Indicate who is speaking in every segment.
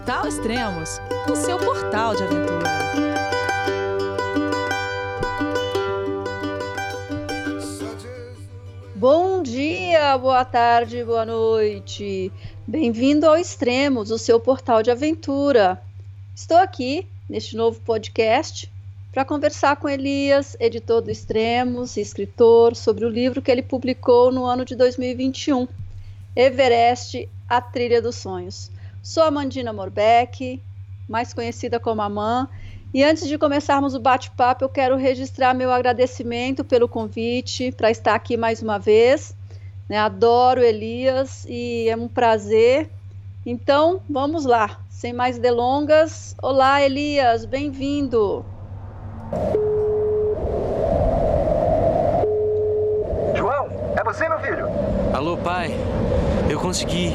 Speaker 1: Portal Extremos, o seu portal de aventura.
Speaker 2: Bom dia, boa tarde, boa noite. Bem-vindo ao Extremos, o seu portal de aventura. Estou aqui neste novo podcast para conversar com Elias, editor do Extremos escritor, sobre o livro que ele publicou no ano de 2021, Everest, A Trilha dos Sonhos. Sou a Mandina Morbeck, mais conhecida como Amã, e antes de começarmos o bate-papo, eu quero registrar meu agradecimento pelo convite para estar aqui mais uma vez. Né? Adoro Elias e é um prazer. Então, vamos lá, sem mais delongas. Olá, Elias, bem-vindo.
Speaker 3: João, é você, meu filho?
Speaker 4: Alô, pai. Eu consegui.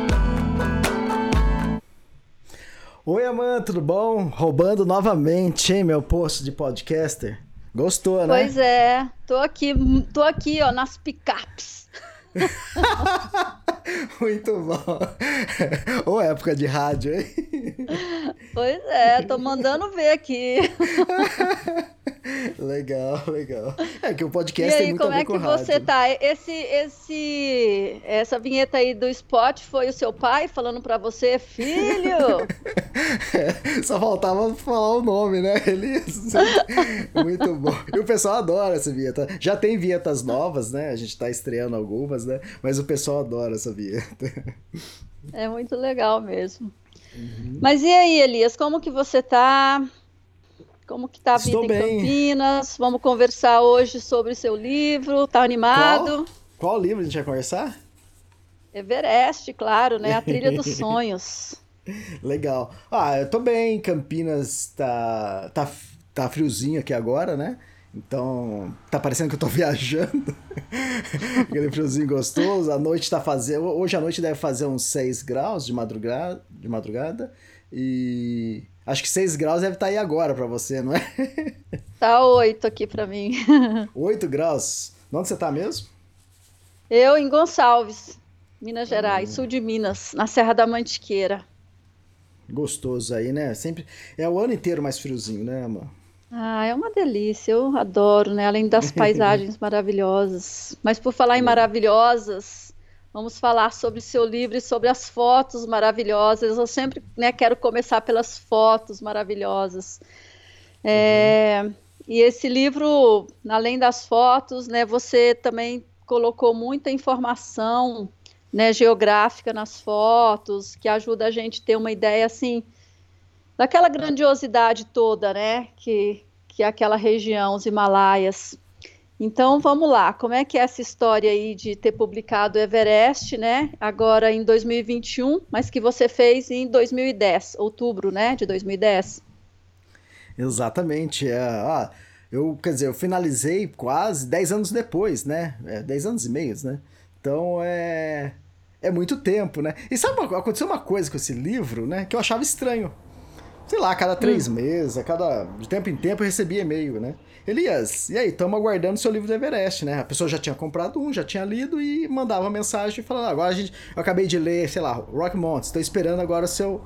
Speaker 5: Oi, Amanda, tudo bom? Roubando novamente, hein, meu posto de podcaster. Gostou,
Speaker 2: né? Pois é, tô aqui, tô aqui, ó, nas picapes.
Speaker 5: Muito bom. Ou época de rádio, hein?
Speaker 2: Pois é, tô mandando ver aqui.
Speaker 5: legal, legal. É que o podcast
Speaker 2: e aí,
Speaker 5: tem muito
Speaker 2: como
Speaker 5: a ver
Speaker 2: é que você
Speaker 5: rádio.
Speaker 2: tá? Esse, esse, essa vinheta aí do Spot foi o seu pai falando para você, filho?
Speaker 5: É, só faltava falar o nome, né? Ele muito bom. E o pessoal adora essa vinheta. Já tem vinhetas novas, né? A gente tá estreando algumas, né? Mas o pessoal adora essa vinheta.
Speaker 2: É muito legal mesmo. Uhum. Mas e aí, Elias, como que você tá? Como que tá a vida
Speaker 5: Estou
Speaker 2: em
Speaker 5: bem.
Speaker 2: Campinas? Vamos conversar hoje sobre o seu livro. Tá animado?
Speaker 5: Qual, qual livro a gente vai conversar?
Speaker 2: Everest, claro, né? A Trilha dos Sonhos.
Speaker 5: Legal. Ah, eu tô bem. Campinas tá, tá, tá friozinho aqui agora, né? Então, tá parecendo que eu tô viajando. Aquele friozinho gostoso. A noite tá fazendo. Hoje à noite deve fazer uns 6 graus de madrugada. De madrugada. E acho que 6 graus deve estar tá aí agora para você, não é?
Speaker 2: Tá 8 aqui para mim.
Speaker 5: 8 graus. Onde você tá mesmo?
Speaker 2: Eu em Gonçalves, Minas Gerais, hum. sul de Minas, na Serra da Mantiqueira.
Speaker 5: Gostoso aí, né? Sempre é o ano inteiro mais friozinho, né, amor?
Speaker 2: Ah, é uma delícia, eu adoro, né? Além das paisagens maravilhosas. Mas por falar em maravilhosas, vamos falar sobre seu livro e sobre as fotos maravilhosas. Eu sempre né, quero começar pelas fotos maravilhosas. É, uhum. E esse livro, além das fotos, né, você também colocou muita informação né, geográfica nas fotos, que ajuda a gente a ter uma ideia assim daquela grandiosidade toda, né, que, que é aquela região, os Himalaias. Então, vamos lá, como é que é essa história aí de ter publicado Everest, né, agora em 2021, mas que você fez em 2010, outubro, né, de 2010?
Speaker 5: Exatamente, é, ah, eu, quer dizer, eu finalizei quase 10 anos depois, né, é, 10 anos e meio, né, então é, é muito tempo, né, e sabe, aconteceu uma coisa com esse livro, né, que eu achava estranho, sei lá, a cada três hum. meses, a cada. De tempo em tempo eu recebia e-mail, né? Elias, e aí, estamos aguardando seu livro do Everest, né? A pessoa já tinha comprado um, já tinha lido e mandava mensagem falando: agora a gente. Eu acabei de ler, sei lá, Rock Mountain, estou esperando agora o seu,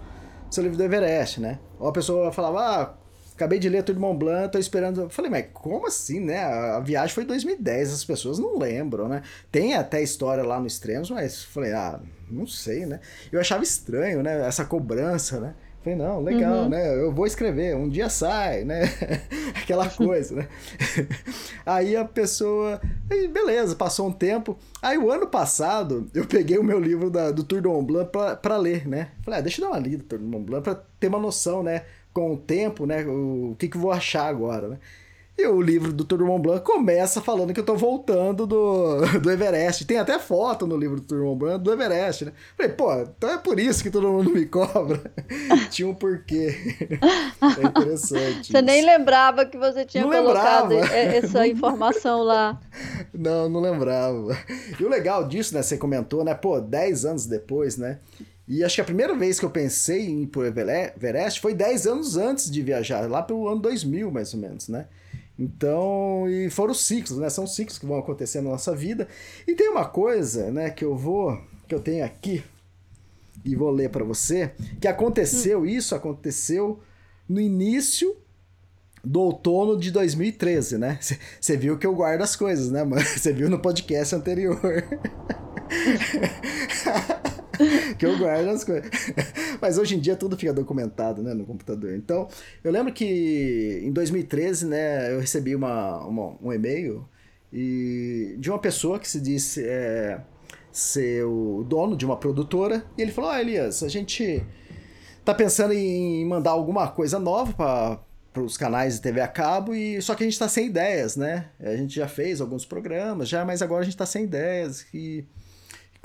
Speaker 5: seu livro do Everest, né? Ou a pessoa falava: ah, acabei de ler Tour de Mont Blanc, tô esperando. Eu falei, mas como assim, né? A viagem foi em 2010, as pessoas não lembram, né? Tem até história lá no Extremos, mas falei, ah, não sei, né? Eu achava estranho, né? Essa cobrança, né? Falei, não, legal, uhum. né? Eu vou escrever, um dia sai, né? Aquela coisa, né? aí a pessoa. Aí beleza, passou um tempo. Aí o ano passado, eu peguei o meu livro da, do Tour de Mont Blanc pra, pra ler, né? Falei, ah, deixa eu dar uma lida do Tour de Mont Blanc pra ter uma noção, né? Com o tempo, né? O, o que, que eu vou achar agora, né? E o livro do Tour Mont Blanc começa falando que eu tô voltando do, do Everest. Tem até foto no livro do Tour Mont Blanc do Everest, né? Falei, pô, então é por isso que todo mundo me cobra. tinha um porquê. É interessante.
Speaker 2: Você
Speaker 5: isso.
Speaker 2: nem lembrava que você tinha
Speaker 5: Não
Speaker 2: colocado
Speaker 5: lembrava.
Speaker 2: essa informação lá.
Speaker 5: Não, não lembrava. E o legal disso, né? Você comentou, né? Pô, 10 anos depois, né? E acho que a primeira vez que eu pensei em ir pro Everest foi 10 anos antes de viajar, lá pelo ano 2000, mais ou menos, né? Então, e foram ciclos, né? São ciclos que vão acontecer na nossa vida. E tem uma coisa, né, que eu vou, que eu tenho aqui, e vou ler para você, que aconteceu, isso aconteceu no início do outono de 2013, né? Você viu que eu guardo as coisas, né, mano? Você viu no podcast anterior. que eu guardo as coisas. Mas hoje em dia tudo fica documentado, né, no computador. Então, eu lembro que em 2013, né, eu recebi uma, uma um e-mail e de uma pessoa que se disse é, ser o dono de uma produtora e ele falou: "Ah, Elias, a gente tá pensando em mandar alguma coisa nova para para os canais de TV a cabo e só que a gente está sem ideias, né? A gente já fez alguns programas, já, mas agora a gente está sem ideias e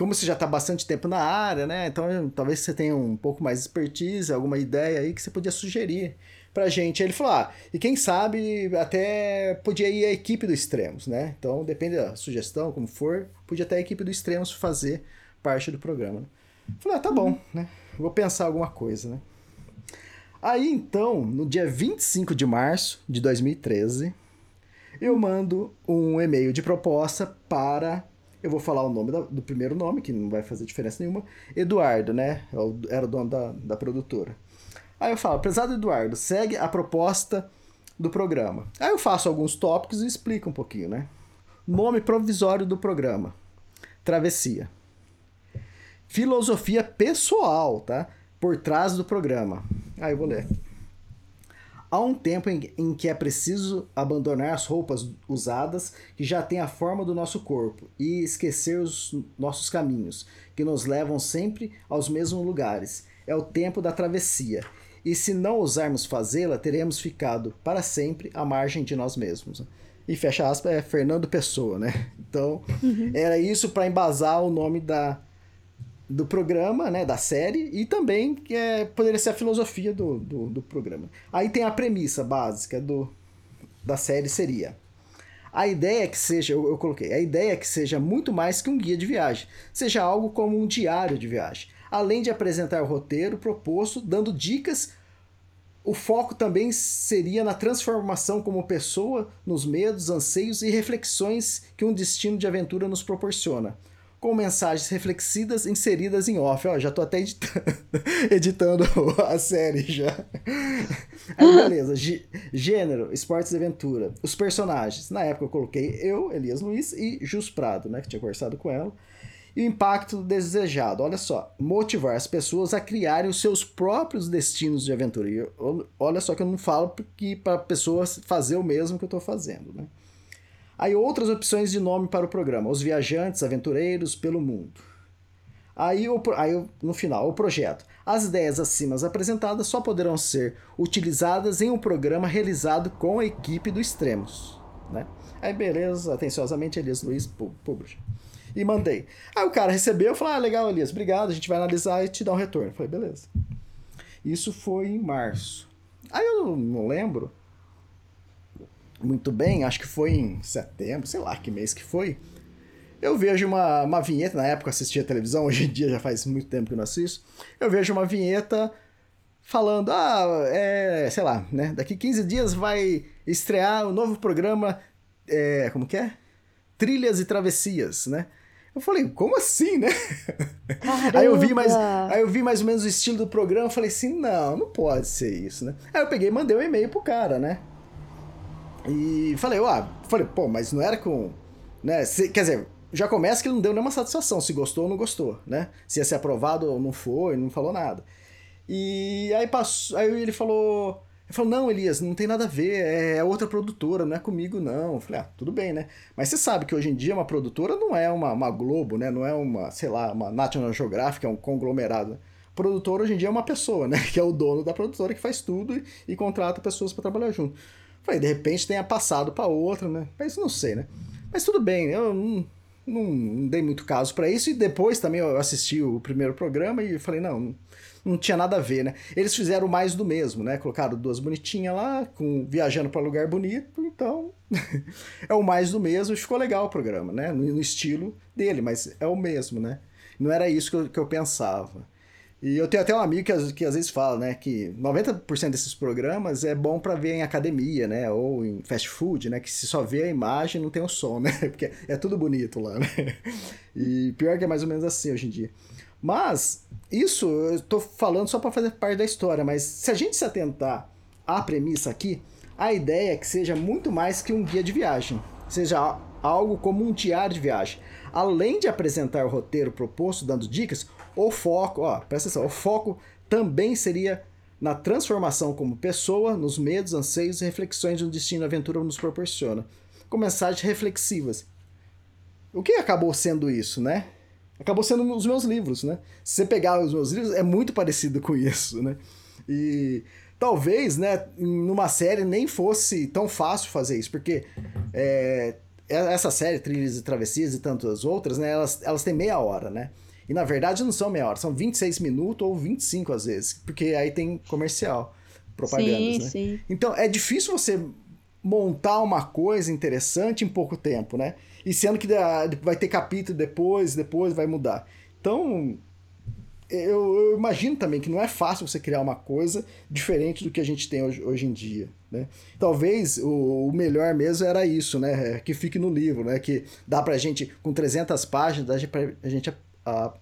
Speaker 5: como você já está bastante tempo na área, né? Então talvez você tenha um pouco mais de expertise, alguma ideia aí que você podia sugerir pra gente. Ele falou: ah, e quem sabe até podia ir a equipe do Extremos, né? Então depende da sugestão, como for, podia até a equipe do Extremos fazer parte do programa. Né? Falei: ah, tá bom, né? Vou pensar alguma coisa, né? Aí então, no dia 25 de março de 2013, eu mando um e-mail de proposta para eu vou falar o nome da, do primeiro nome, que não vai fazer diferença nenhuma. Eduardo, né? Era o dono da, da produtora. Aí eu falo, prezado Eduardo, segue a proposta do programa. Aí eu faço alguns tópicos e explico um pouquinho, né? Nome provisório do programa: Travessia. Filosofia pessoal, tá? Por trás do programa. Aí eu vou ler. Há um tempo em, em, que é preciso abandonar as roupas usadas que já têm a forma do nosso corpo e esquecer os nossos caminhos, que nos levam sempre aos mesmos lugares. É o tempo da travessia. E se não ousarmos fazê-la, teremos ficado para sempre à margem de nós mesmos. E fecha aspas, é Fernando Pessoa, né? Então, uhum. era isso para embasar o nome da, do programa, né, da série, e também que é, poderia ser a filosofia do, do, do, programa. Aí tem a premissa básica do, da série seria a ideia é que seja, eu, eu coloquei, a ideia é que seja muito mais que um guia de viagem, seja algo como um diário de viagem, além de apresentar o roteiro proposto, dando dicas o foco também seria na transformação como pessoa, nos medos, anseios e reflexões que um destino de aventura nos proporciona com mensagens reflexivas inseridas em off. Ó, já tô até editando, editando a série já. Aí, beleza. G gênero, esportes e aventura. Os personagens. Na época eu coloquei eu, Elias Luiz e Jus Prado, né? Que tinha conversado com ela. E o impacto desejado. Olha só. Motivar as pessoas a criarem os seus próprios destinos de aventura. E olha só que eu não falo porque para pessoas fazer o mesmo que eu tô fazendo, né? Aí outras opções de nome para o programa: Os Viajantes Aventureiros pelo Mundo. Aí, o, aí no final, o projeto. As ideias acima apresentadas só poderão ser utilizadas em um programa realizado com a equipe do Extremos. Né? Aí beleza, atenciosamente Elias Luiz Publish. E mandei. Aí o cara recebeu, falou: Ah, legal, Elias, obrigado, a gente vai analisar e te dar um retorno. Eu falei, beleza. Isso foi em março. Aí eu não lembro muito bem, acho que foi em setembro, sei lá que mês que foi. Eu vejo uma, uma vinheta, na época eu assistia televisão, hoje em dia já faz muito tempo que eu não assisto. Eu vejo uma vinheta falando, ah, é, sei lá, né? Daqui 15 dias vai estrear o um novo programa, é, como que é? Trilhas e Travessias, né? Eu falei, como assim, né? aí eu vi mais, aí eu vi mais ou menos o estilo do programa, falei assim, não, não pode ser isso, né? Aí eu peguei e mandei um e-mail pro cara, né? E falei, ah, falei, pô, mas não era com. Né? Se, quer dizer, já começa que ele não deu nenhuma satisfação, se gostou ou não gostou, né? Se ia ser aprovado ou não foi, não falou nada. E aí passou. Aí ele falou. Ele falou, não, Elias, não tem nada a ver, é outra produtora, não é comigo, não. Eu falei, ah, tudo bem, né? Mas você sabe que hoje em dia uma produtora não é uma, uma Globo, né? Não é uma, sei lá, uma National Geographic, é um conglomerado. O produtor hoje em dia é uma pessoa, né? Que é o dono da produtora que faz tudo e, e contrata pessoas para trabalhar junto. Falei, de repente tenha passado para outra, né? Mas não sei, né? Mas tudo bem, eu não, não, dei muito caso para isso. E depois também eu assisti o primeiro programa e falei, não, não tinha nada a ver, né? Eles fizeram mais do mesmo, né? Colocaram duas bonitinhas lá, com viajando para lugar bonito, então é o mais do mesmo. Ficou legal o programa, né? No, no, estilo dele, mas é o mesmo, né? Não era isso que eu, que eu pensava. E eu tenho até um amigo que, que às vezes fala, né, que 90% desses programas é bom para ver em academia, né, ou em fast food, né, que se só vê a imagem não tem o som, né, porque é tudo bonito lá, né. E pior que é mais ou menos assim hoje em dia. Mas isso eu tô falando só para fazer parte da história, mas se a gente se atentar à premissa aqui, a ideia é que seja muito mais que um guia de viagem, seja algo como um diário de viagem. Além de apresentar o roteiro proposto dando dicas, o foco, ó, presta atenção, o foco também seria na transformação como pessoa, nos medos, anseios e reflexões de um destino aventura nos proporciona, com mensagens reflexivas. O que acabou sendo isso, né? Acabou sendo os meus livros, né? Se você pegar os meus livros, é muito parecido com isso, né? E talvez, né, numa série nem fosse tão fácil fazer isso, porque é, essa série, Trilhas e Travessias e tantas outras, né, elas, elas têm meia hora, né? E na verdade não são meia hora, são 26 minutos ou 25 às vezes, porque aí tem comercial, propagandas, sim, né? Sim. Então é difícil você montar uma coisa interessante em pouco tempo, né? E sendo que vai ter capítulo depois, depois vai mudar. Então, eu, eu, imagino também que não é fácil você criar uma coisa diferente do que a gente tem hoje, hoje em dia, né? Talvez o, o, melhor mesmo era isso, né? Que fique no livro, né? Que dá pra gente, com 300 páginas, dá pra a gente a,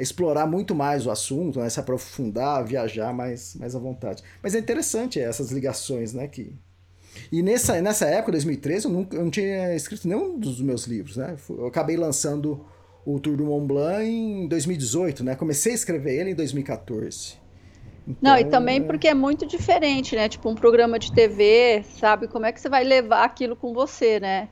Speaker 5: explorar muito mais o assunto, né? se aprofundar, viajar mais, mais à vontade. Mas é interessante essas ligações, né? Que... E nessa, nessa época, 2013, eu, nunca, eu não tinha escrito nenhum dos meus livros, né? Eu acabei lançando o Tour do Mont Blanc em 2018, né? Comecei a escrever ele em 2014.
Speaker 2: Então, não, e também é porque é muito diferente, né? Tipo, um programa de TV, sabe? Como é que você vai levar aquilo com você, né?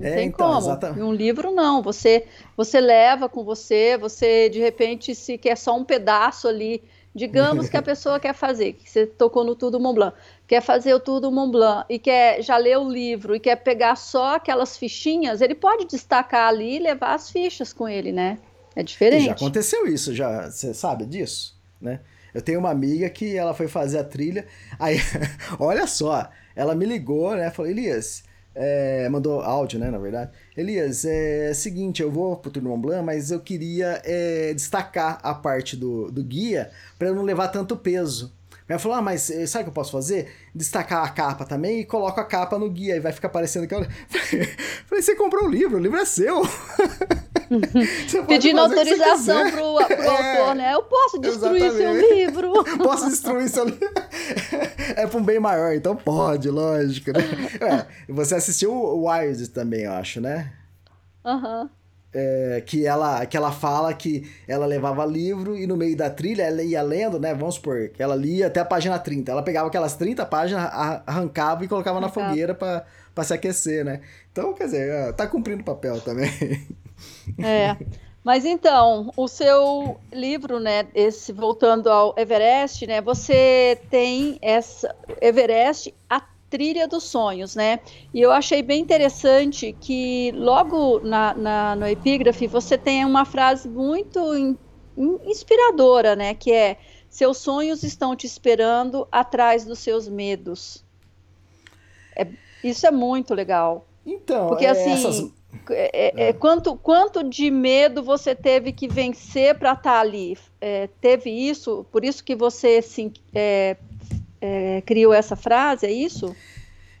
Speaker 2: Não é, tem então, como. Exatamente. Um livro não. Você você leva com você, você de repente se quer só um pedaço ali, digamos que a pessoa quer fazer, que você tocou no Tudo Mont Blanc, quer fazer o Tudo Mont Blanc e quer já ler o livro e quer pegar só aquelas fichinhas, ele pode destacar ali e levar as fichas com ele, né? É diferente. E
Speaker 5: já aconteceu isso, já você sabe disso, né? Eu tenho uma amiga que ela foi fazer a trilha, aí, olha só, ela me ligou, né? Falou, Elias, é, mandou áudio, né, na verdade. Elias, é seguinte, eu vou pro Tour Blanc, mas eu queria é, destacar a parte do, do guia para eu não levar tanto peso. Ela falou, ah, mas eh, sabe o que eu posso fazer? Destacar a capa também e coloco a capa no guia e vai ficar aparecendo aquela... Falei, você comprou o livro, o livro é seu.
Speaker 2: Pedindo autorização pro, pro é, autor, né? Eu posso destruir exatamente. seu livro.
Speaker 5: posso destruir seu livro. é pra um bem maior, então pode, lógico, né? É, você assistiu o Wired também, eu acho, né?
Speaker 2: Aham. Uhum
Speaker 5: é, que, ela, que ela fala que ela levava livro e no meio da trilha ela ia lendo, né? Vamos supor, que ela lia até a página 30. Ela pegava aquelas 30 páginas, arrancava e colocava na fogueira para se aquecer, né? Então, quer dizer, tá cumprindo o papel também.
Speaker 2: É. Mas então, o seu livro, né, esse voltando ao Everest, né, você tem essa Everest a Trilha dos Sonhos, né? E eu achei bem interessante que logo na, na no epígrafe você tem uma frase muito in, in, inspiradora, né? Que é seus sonhos estão te esperando atrás dos seus medos. É, isso é muito legal.
Speaker 5: Então,
Speaker 2: porque é, assim, essas... é, é, é, quanto, quanto de medo você teve que vencer para estar tá ali? É, teve isso, por isso que você é, é, criou essa frase, é isso?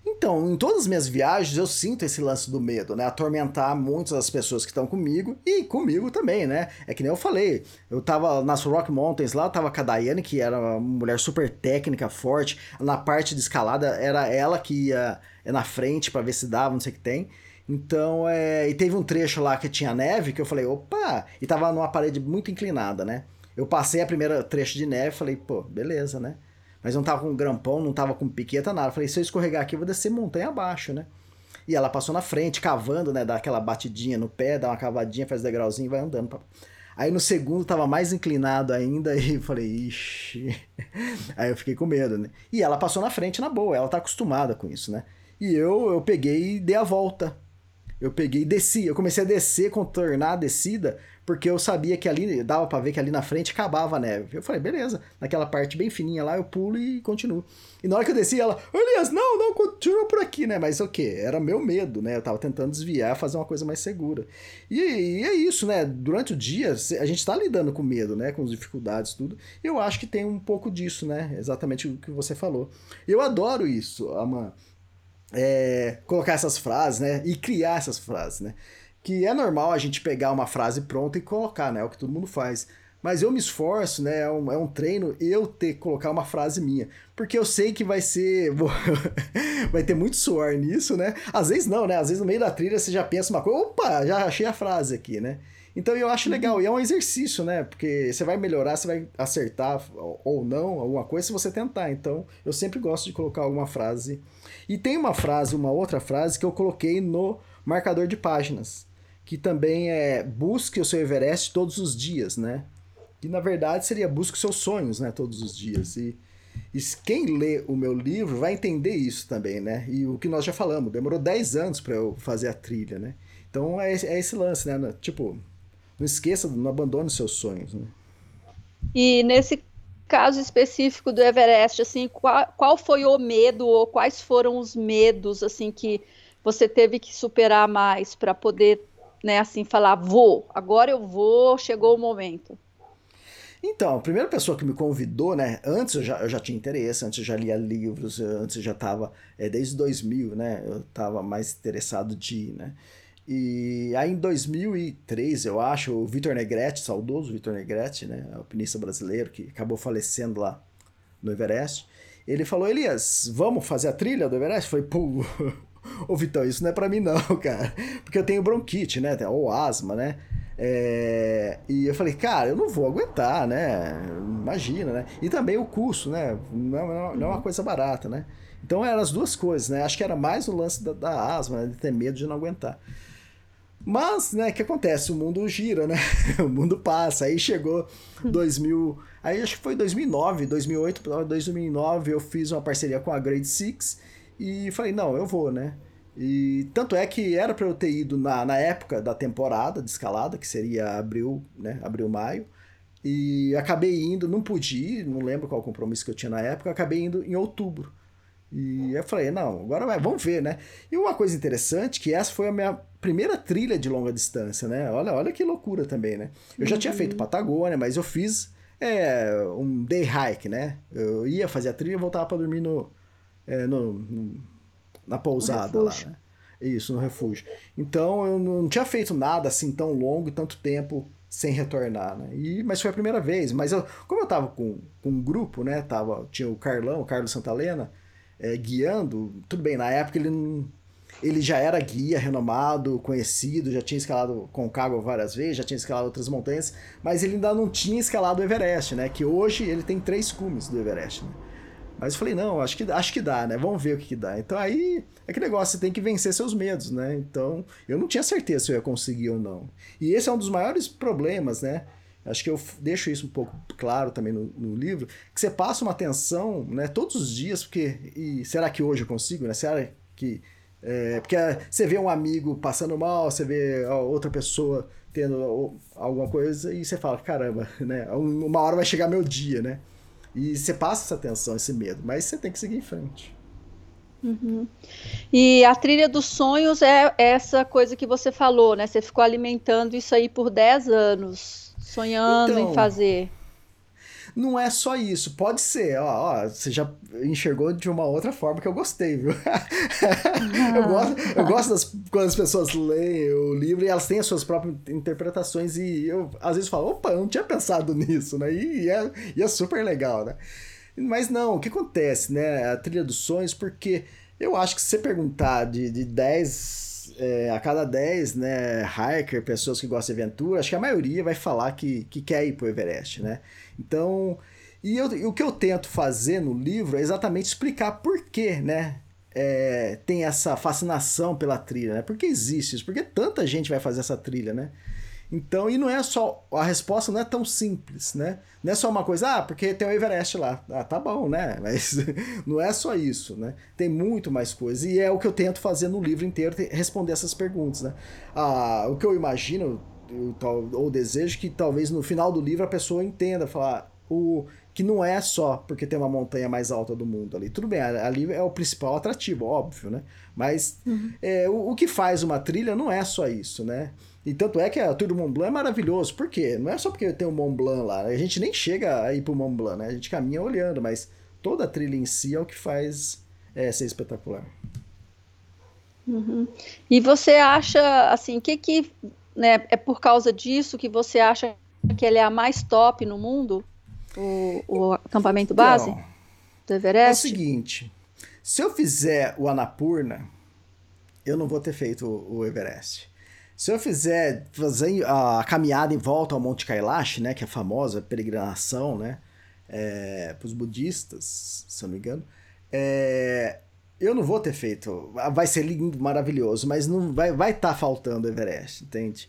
Speaker 5: Então, em todas as minhas viagens eu sinto esse lance do medo, né? Atormentar muitas das pessoas que estão comigo e comigo também, né? É que nem eu falei, eu tava nas Rock Mountains lá, eu tava com a Daiane, que era uma mulher super técnica, forte. Na parte de escalada era ela que ia na frente para ver se dava, não sei o que tem. Então, é... e teve um trecho lá que tinha neve que eu falei, opa! E tava numa parede muito inclinada, né? Eu passei a primeira trecho de neve falei, pô, beleza, né? mas não tava com grampão, não tava com piqueta, nada. falei, se eu escorregar aqui, eu vou descer montanha abaixo, né? E ela passou na frente, cavando, né? Dá aquela batidinha no pé, dá uma cavadinha, faz degrauzinho e vai andando. Pra... Aí no segundo tava mais inclinado ainda e falei, ixi. Aí eu fiquei com medo, né? E ela passou na frente na boa, ela tá acostumada com isso, né? E eu, eu peguei e dei a volta. Eu peguei e desci. Eu comecei a descer, contornar a descida, porque eu sabia que ali, dava para ver que ali na frente acabava a neve. Eu falei, beleza, naquela parte bem fininha lá, eu pulo e continuo. E na hora que eu desci, ela, Elias, não, não, continua por aqui, né? Mas o quê? Era meu medo, né? Eu tava tentando desviar, fazer uma coisa mais segura. E, e é isso, né? Durante o dia, a gente tá lidando com medo, né? Com as dificuldades, tudo. Eu acho que tem um pouco disso, né? Exatamente o que você falou. Eu adoro isso, Amanda. É, colocar essas frases, né? E criar essas frases, né? que é normal a gente pegar uma frase pronta e colocar, né? É o que todo mundo faz. Mas eu me esforço, né? É um, é um treino eu ter colocar uma frase minha. Porque eu sei que vai ser. vai ter muito suor nisso, né? Às vezes não, né? Às vezes no meio da trilha você já pensa uma coisa, opa, já achei a frase aqui, né? Então eu acho legal, e é um exercício, né? Porque você vai melhorar, você vai acertar ou não alguma coisa se você tentar. Então eu sempre gosto de colocar alguma frase. E tem uma frase, uma outra frase que eu coloquei no marcador de páginas que também é busque o seu Everest todos os dias, né? Que na verdade seria busque os seus sonhos, né? Todos os dias. E, e quem lê o meu livro vai entender isso também, né? E o que nós já falamos, demorou 10 anos para eu fazer a trilha, né? Então é, é esse lance, né? Tipo, não esqueça, não abandone os seus sonhos, né?
Speaker 2: E nesse caso específico do Everest, assim, qual, qual foi o medo ou quais foram os medos, assim, que você teve que superar mais para poder né, assim, falar, vou, agora eu vou, chegou o momento?
Speaker 5: Então, a primeira pessoa que me convidou, né? Antes eu já, eu já tinha interesse, antes eu já lia livros, antes eu já estava, é, desde 2000, né? Eu estava mais interessado de ir, né? E aí em 2003, eu acho, o Vitor Negrete, saudoso Vitor Negrete, né? Alpinista brasileiro que acabou falecendo lá no Everest. Ele falou, Elias, vamos fazer a trilha do Everest? Foi, pô, Ô, Vitão, isso não é para mim não, cara. Porque eu tenho bronquite, né? Ou asma, né? É... E eu falei, cara, eu não vou aguentar, né? Imagina, né? E também o custo, né? Não é, não é uma coisa barata, né? Então eram as duas coisas, né? Acho que era mais o lance da, da asma, né? de ter medo de não aguentar. Mas, né, o que acontece? O mundo gira, né? o mundo passa. Aí chegou 2000... Aí acho que foi 2009, 2008 para 2009 eu fiz uma parceria com a Grade Six e falei, não, eu vou, né? E tanto é que era para eu ter ido na, na época da temporada de escalada, que seria abril, né? Abril, maio. E acabei indo, não pude ir, não lembro qual compromisso que eu tinha na época, acabei indo em outubro. E eu falei, não, agora vai, vamos ver, né? E uma coisa interessante, que essa foi a minha primeira trilha de longa distância, né? Olha, olha que loucura também, né? Eu já uhum. tinha feito Patagônia, mas eu fiz é, um day hike, né? Eu ia fazer a trilha e voltava para dormir no, é, no, no, na pousada lá, né? Isso, no refúgio. Então eu não tinha feito nada assim tão longo e tanto tempo sem retornar, né? E, mas foi a primeira vez. Mas eu, como eu tava com, com um grupo, né? Tava, tinha o Carlão, o Carlos Santalena, é, guiando. Tudo bem, na época ele não, ele já era guia renomado, conhecido, já tinha escalado Concagua várias vezes, já tinha escalado outras montanhas, mas ele ainda não tinha escalado o Everest, né? Que hoje ele tem três cumes do Everest. Né? Mas eu falei, não, acho que, acho que dá, né? Vamos ver o que, que dá. Então aí é que negócio, você tem que vencer seus medos, né? Então eu não tinha certeza se eu ia conseguir ou não. E esse é um dos maiores problemas, né? Acho que eu deixo isso um pouco claro também no, no livro, que você passa uma atenção, né, todos os dias, porque e será que hoje eu consigo, né? Será que é, porque você vê um amigo passando mal, você vê outra pessoa tendo alguma coisa e você fala, caramba, né? Uma hora vai chegar meu dia, né? E você passa essa tensão, esse medo, mas você tem que seguir em frente.
Speaker 2: Uhum. E a trilha dos sonhos é essa coisa que você falou, né? Você ficou alimentando isso aí por 10 anos, sonhando então, em fazer.
Speaker 5: Não é só isso, pode ser, ó, ó, você já enxergou de uma outra forma que eu gostei, viu? eu gosto, eu gosto das, quando as pessoas leem o livro e elas têm as suas próprias interpretações e eu às vezes falo, opa, eu não tinha pensado nisso, né? E, e, é, e é super legal, né? Mas não, o que acontece, né? A trilha dos sonhos, porque eu acho que se você perguntar de, de 10 é, a cada 10, né, hiker, pessoas que gostam de aventura, acho que a maioria vai falar que, que quer ir pro Everest, né? Então, e, eu, e o que eu tento fazer no livro é exatamente explicar por que, né? É, tem essa fascinação pela trilha, né? Por que existe isso? Por que tanta gente vai fazer essa trilha, né? Então, e não é só. A resposta não é tão simples, né? Não é só uma coisa, ah, porque tem o Everest lá. Ah, tá bom, né? Mas não é só isso, né? Tem muito mais coisa. E é o que eu tento fazer no livro inteiro, responder essas perguntas, né? Ah, o que eu imagino, ou desejo, que talvez no final do livro a pessoa entenda, falar. O, que não é só porque tem uma montanha mais alta do mundo ali. Tudo bem, ali é o principal atrativo, óbvio, né? Mas uhum. é, o, o, que faz uma trilha não é só isso, né? E tanto é que a Tour do Mont Blanc é maravilhoso. Por quê? Não é só porque tem o Mont Blanc lá. A gente nem chega a ir pro Mont Blanc, né? A gente caminha olhando, mas toda a trilha em si é o que faz é, ser espetacular.
Speaker 2: Uhum. E você acha, assim, que que né, é por causa disso que você acha que ele é a mais top no mundo? O, o acampamento base então, do Everest? É
Speaker 5: o seguinte, se eu fizer o Anapurna, eu não vou ter feito o Everest. Se eu fizer fazer a caminhada em volta ao Monte Kailash, né, que é a famosa peregrinação, né, é, para os budistas, se eu não me engano, é, eu não vou ter feito. Vai ser lindo, maravilhoso, mas não vai vai estar tá faltando Everest, entende?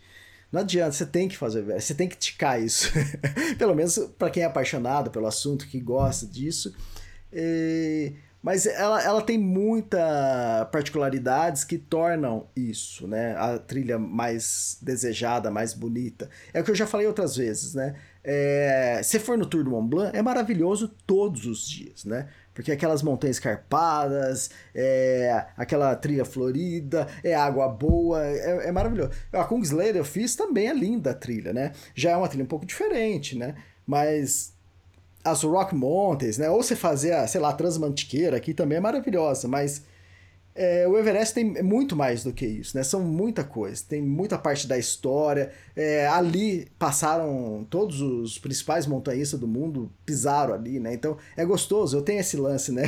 Speaker 5: Não adianta, você tem que fazer Everest, você tem que ticar isso. Pelo menos para quem é apaixonado pelo assunto, que gosta disso. E mas ela, ela tem muitas particularidades que tornam isso, né? A trilha mais desejada, mais bonita. É o que eu já falei outras vezes, né? É, se for no Tour do Mont Blanc, é maravilhoso todos os dias, né? Porque aquelas montanhas escarpadas, é, aquela trilha florida, é água boa, é, é maravilhoso. A Kungsleder eu fiz também é linda a trilha, né? Já é uma trilha um pouco diferente, né? Mas as Rock Mountains, né? Ou você fazer a, sei lá, Transmantiqueira aqui também é maravilhosa, mas é, o Everest tem muito mais do que isso, né? São muita coisa, tem muita parte da história. É, ali passaram todos os principais montanhistas do mundo, pisaram ali, né? Então é gostoso. Eu tenho esse lance, né?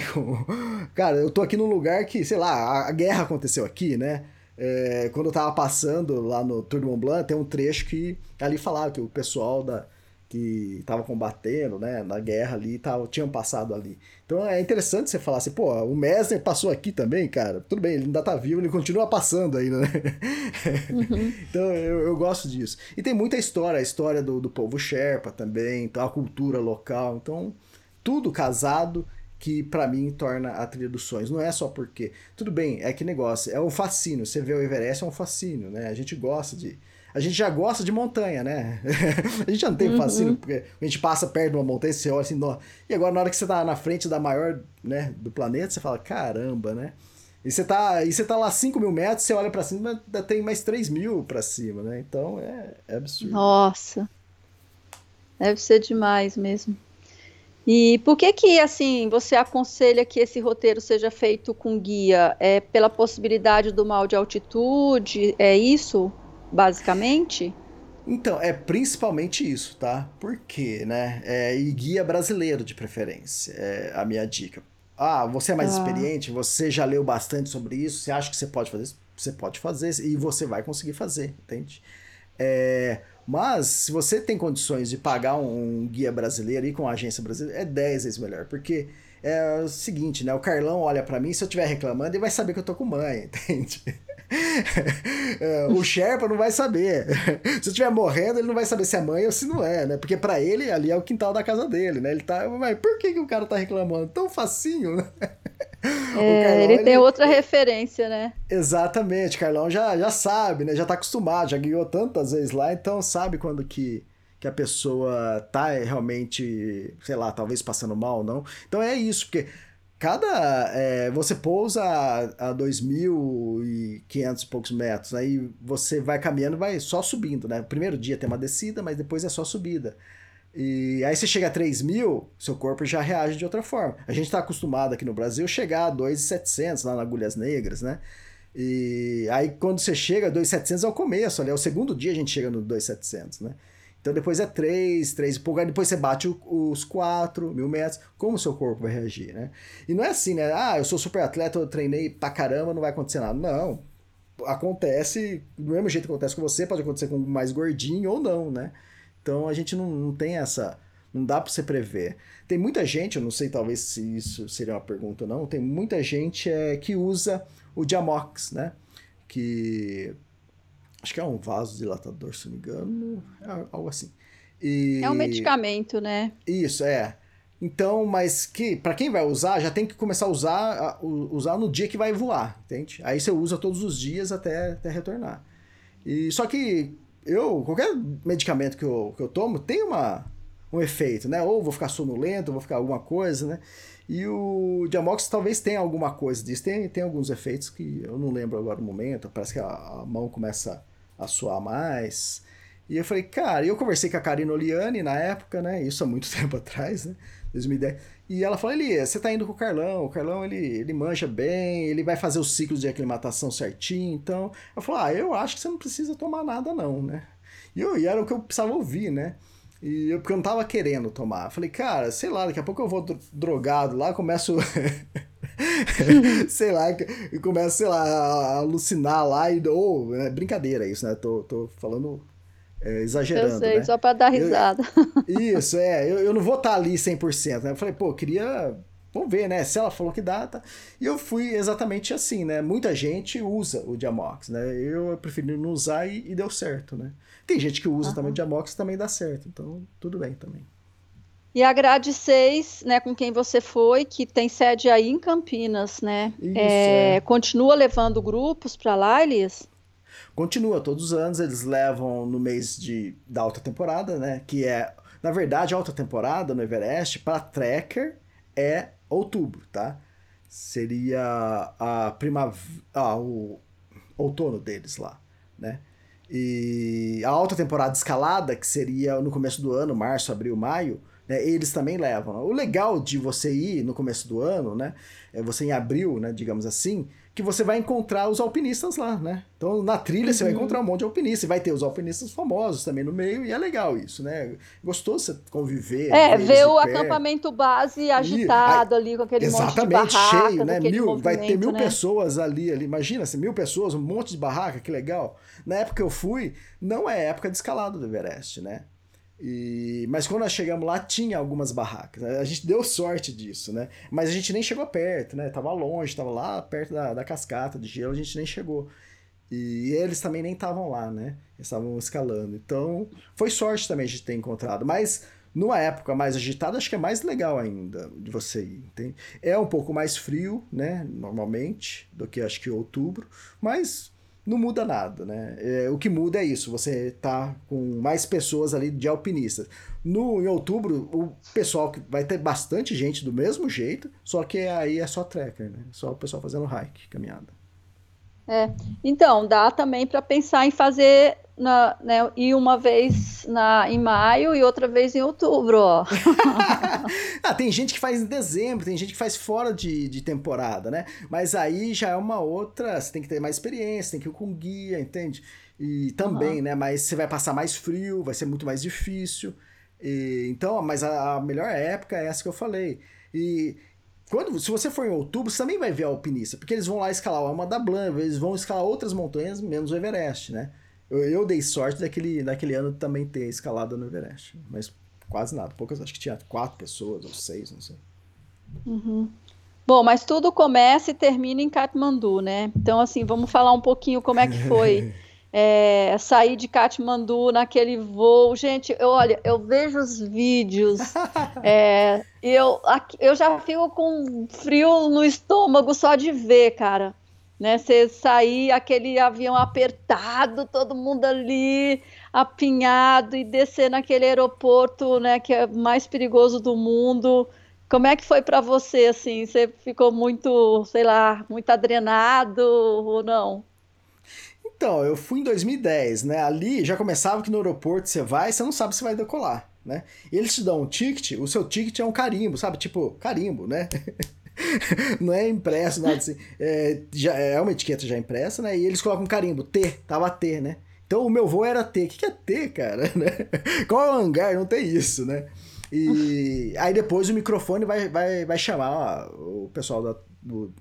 Speaker 5: Cara, eu tô aqui num lugar que, sei lá, a guerra aconteceu aqui, né? É, quando eu tava passando lá no Tour de Mont Blanc, tem um trecho que ali falava que o pessoal da, que estavam combatendo, né, na guerra ali, tavam, tinham passado ali. Então é interessante você falar assim, pô, o Messner passou aqui também, cara. Tudo bem, ele ainda tá vivo, ele continua passando ainda, né? Uhum. então eu, eu, gosto disso. E tem muita história, a história do, do povo Sherpa também, então, a cultura local. Então, tudo casado que para mim torna a trilha dos sonhos. Não é só porque. Tudo bem, é que negócio, é um fascínio. Você vê o Everest é um fascínio, né? A gente gosta de a gente já gosta de montanha, né? a gente já não tem uhum. fascínio, porque a gente passa perto de uma montanha, você olha assim, e agora na hora que você tá na frente da maior, né, do planeta, você fala, caramba, né? E você tá, e você tá lá 5 mil metros, você olha para cima, ainda tem mais 3 mil para cima, né? Então é, é absurdo.
Speaker 2: Nossa, deve ser demais mesmo. E por que que, assim, você aconselha que esse roteiro seja feito com guia? É pela possibilidade do mal de altitude? É isso? Basicamente?
Speaker 5: Então, é principalmente isso, tá? Por quê, né? É, e guia brasileiro de preferência, é a minha dica. Ah, você é mais ah. experiente, você já leu bastante sobre isso, você acha que você pode fazer isso? Você pode fazer e você vai conseguir fazer, entende? É, mas, se você tem condições de pagar um, um guia brasileiro e com agência brasileira, é 10 vezes melhor, porque é o seguinte, né? O Carlão olha para mim, se eu estiver reclamando, ele vai saber que eu tô com mãe, entende? É, o Sherpa não vai saber. se eu estiver morrendo, ele não vai saber se é mãe ou se não é, né? Porque para ele, ali é o quintal da casa dele, né? Ele tá. Mas por que, que o cara tá reclamando? Tão facinho, né?
Speaker 2: É, Carlão, ele tem ele... outra referência, né?
Speaker 5: Exatamente, Carlão já, já sabe, né? Já tá acostumado, já guiou tantas vezes lá, então sabe quando que, que a pessoa tá realmente, sei lá, talvez passando mal ou não. Então é isso, porque cada. É, você pousa a, a 2.500 e poucos metros, aí você vai caminhando vai só subindo, né? Primeiro dia tem uma descida, mas depois é só subida. E aí você chega a 3 mil, seu corpo já reage de outra forma. A gente está acostumado aqui no Brasil chegar a 2.700 lá na Agulhas Negras, né? E aí quando você chega a 2.700 é o começo, ali é o segundo dia a gente chega no 2.700, né? Então depois é 3, 3 e pouco, aí depois você bate os 4 mil metros, como o seu corpo vai reagir, né? E não é assim, né? Ah, eu sou super atleta, eu treinei pra caramba, não vai acontecer nada. Não. Acontece do mesmo jeito que acontece com você, pode acontecer com mais gordinho ou não, né? Então a gente não, não tem essa. Não dá para você prever. Tem muita gente, eu não sei talvez se isso seria uma pergunta ou não, tem muita gente é, que usa o Diamox, né? Que Acho que é um vasodilatador, se não me engano. É algo assim. E...
Speaker 2: É um medicamento, né?
Speaker 5: Isso, é. Então, mas que para quem vai usar, já tem que começar a usar, a, usar no dia que vai voar, entende? Aí você usa todos os dias até, até retornar. E só que eu, qualquer medicamento que eu, que eu tomo tem uma, um efeito, né? Ou vou ficar sonolento, ou vou ficar alguma coisa, né? E o Diamox talvez tenha alguma coisa disso. Tem, tem alguns efeitos que eu não lembro agora no momento. Parece que a, a mão começa a suar mais. E eu falei, cara, eu conversei com a Karina Oliane na época, né? Isso há muito tempo atrás, né? 2010. E ela falou, Elias, você tá indo com o Carlão, o Carlão ele, ele manja bem, ele vai fazer os ciclos de aclimatação certinho, então... Eu falei, ah, eu acho que você não precisa tomar nada não, né? E, eu, e era o que eu precisava ouvir, né? E eu, porque eu não tava querendo tomar. Eu falei, cara, sei lá, daqui a pouco eu vou drogado lá, começo... sei lá, e começo, sei lá, a alucinar lá e... Ou, é brincadeira isso, né? Tô, tô falando é, exagerando.
Speaker 2: Eu sei,
Speaker 5: né?
Speaker 2: só para dar risada.
Speaker 5: Eu, isso, é. Eu, eu não vou estar tá ali 100%. Né? Eu falei, pô, queria. Vamos ver, né? Se ela falou que dá, tá. E eu fui exatamente assim, né? Muita gente usa o Diamox, né? Eu preferi não usar e, e deu certo, né? Tem gente que usa uhum. também o Diamox e também dá certo. Então, tudo bem também.
Speaker 2: E a grade 6, né, com quem você foi, que tem sede aí em Campinas, né? Isso, é, é. Continua levando grupos para lá, Elias?
Speaker 5: Continua, todos os anos eles levam no mês de, da alta temporada, né? Que é, na verdade, a alta temporada no Everest, para tracker, é outubro, tá? Seria a primavera, ah, o outono deles lá, né? E a alta temporada escalada, que seria no começo do ano, março, abril, maio, né, eles também levam. O legal de você ir no começo do ano, né, é você em abril, né, digamos assim, que você vai encontrar os alpinistas lá, né? Então, na trilha uhum. você vai uhum. encontrar um monte de alpinistas, e vai ter os alpinistas famosos também no meio, e é legal isso, né? Gostoso você conviver.
Speaker 2: É, ver o acampamento base agitado e, ali, com aquele monte de barraca. cheio,
Speaker 5: né? Mil, vai ter mil né? pessoas ali, ali, imagina, assim, mil pessoas, um monte de barraca, que legal. Na época que eu fui, não é época de escalada do Everest, né? E, mas quando nós chegamos lá, tinha algumas barracas. A gente deu sorte disso, né? Mas a gente nem chegou perto, né? Tava longe, tava lá perto da, da cascata de gelo, a gente nem chegou. E eles também nem estavam lá, né? Estavam escalando. Então, foi sorte também de ter encontrado. Mas numa época mais agitada, acho que é mais legal ainda de você ir. Entende? É um pouco mais frio, né? Normalmente, do que acho que outubro. Mas não muda nada, né? É, o que muda é isso, você tá com mais pessoas ali de alpinistas. No, em outubro, o pessoal que vai ter bastante gente do mesmo jeito, só que aí é só tracker, né? Só o pessoal fazendo hike, caminhada.
Speaker 2: É, então, dá também para pensar em fazer na, né, ir uma vez na, em maio e outra vez em outubro, ó.
Speaker 5: ah, tem gente que faz em dezembro, tem gente que faz fora de, de temporada, né? Mas aí já é uma outra, você tem que ter mais experiência, tem que ir com guia, entende? E também, uhum. né? Mas você vai passar mais frio, vai ser muito mais difícil. E, então, mas a, a melhor época é essa que eu falei. E quando, se você for em outubro, você também vai ver a alpinista, porque eles vão lá escalar o Alma da Blanc, eles vão escalar outras montanhas, menos o Everest, né? Eu, eu dei sorte daquele, daquele ano também ter escalado no Everest, mas quase nada. Poucas, acho que tinha quatro pessoas ou seis, não sei.
Speaker 2: Uhum. Bom, mas tudo começa e termina em Katmandu, né? Então, assim, vamos falar um pouquinho como é que foi é, sair de Katmandu naquele voo. Gente, eu, olha, eu vejo os vídeos é, e eu, eu já fico com frio no estômago só de ver, cara né? Você sair aquele avião apertado, todo mundo ali apinhado e descer naquele aeroporto, né, que é o mais perigoso do mundo. Como é que foi para você assim? Você ficou muito, sei lá, muito adrenado ou não?
Speaker 5: Então, eu fui em 2010, né? Ali já começava que no aeroporto você vai, você não sabe se vai decolar, né? E eles te dão um ticket, o seu ticket é um carimbo, sabe? Tipo, carimbo, né? não é impresso, nada assim. É, já, é uma etiqueta já impressa, né? E eles colocam um carimbo, T, tava T, né? Então o meu voo era T. O que, que é T, cara? Qual é o hangar? Não tem isso, né? E aí depois o microfone vai, vai, vai chamar ó, o pessoal da, do,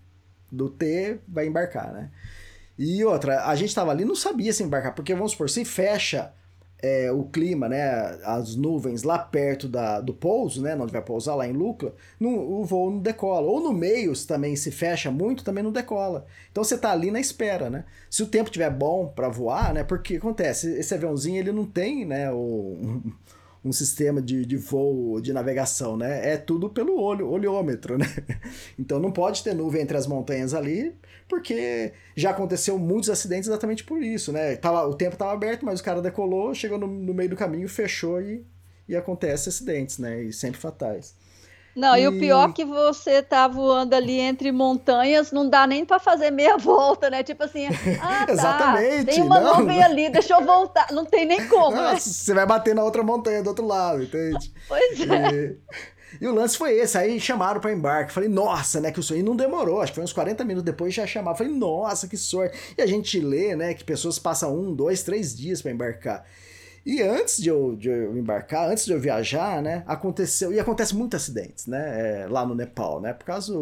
Speaker 5: do T, vai embarcar, né? E outra, a gente tava ali não sabia se embarcar, porque vamos supor, se fecha é, o clima, né, as nuvens lá perto da, do pouso, né, onde vai pousar lá em Lucla, no, o voo não decola. Ou no meio, se também se fecha muito, também não decola. Então você tá ali na espera, né? Se o tempo tiver bom para voar, né, porque acontece, esse aviãozinho ele não tem, né, o, um sistema de, de voo, de navegação, né? É tudo pelo olho, olhômetro, né? Então não pode ter nuvem entre as montanhas ali, porque já aconteceu muitos acidentes exatamente por isso, né? Tava, o tempo estava aberto, mas o cara decolou, chegou no, no meio do caminho, fechou e, e acontece acidentes, né? E sempre fatais.
Speaker 2: Não, e... e, o pior é que você tá voando ali entre montanhas, não dá nem para fazer meia volta, né? Tipo assim, ah, tá, Exatamente, tem uma não, nuvem ali, deixa eu voltar. Não tem nem como, né?
Speaker 5: Você vai bater na outra montanha do outro lado, entende?
Speaker 2: Pois é.
Speaker 5: E, e o lance foi esse, aí chamaram para embarque. Falei, nossa, né, que o sonho não demorou, acho que foi uns 40 minutos depois já chamaram. Falei, nossa, que sorte. E a gente lê, né, que pessoas passam um, dois, três dias para embarcar. E antes de eu, de eu embarcar, antes de eu viajar, né, aconteceu, e acontece muitos acidentes, né, é, lá no Nepal, né, por causa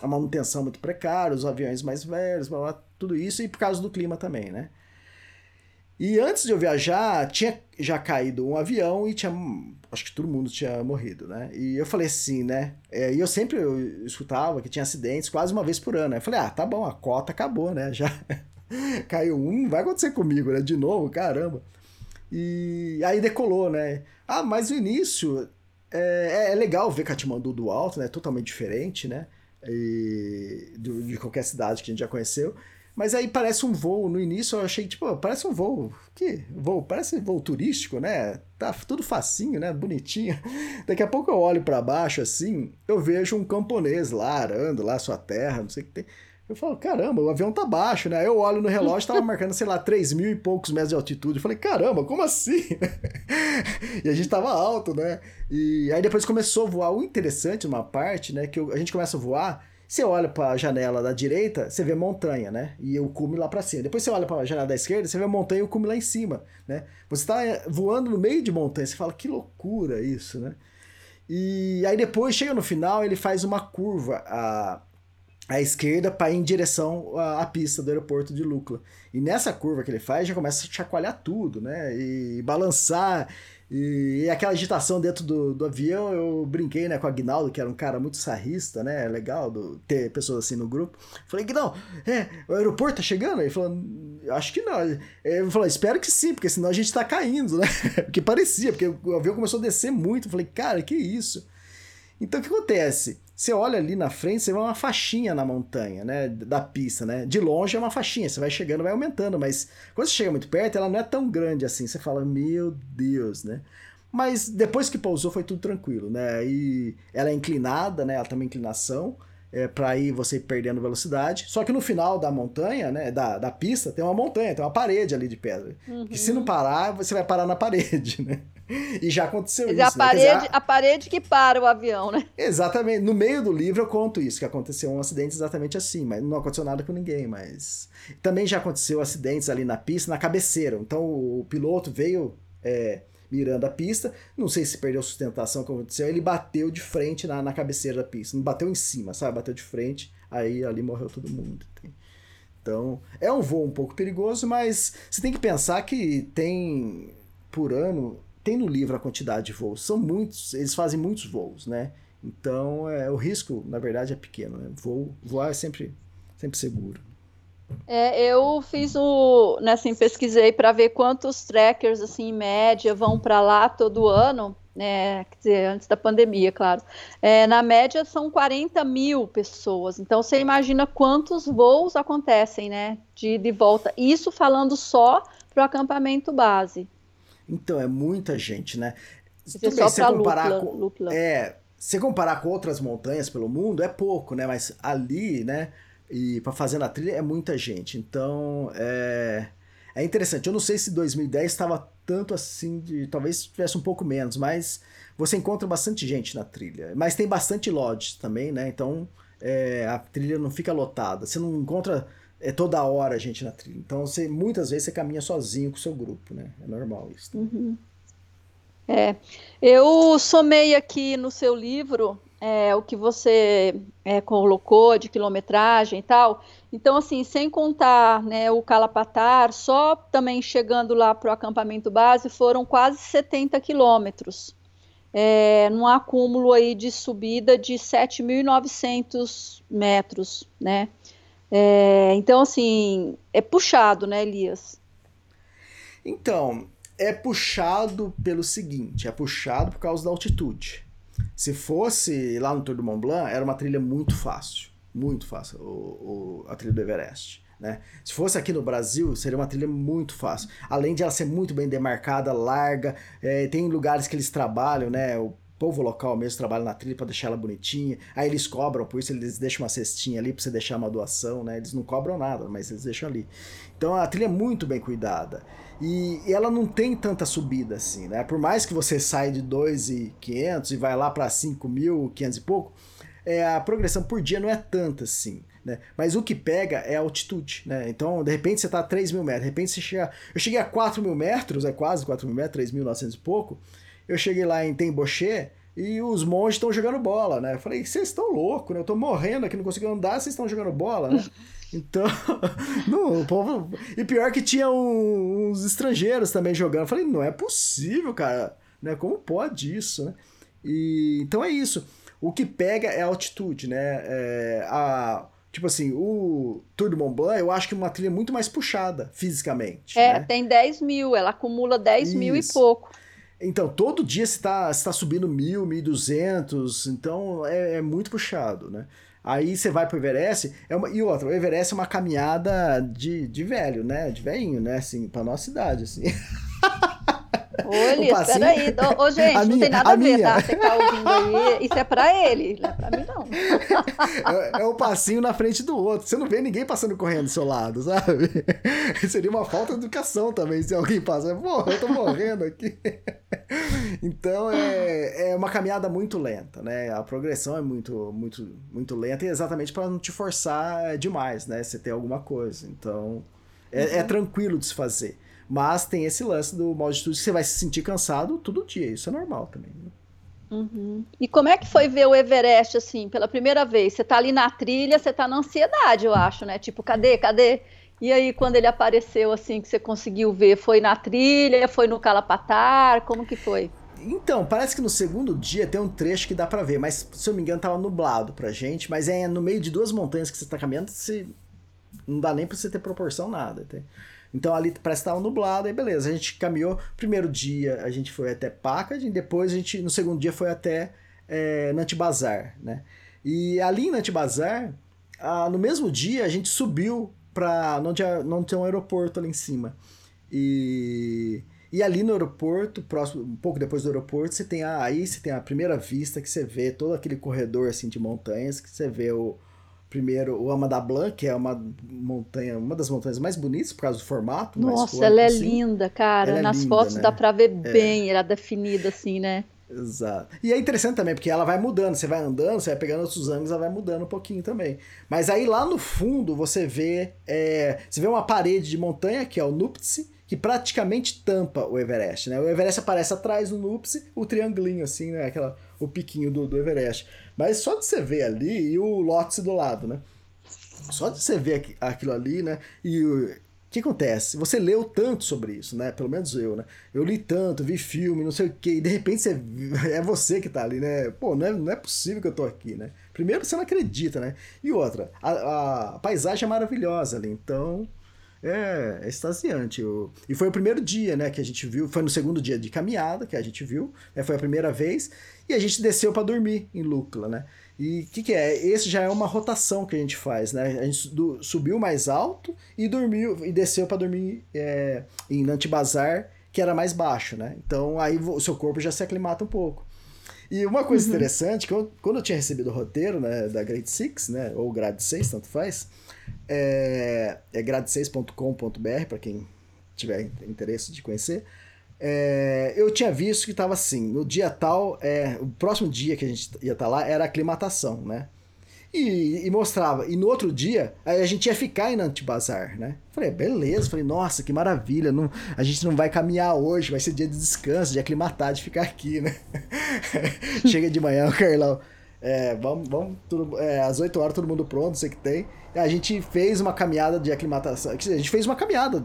Speaker 5: da manutenção muito precária, os aviões mais velhos, blá, blá, tudo isso, e por causa do clima também, né. E antes de eu viajar, tinha já caído um avião e tinha, acho que todo mundo tinha morrido, né, e eu falei assim, né, é, e eu sempre eu escutava que tinha acidentes quase uma vez por ano, né? eu falei, ah, tá bom, a cota acabou, né, já caiu um, vai acontecer comigo, né, de novo, caramba. E aí decolou, né? Ah, mas o início é, é legal ver Katmandu do alto, né? Totalmente diferente, né? E, de qualquer cidade que a gente já conheceu. Mas aí parece um voo. No início eu achei, tipo, parece um voo. Que? Voo, parece voo turístico, né? Tá tudo facinho, né? Bonitinho. Daqui a pouco eu olho para baixo assim, eu vejo um camponês lá arando lá sua terra, não sei o que tem. Eu falo, caramba, o avião tá baixo, né? Eu olho no relógio, tava marcando, sei lá, 3 mil e poucos metros de altitude. Eu falei, caramba, como assim? e a gente tava alto, né? E aí depois começou a voar. O interessante, uma parte, né, que a gente começa a voar, você olha para a janela da direita, você vê montanha, né? E o cume lá para cima. Depois você olha para a janela da esquerda, você vê montanha e o cume lá em cima, né? Você está voando no meio de montanha, você fala, que loucura isso, né? E aí depois chega no final, ele faz uma curva, a à esquerda para ir em direção à, à, pista do aeroporto de Lucla. E nessa curva que ele faz, já começa a chacoalhar tudo, né? E balançar. E, aquela agitação dentro do, do avião, eu brinquei né, com o Agnaldo, que era um cara muito sarrista, né? Legal do, ter pessoas assim no grupo. Falei, Agnaldo, é, o aeroporto tá chegando? Ele falou, acho que não. Ele falou, espero que sim, porque senão a gente tá caindo, né? porque parecia, porque o avião começou a descer muito. Eu falei, cara, que isso? Então o que acontece? Você olha ali na frente, você vê uma faixinha na montanha, né? Da pista, né? De longe é uma faixinha, você vai chegando, vai aumentando, mas quando você chega muito perto, ela não é tão grande assim. Você fala, meu Deus, né? Mas depois que pousou foi tudo tranquilo, né? E ela é inclinada, né? Ela tem uma inclinação é, para ir você perdendo velocidade. Só que no final da montanha, né? Da, da pista, tem uma montanha, tem uma parede ali de pedra. Uhum. Que se não parar, você vai parar na parede, né? E já aconteceu isso.
Speaker 2: A, né? parede, dizer, a... a... parede que para o avião, né?
Speaker 5: Exatamente. No meio do livro eu conto isso, que aconteceu um acidente exatamente assim, mas não aconteceu nada com ninguém, mas... Também já aconteceu acidentes ali na pista, na cabeceira. Então o piloto veio é, mirando a pista, não sei se perdeu sustentação, como aconteceu, ele bateu de frente na, na cabeceira da pista. Não bateu em cima, sabe? Bateu de frente, aí ali morreu todo mundo. Então, é um voo um pouco perigoso, mas você tem que pensar que tem por ano tem no livro a quantidade de voos, são muitos, eles fazem muitos voos, né? Então, é, o risco, na verdade, é pequeno. Né? Voo, voar é sempre, sempre seguro.
Speaker 2: É, eu fiz o, né, assim, pesquisei para ver quantos trackers, assim, em média, vão para lá todo ano, né, quer dizer, antes da pandemia, claro. É, na média são 40 mil pessoas. Então você imagina quantos voos acontecem, né, de, de volta. Isso falando só para o acampamento base.
Speaker 5: Então, é muita gente, né? Bem, se comparar com,
Speaker 2: Lupla.
Speaker 5: É, se comparar com outras montanhas pelo mundo, é pouco, né? Mas ali, né? E para fazer na trilha é muita gente. Então, é, é interessante. Eu não sei se 2010 estava tanto assim, de, talvez tivesse um pouco menos, mas você encontra bastante gente na trilha. Mas tem bastante lodge também, né? Então, é, a trilha não fica lotada. Você não encontra é toda hora a gente na trilha. Então você muitas vezes você caminha sozinho com o seu grupo, né? É normal isso.
Speaker 2: Uhum. É, eu somei aqui no seu livro é, o que você é, colocou de quilometragem e tal. Então, assim, sem contar né, o Calapatar, só também chegando lá para o acampamento base foram quase 70 quilômetros, é, num acúmulo aí de subida de 7.900 metros, né? É, então, assim, é puxado, né, Elias?
Speaker 5: Então, é puxado pelo seguinte, é puxado por causa da altitude. Se fosse lá no Tour do Mont Blanc, era uma trilha muito fácil, muito fácil, o, o, a trilha do Everest. Né? Se fosse aqui no Brasil, seria uma trilha muito fácil. Além de ela ser muito bem demarcada, larga, é, tem lugares que eles trabalham, né? O povo local mesmo trabalha na trilha para deixar ela bonitinha. Aí eles cobram, por isso eles deixam uma cestinha ali para você deixar uma doação, né? Eles não cobram nada, mas eles deixam ali. Então a trilha é muito bem cuidada. E, ela não tem tanta subida assim, né? Por mais que você saia de 2.500 e vai lá para 5.500 e pouco, é, a progressão por dia não é tanta assim. Né? Mas o que pega é a altitude, né? Então, de repente você está a 3 mil metros, de repente você chega. Eu cheguei a 4 mil metros, é quase 4 mil metros, 3.900 e pouco. Eu cheguei lá em Temboché e os monges estão jogando bola, né? Eu falei, vocês estão loucos, né? Eu tô morrendo aqui, não consigo andar, vocês estão jogando bola, né? Então, não, o povo. E pior que tinha um, uns estrangeiros também jogando. Eu falei, não é possível, cara. Né? Como pode isso, né? E, então é isso. O que pega é a altitude, né? É, a, tipo assim, o Tour do Mont Blanc, eu acho que é uma trilha muito mais puxada fisicamente.
Speaker 2: É,
Speaker 5: né?
Speaker 2: tem 10 mil, ela acumula 10 isso. mil e pouco.
Speaker 5: Então, todo dia você está tá subindo mil, mil duzentos, então é, é, muito puxado, né? Aí você vai pro Everest, é uma, e outra, o Everest é uma caminhada de, de velho, né? De velhinho, né? Assim, pra nossa idade, assim.
Speaker 2: Ô, Elias, peraí. Ô, ô, gente, não minha, tem nada a, a ver, minha. tá? Você tá ouvindo aí. Isso é pra ele, não é pra mim, não.
Speaker 5: É, é um passinho na frente do outro. Você não vê ninguém passando correndo do seu lado, sabe? Seria uma falta de educação também se alguém passa. Pô, eu tô morrendo aqui. Então é, é uma caminhada muito lenta, né? A progressão é muito, muito, muito lenta e exatamente para não te forçar demais, né? Você ter alguma coisa. Então é, é uhum. é tranquilo de se fazer. Mas tem esse lance do modo de estudo que você vai se sentir cansado todo dia. Isso é normal também. Né?
Speaker 2: Uhum. E como é que foi ver o Everest assim, pela primeira vez? Você tá ali na trilha, você tá na ansiedade, eu acho, né? Tipo, cadê, cadê? E aí, quando ele apareceu, assim, que você conseguiu ver, foi na trilha, foi no Calapatar, como que foi?
Speaker 5: Então, parece que no segundo dia tem um trecho que dá para ver, mas se eu me engano tava nublado pra gente, mas é no meio de duas montanhas que você tá caminhando, você não dá nem pra você ter proporção nada. Então ali parece que estava nublado, aí beleza. A gente caminhou. Primeiro dia a gente foi até Packaging, depois a gente, no segundo dia, foi até é, Nantibazar, né? E ali em Nantibazar, ah, no mesmo dia a gente subiu para tinha, não tinha um aeroporto ali em cima. E, e ali no aeroporto, próximo, um pouco depois do aeroporto, você tem a, aí você tem a primeira vista que você vê todo aquele corredor assim de montanhas, que você vê o, Primeiro, o Ama da Blanc, que é uma montanha, uma das montanhas mais bonitas por causa do formato.
Speaker 2: Nossa, ela é assim. linda, cara. Ela é Nas é linda, fotos né? dá pra ver é. bem, ela é definida assim, né?
Speaker 5: Exato. E é interessante também, porque ela vai mudando, você vai andando, você vai pegando outros ângulos, ela vai mudando um pouquinho também. Mas aí lá no fundo você vê. É, você vê uma parede de montanha, que é o Nuptse, que praticamente tampa o Everest, né? O Everest aparece atrás do Nuptse, o triangulinho assim, né? Aquela, o piquinho do, do Everest. Mas só de você ver ali e o Lotse do lado, né? Só de você ver aquilo ali, né? E o que acontece? Você leu tanto sobre isso, né? Pelo menos eu, né? Eu li tanto, vi filme, não sei o quê, e de repente você, é você que tá ali, né? Pô, não é, não é possível que eu tô aqui, né? Primeiro, você não acredita, né? E outra, a, a paisagem é maravilhosa ali, então é, é extasiante. O... E foi o primeiro dia, né, que a gente viu, foi no segundo dia de caminhada que a gente viu, né, foi a primeira vez, e a gente desceu para dormir em Lucla, né? E o que, que é? Esse já é uma rotação que a gente faz, né? A gente do, subiu mais alto e dormiu e desceu para dormir é, em Nantibazar, que era mais baixo, né? Então aí o seu corpo já se aclimata um pouco. E uma coisa uhum. interessante, que eu, quando eu tinha recebido o roteiro né, da Grade 6, né, ou Grade 6, tanto faz, é, é grade6.com.br, para quem tiver interesse de conhecer. É, eu tinha visto que estava assim, no dia tal, é, o próximo dia que a gente ia estar tá lá era aclimatação, né? E, e, mostrava. E no outro dia, a gente ia ficar em Antibazar, né? Falei, beleza. Falei, nossa, que maravilha. Não, a gente não vai caminhar hoje, vai ser dia de descanso, de aclimatar, de ficar aqui, né? Chega de manhã, o Carlão. É, vamos, vamos tudo, é, às 8 horas todo mundo pronto, sei que tem. A gente fez uma caminhada de aclimatação. A gente fez uma caminhada.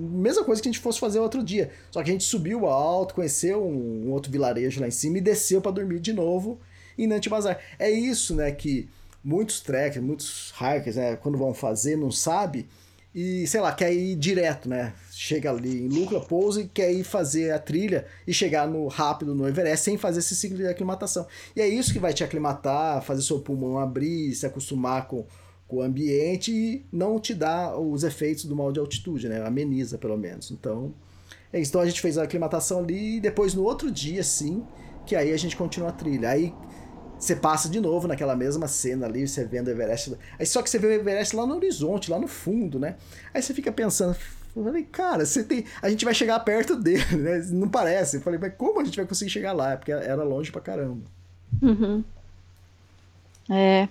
Speaker 5: Mesma coisa que a gente fosse fazer outro dia. Só que a gente subiu alto, conheceu um, outro vilarejo lá em cima e desceu para dormir de novo em Nantibazar. É isso, né, que muitos trekkers, muitos hikers, né, quando vão fazer, não sabe e, sei lá, quer ir direto, né? Chega ali em Lucla, pousa e quer ir fazer a trilha e chegar no rápido no Everest sem fazer esse ciclo de aclimatação. E é isso que vai te aclimatar, fazer seu pulmão abrir, se acostumar com, com o ambiente e não te dar os efeitos do mal de altitude, né? Ameniza, pelo menos. Então, é isso. Então a gente fez a aclimatação ali e depois no outro dia, sim, que aí a gente continua a trilha. Aí você passa de novo naquela mesma cena ali, você vendo o Everest. Aí só que você vê o Everest lá no horizonte, lá no fundo, né? Aí você fica pensando, falei, cara, você tem. A gente vai chegar perto dele, né? Não parece. Eu falei, mas como a gente vai conseguir chegar lá? Porque era longe pra caramba.
Speaker 2: Uhum. É.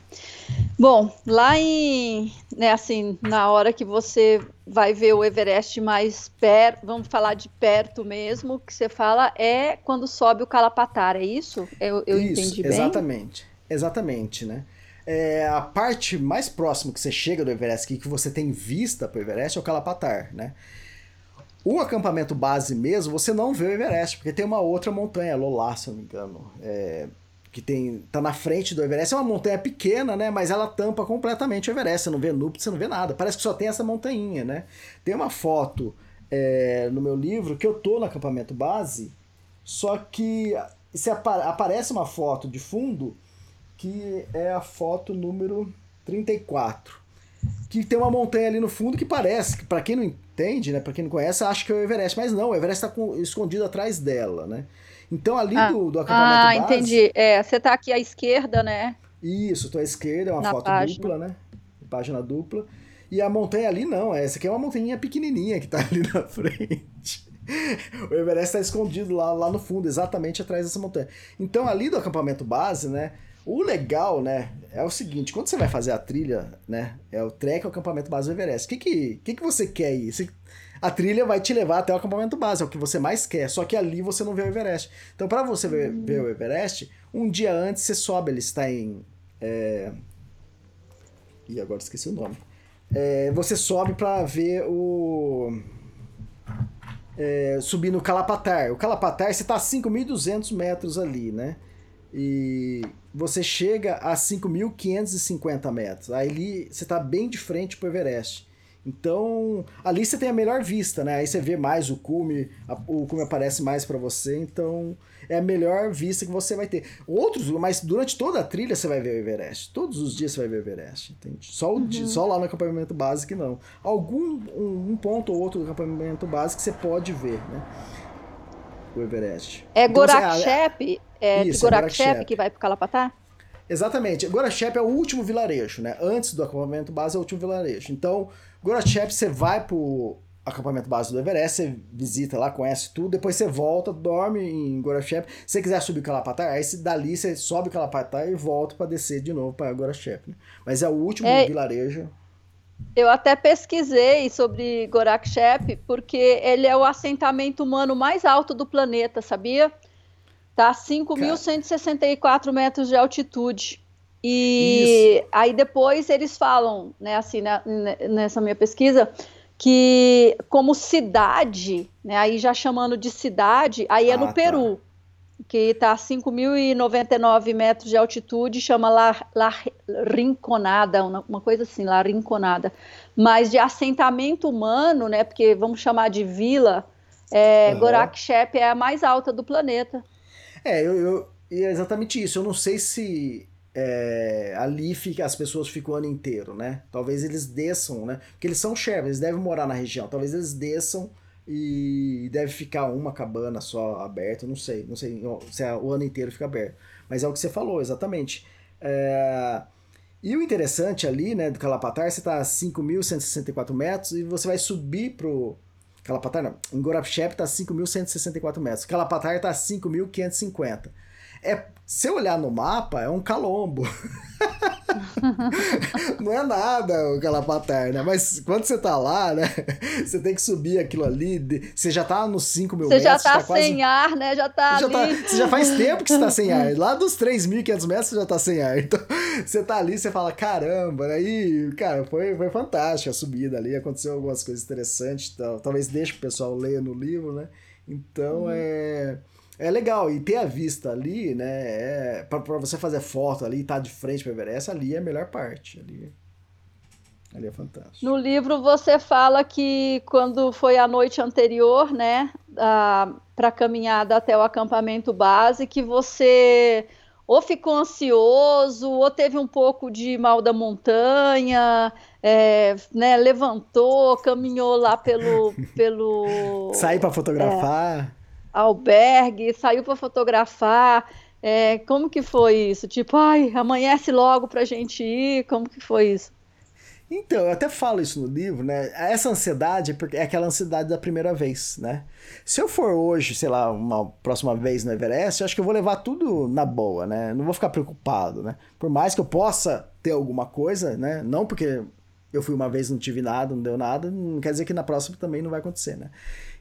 Speaker 2: Bom, lá em, né, assim, na hora que você vai ver o Everest mais perto, vamos falar de perto mesmo, que você fala é quando sobe o Calapatar, é isso? Eu, eu
Speaker 5: isso,
Speaker 2: entendi bem?
Speaker 5: Exatamente, exatamente, né? É, a parte mais próxima que você chega do Everest, que, que você tem vista para o Everest, é o Calapatar, né? O acampamento base mesmo, você não vê o Everest, porque tem uma outra montanha, Lolá, se eu não me engano. É, que tem tá na frente do Everest. É uma montanha pequena, né? Mas ela tampa completamente o Everest. Você não vê nuvem, você não vê nada. Parece que só tem essa montanha, né? Tem uma foto é, no meu livro que eu tô no acampamento base, só que se apa aparece uma foto de fundo que é a foto número 34. Que tem uma montanha ali no fundo que parece, que para quem não entende, né, para quem não conhece, acha que é o Everest, mas não, o Everest está escondido atrás dela, né? Então, ali ah. do, do acampamento
Speaker 2: ah,
Speaker 5: base...
Speaker 2: Ah, entendi. É, você tá aqui à esquerda, né?
Speaker 5: Isso, tô à esquerda, é uma
Speaker 2: Na
Speaker 5: foto
Speaker 2: página.
Speaker 5: dupla, né? Página dupla. E a montanha ali não, essa aqui é uma montanha pequenininha que tá ali na frente. O Everest está escondido lá, lá no fundo, exatamente atrás dessa montanha. Então, ali do acampamento base, né? O legal, né, é o seguinte, quando você vai fazer a trilha, né, é o trek ao acampamento base do Everest. O que que, que, que você quer ir? Você, a trilha vai te levar até o acampamento base, é o que você mais quer, só que ali você não vê o Everest. Então, para você ver, ver, o Everest, um dia antes você sobe, ele está em... É... Ih, agora esqueci o nome. É, você sobe para ver o... É, subir no Calapatar. O Calapatar, você está a 5.200 metros ali, né? E você chega a 5.550 metros. Aí você está bem de frente para o Everest. Então, ali você tem a melhor vista, né? Aí você vê mais o cume, a, o cume aparece mais para você, então é a melhor vista que você vai ter. Outros, mas durante toda a trilha você vai ver o Everest. Todos os dias você vai ver o Everest, entende? Só, o, uhum. só lá no acampamento base que não. Algum um, um, ponto ou outro do acampamento base que você pode ver, né? O Everest.
Speaker 2: É então, Gorakchep? É Isso, de Gorakchep que vai pro Calapatar?
Speaker 5: Exatamente. Gorachep é o último vilarejo, né? Antes do acampamento base é o último vilarejo. Então, Gorachep, você vai pro acampamento base do Everest, você visita lá, conhece tudo, depois você volta, dorme em Gorachep. Se você quiser subir o Calapatar, aí dali você sobe o Calapatar e volta para descer de novo para Gorachep. Né? Mas é o último é, vilarejo.
Speaker 2: Eu até pesquisei sobre Gorakchep, porque ele é o assentamento humano mais alto do planeta, sabia? Tá 5.164 metros de altitude. E Isso. aí depois eles falam, né, assim, né, nessa minha pesquisa, que como cidade, né, aí já chamando de cidade, aí é ah, no tá. Peru, que está a 5.099 metros de altitude, chama La, La Rinconada, uma, uma coisa assim, La Rinconada. Mas de assentamento humano, né, porque vamos chamar de vila, é, uhum. Gorakchep é a mais alta do planeta.
Speaker 5: É, eu, eu, é exatamente isso. Eu não sei se é, ali fica, as pessoas ficam o ano inteiro, né? Talvez eles desçam, né? Porque eles são chefes, eles devem morar na região. Talvez eles desçam e deve ficar uma cabana só aberta, não sei, não sei se é, o ano inteiro fica aberto. Mas é o que você falou, exatamente. É... E o interessante ali, né, do Calapatar, você está a 5.164 metros e você vai subir pro Calapatar não, em Gorapchep está a 5.164 metros, Calapatar está a 5.550. É, se eu olhar no mapa, é um calombo. não é nada o Calapatar, né? Mas quando você tá lá, né? Você tem que subir aquilo ali. Você já tá nos 5 mil
Speaker 2: você
Speaker 5: metros.
Speaker 2: Já tá,
Speaker 5: tá
Speaker 2: sem
Speaker 5: quase...
Speaker 2: ar, né? Já tá
Speaker 5: já
Speaker 2: ali.
Speaker 5: Tá... Você já faz tempo que você tá sem ar. Lá dos 3.500 metros você já tá sem ar. Então, você tá ali, você fala, caramba. Aí, cara, foi, foi fantástico a subida ali. Aconteceu algumas coisas interessantes. Então, talvez deixe o pessoal ler no livro, né? Então, uhum. é... É legal, e ter a vista ali, né? É, pra, pra você fazer foto ali e estar tá de frente para Everest, ali é a melhor parte. Ali, ali é fantástico.
Speaker 2: No livro você fala que quando foi a noite anterior, né? Para caminhada até o acampamento base, que você ou ficou ansioso, ou teve um pouco de mal da montanha, é, né, levantou, caminhou lá pelo. pelo
Speaker 5: Sair para fotografar.
Speaker 2: É, albergue, saiu para fotografar. É, como que foi isso? Tipo, ai, amanhece logo pra gente ir. Como que foi isso?
Speaker 5: Então, eu até falo isso no livro, né? Essa ansiedade é aquela ansiedade da primeira vez, né? Se eu for hoje, sei lá, uma próxima vez no Everest, eu acho que eu vou levar tudo na boa, né? Não vou ficar preocupado, né? Por mais que eu possa ter alguma coisa, né? Não porque eu fui uma vez não tive nada, não deu nada, não quer dizer que na próxima também não vai acontecer, né?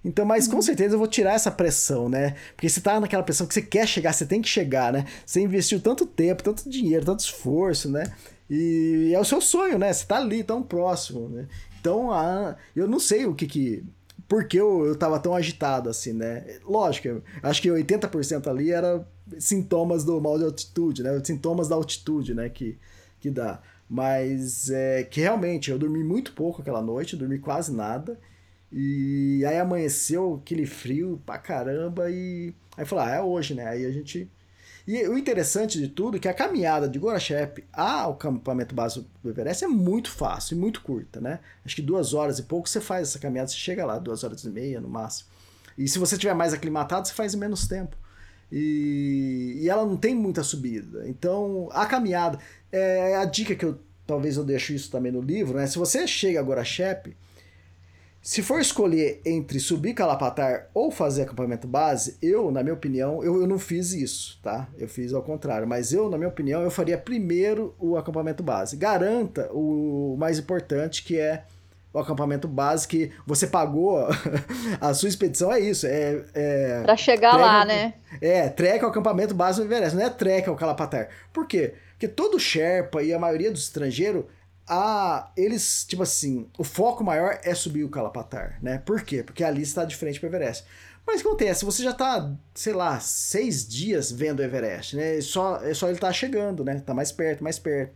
Speaker 5: Então, mas com uhum. certeza eu vou tirar essa pressão, né? Porque você tá naquela pressão que você quer chegar, você tem que chegar, né? Você investiu tanto tempo, tanto dinheiro, tanto esforço, né? E é o seu sonho, né? Você tá ali, tão próximo, né? Então, a, eu não sei o que que... Por que eu, eu tava tão agitado assim, né? Lógico, acho que 80% ali era sintomas do mal de altitude, né? Sintomas da altitude, né? Que, que dá. Mas é que realmente eu dormi muito pouco aquela noite, dormi quase nada. E aí amanheceu aquele frio pra caramba e aí falou, ah, é hoje, né? Aí a gente e o interessante de tudo é que a caminhada de Gorachep ao acampamento base do Everest é muito fácil e muito curta, né? Acho que duas horas e pouco você faz essa caminhada, você chega lá, duas horas e meia no máximo. E se você tiver mais aclimatado, você faz em menos tempo. E, e ela não tem muita subida. Então, a caminhada, é a dica que eu talvez eu deixo isso também no livro, né? Se você chega a Gorachep, se for escolher entre subir Calapatar ou fazer acampamento base, eu, na minha opinião, eu, eu não fiz isso, tá? Eu fiz ao contrário, mas eu, na minha opinião, eu faria primeiro o acampamento base. Garanta o mais importante, que é o acampamento base, que você pagou a sua expedição, é isso. É, é
Speaker 2: pra chegar lá, né?
Speaker 5: É, treca o acampamento base do Everest, não é treca o Calapatar. Por quê? Porque todo Sherpa e a maioria dos estrangeiros a eles, tipo assim, o foco maior é subir o Calapatar, né? Por quê? Porque ali está de frente para o Everest. Mas o que acontece? Você já tá, sei lá, seis dias vendo o Everest, né? Só, é só ele tá chegando, né? Tá mais perto, mais perto.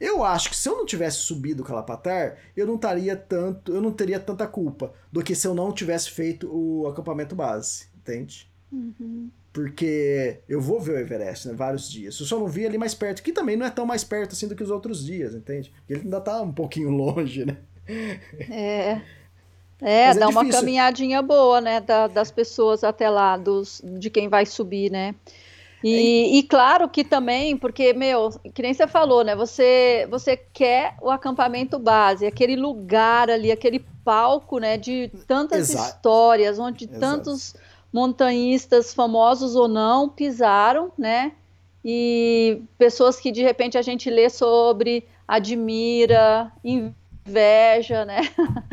Speaker 5: Eu acho que se eu não tivesse subido o Calapatar, eu não estaria tanto, eu não teria tanta culpa do que se eu não tivesse feito o acampamento base, entende? Uhum porque eu vou ver o Everest, né, vários dias. Eu só não vi ali mais perto, que também não é tão mais perto assim do que os outros dias, entende? Ele ainda tá um pouquinho longe, né?
Speaker 2: É. É, é dá uma caminhadinha boa, né, da, das pessoas até lá, dos, de quem vai subir, né? E, é. e, claro que também, porque, meu, que nem você falou, né? Você, você quer o acampamento base, aquele lugar ali, aquele palco, né? De tantas Exato. histórias, onde Exato. tantos montanhistas famosos ou não pisaram, né? E pessoas que de repente a gente lê sobre, admira, inveja, né?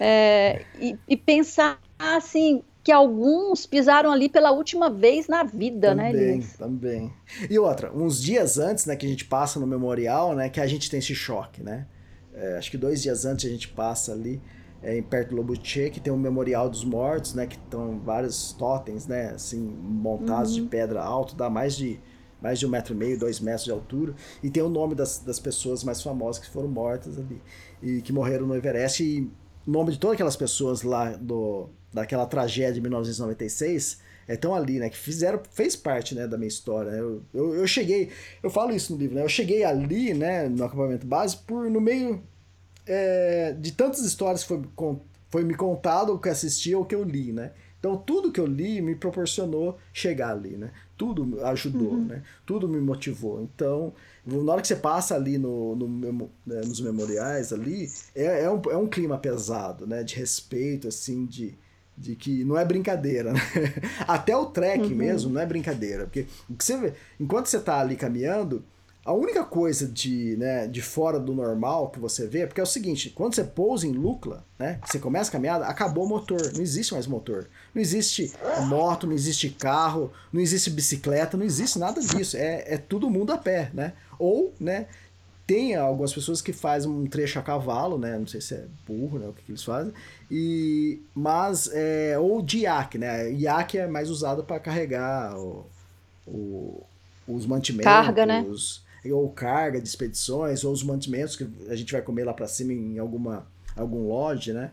Speaker 2: É, e, e, pensar assim que alguns pisaram ali pela última vez na vida,
Speaker 5: também,
Speaker 2: né, Elias?
Speaker 5: Também. E outra, uns dias antes, né, que a gente passa no memorial, né, que a gente tem esse choque, né? É, acho que dois dias antes a gente passa ali é, em perto do Lobuche, que tem um memorial dos mortos, né, que estão vários totens, né, assim, montados uhum. de pedra alto, dá mais de mais de um metro e meio, dois metros de altura, e tem o nome das, das pessoas mais famosas que foram mortas ali, e que morreram no Everest, e o nome de todas aquelas pessoas lá do, daquela tragédia de 1996 estão é, ali, né, que fizeram, fez parte, né, da minha história, né? eu, eu, eu cheguei, eu falo isso no livro, né, eu cheguei ali, né, no acampamento base, por, no meio é, de tantas histórias que foi, foi me contado, ou que assisti, ou que eu li, né? Então, tudo que eu li me proporcionou chegar ali, né? Tudo ajudou, uhum. né? Tudo me motivou. Então, na hora que você passa ali no, no né, nos memoriais ali, é, é, um, é um clima pesado, né? De respeito, assim, de, de que não é brincadeira, né? Até o trek uhum. mesmo não é brincadeira. Porque o que você vê, enquanto você tá ali caminhando, a única coisa de, né, de fora do normal que você vê, porque é o seguinte, quando você pousa em Lucla, né, você começa a caminhada, acabou o motor, não existe mais motor. Não existe moto, não existe carro, não existe bicicleta, não existe nada disso. É, é todo mundo a pé, né? Ou, né, tem algumas pessoas que fazem um trecho a cavalo, né? Não sei se é burro, né? O que, que eles fazem. E, mas, é, ou de iaque, né? Iaque é mais usado para carregar o, o, os mantimentos.
Speaker 2: Carga, né?
Speaker 5: Ou carga de expedições, ou os mantimentos que a gente vai comer lá para cima em alguma, algum lodge, né?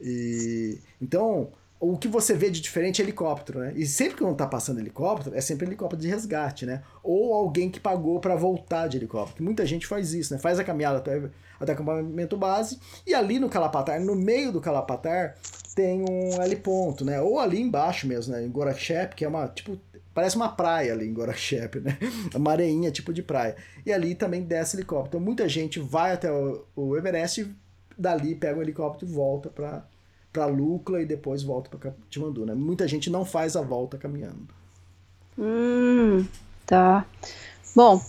Speaker 5: E, então, o que você vê de diferente é helicóptero, né? E sempre que não tá passando helicóptero, é sempre helicóptero de resgate, né? Ou alguém que pagou para voltar de helicóptero. Muita gente faz isso, né? Faz a caminhada até, até acampamento base e ali no Calapatar, no meio do Calapatar, tem um heliponto, né? Ou ali embaixo mesmo, né? Em Gorakshep, que é uma, tipo, parece uma praia ali em Gorakshep, né? Uma areinha tipo de praia. E ali também desce helicóptero. Então muita gente vai até o, o Everest e dali pega um helicóptero e volta para para Lucla e depois volta para Katmandu, né? Muita gente não faz a volta caminhando.
Speaker 2: Hum, tá. Bom,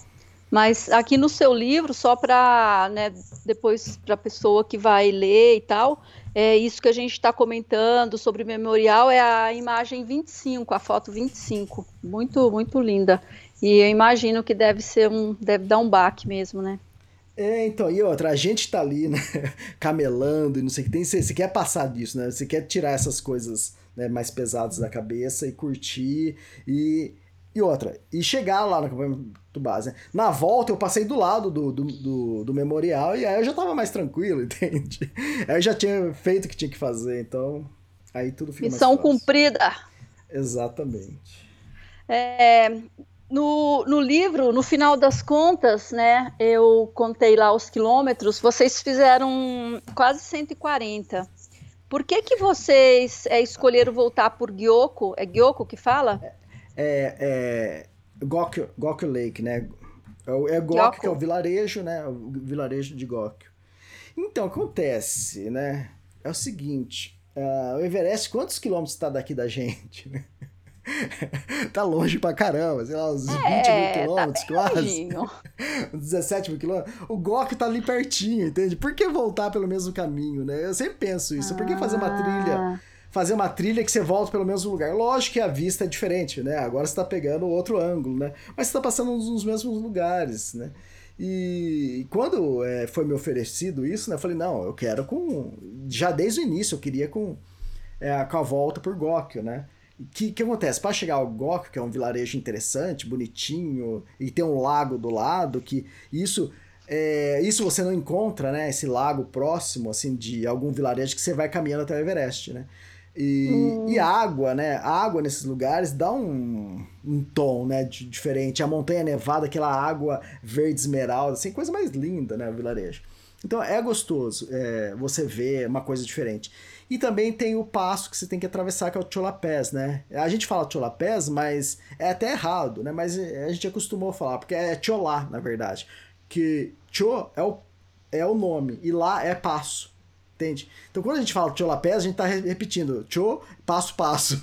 Speaker 2: mas aqui no seu livro, só para né, depois para a pessoa que vai ler e tal, é isso que a gente está comentando sobre o memorial é a imagem 25, a foto 25, muito muito linda. E eu imagino que deve ser um, deve dar um baque mesmo, né?
Speaker 5: É, então, e outra, a gente tá ali, né, camelando e não sei o que tem, você, você quer passar disso, né, você quer tirar essas coisas né, mais pesadas da cabeça e curtir e, e outra, e chegar lá no acampamento base. Né? Na volta eu passei do lado do, do, do, do, memorial e aí eu já tava mais tranquilo, entende? Aí eu já tinha feito o que tinha que fazer, então aí tudo fica
Speaker 2: Missão
Speaker 5: mais fácil.
Speaker 2: cumprida.
Speaker 5: Exatamente.
Speaker 2: É, no, no livro, no final das contas, né, eu contei lá os quilômetros, vocês fizeram quase 140. Por que que vocês é, escolheram voltar por Gyoko? É Gyoko que fala?
Speaker 5: É, é Gokyo, Gokyo Lake, né? É, é Gokyo, que é o vilarejo, né? O vilarejo de Gokyo. Então, acontece, né? É o seguinte, uh, o Everest, quantos quilômetros está daqui da gente, né? tá longe pra caramba, sei lá, uns é, 20 mil tá quilômetros tá quase. uns 17 mil quilômetros. O Gok tá ali pertinho, entende? Por que voltar pelo mesmo caminho, né? Eu sempre penso isso. Por que fazer uma trilha? Fazer uma trilha que você volta pelo mesmo lugar. Lógico que a vista é diferente, né? Agora você tá pegando outro ângulo, né? Mas você tá passando nos mesmos lugares, né? E quando é, foi me oferecido isso, né? Eu falei, não, eu quero com. Já desde o início, eu queria com, é, com a volta por Góquio, né? O que, que acontece? Para chegar ao Góquio, que é um vilarejo interessante, bonitinho, e tem um lago do lado, que isso. É, isso você não encontra, né? Esse lago próximo, assim, de algum vilarejo que você vai caminhando até o Everest, né? E, hum. e água, né? A água nesses lugares dá um, um tom, né? De, diferente. A montanha nevada, aquela água verde esmeralda, assim, coisa mais linda, né? O vilarejo. Então é gostoso é, você ver uma coisa diferente. E também tem o passo que você tem que atravessar, que é o Cholapés, né? A gente fala Cholapés, mas é até errado, né? Mas a gente acostumou a falar, porque é Cholá, na verdade. Que Cho é o, é o nome e lá é passo. Entende? Então quando a gente fala Cholapés, a gente tá repetindo Cho, passo, passo.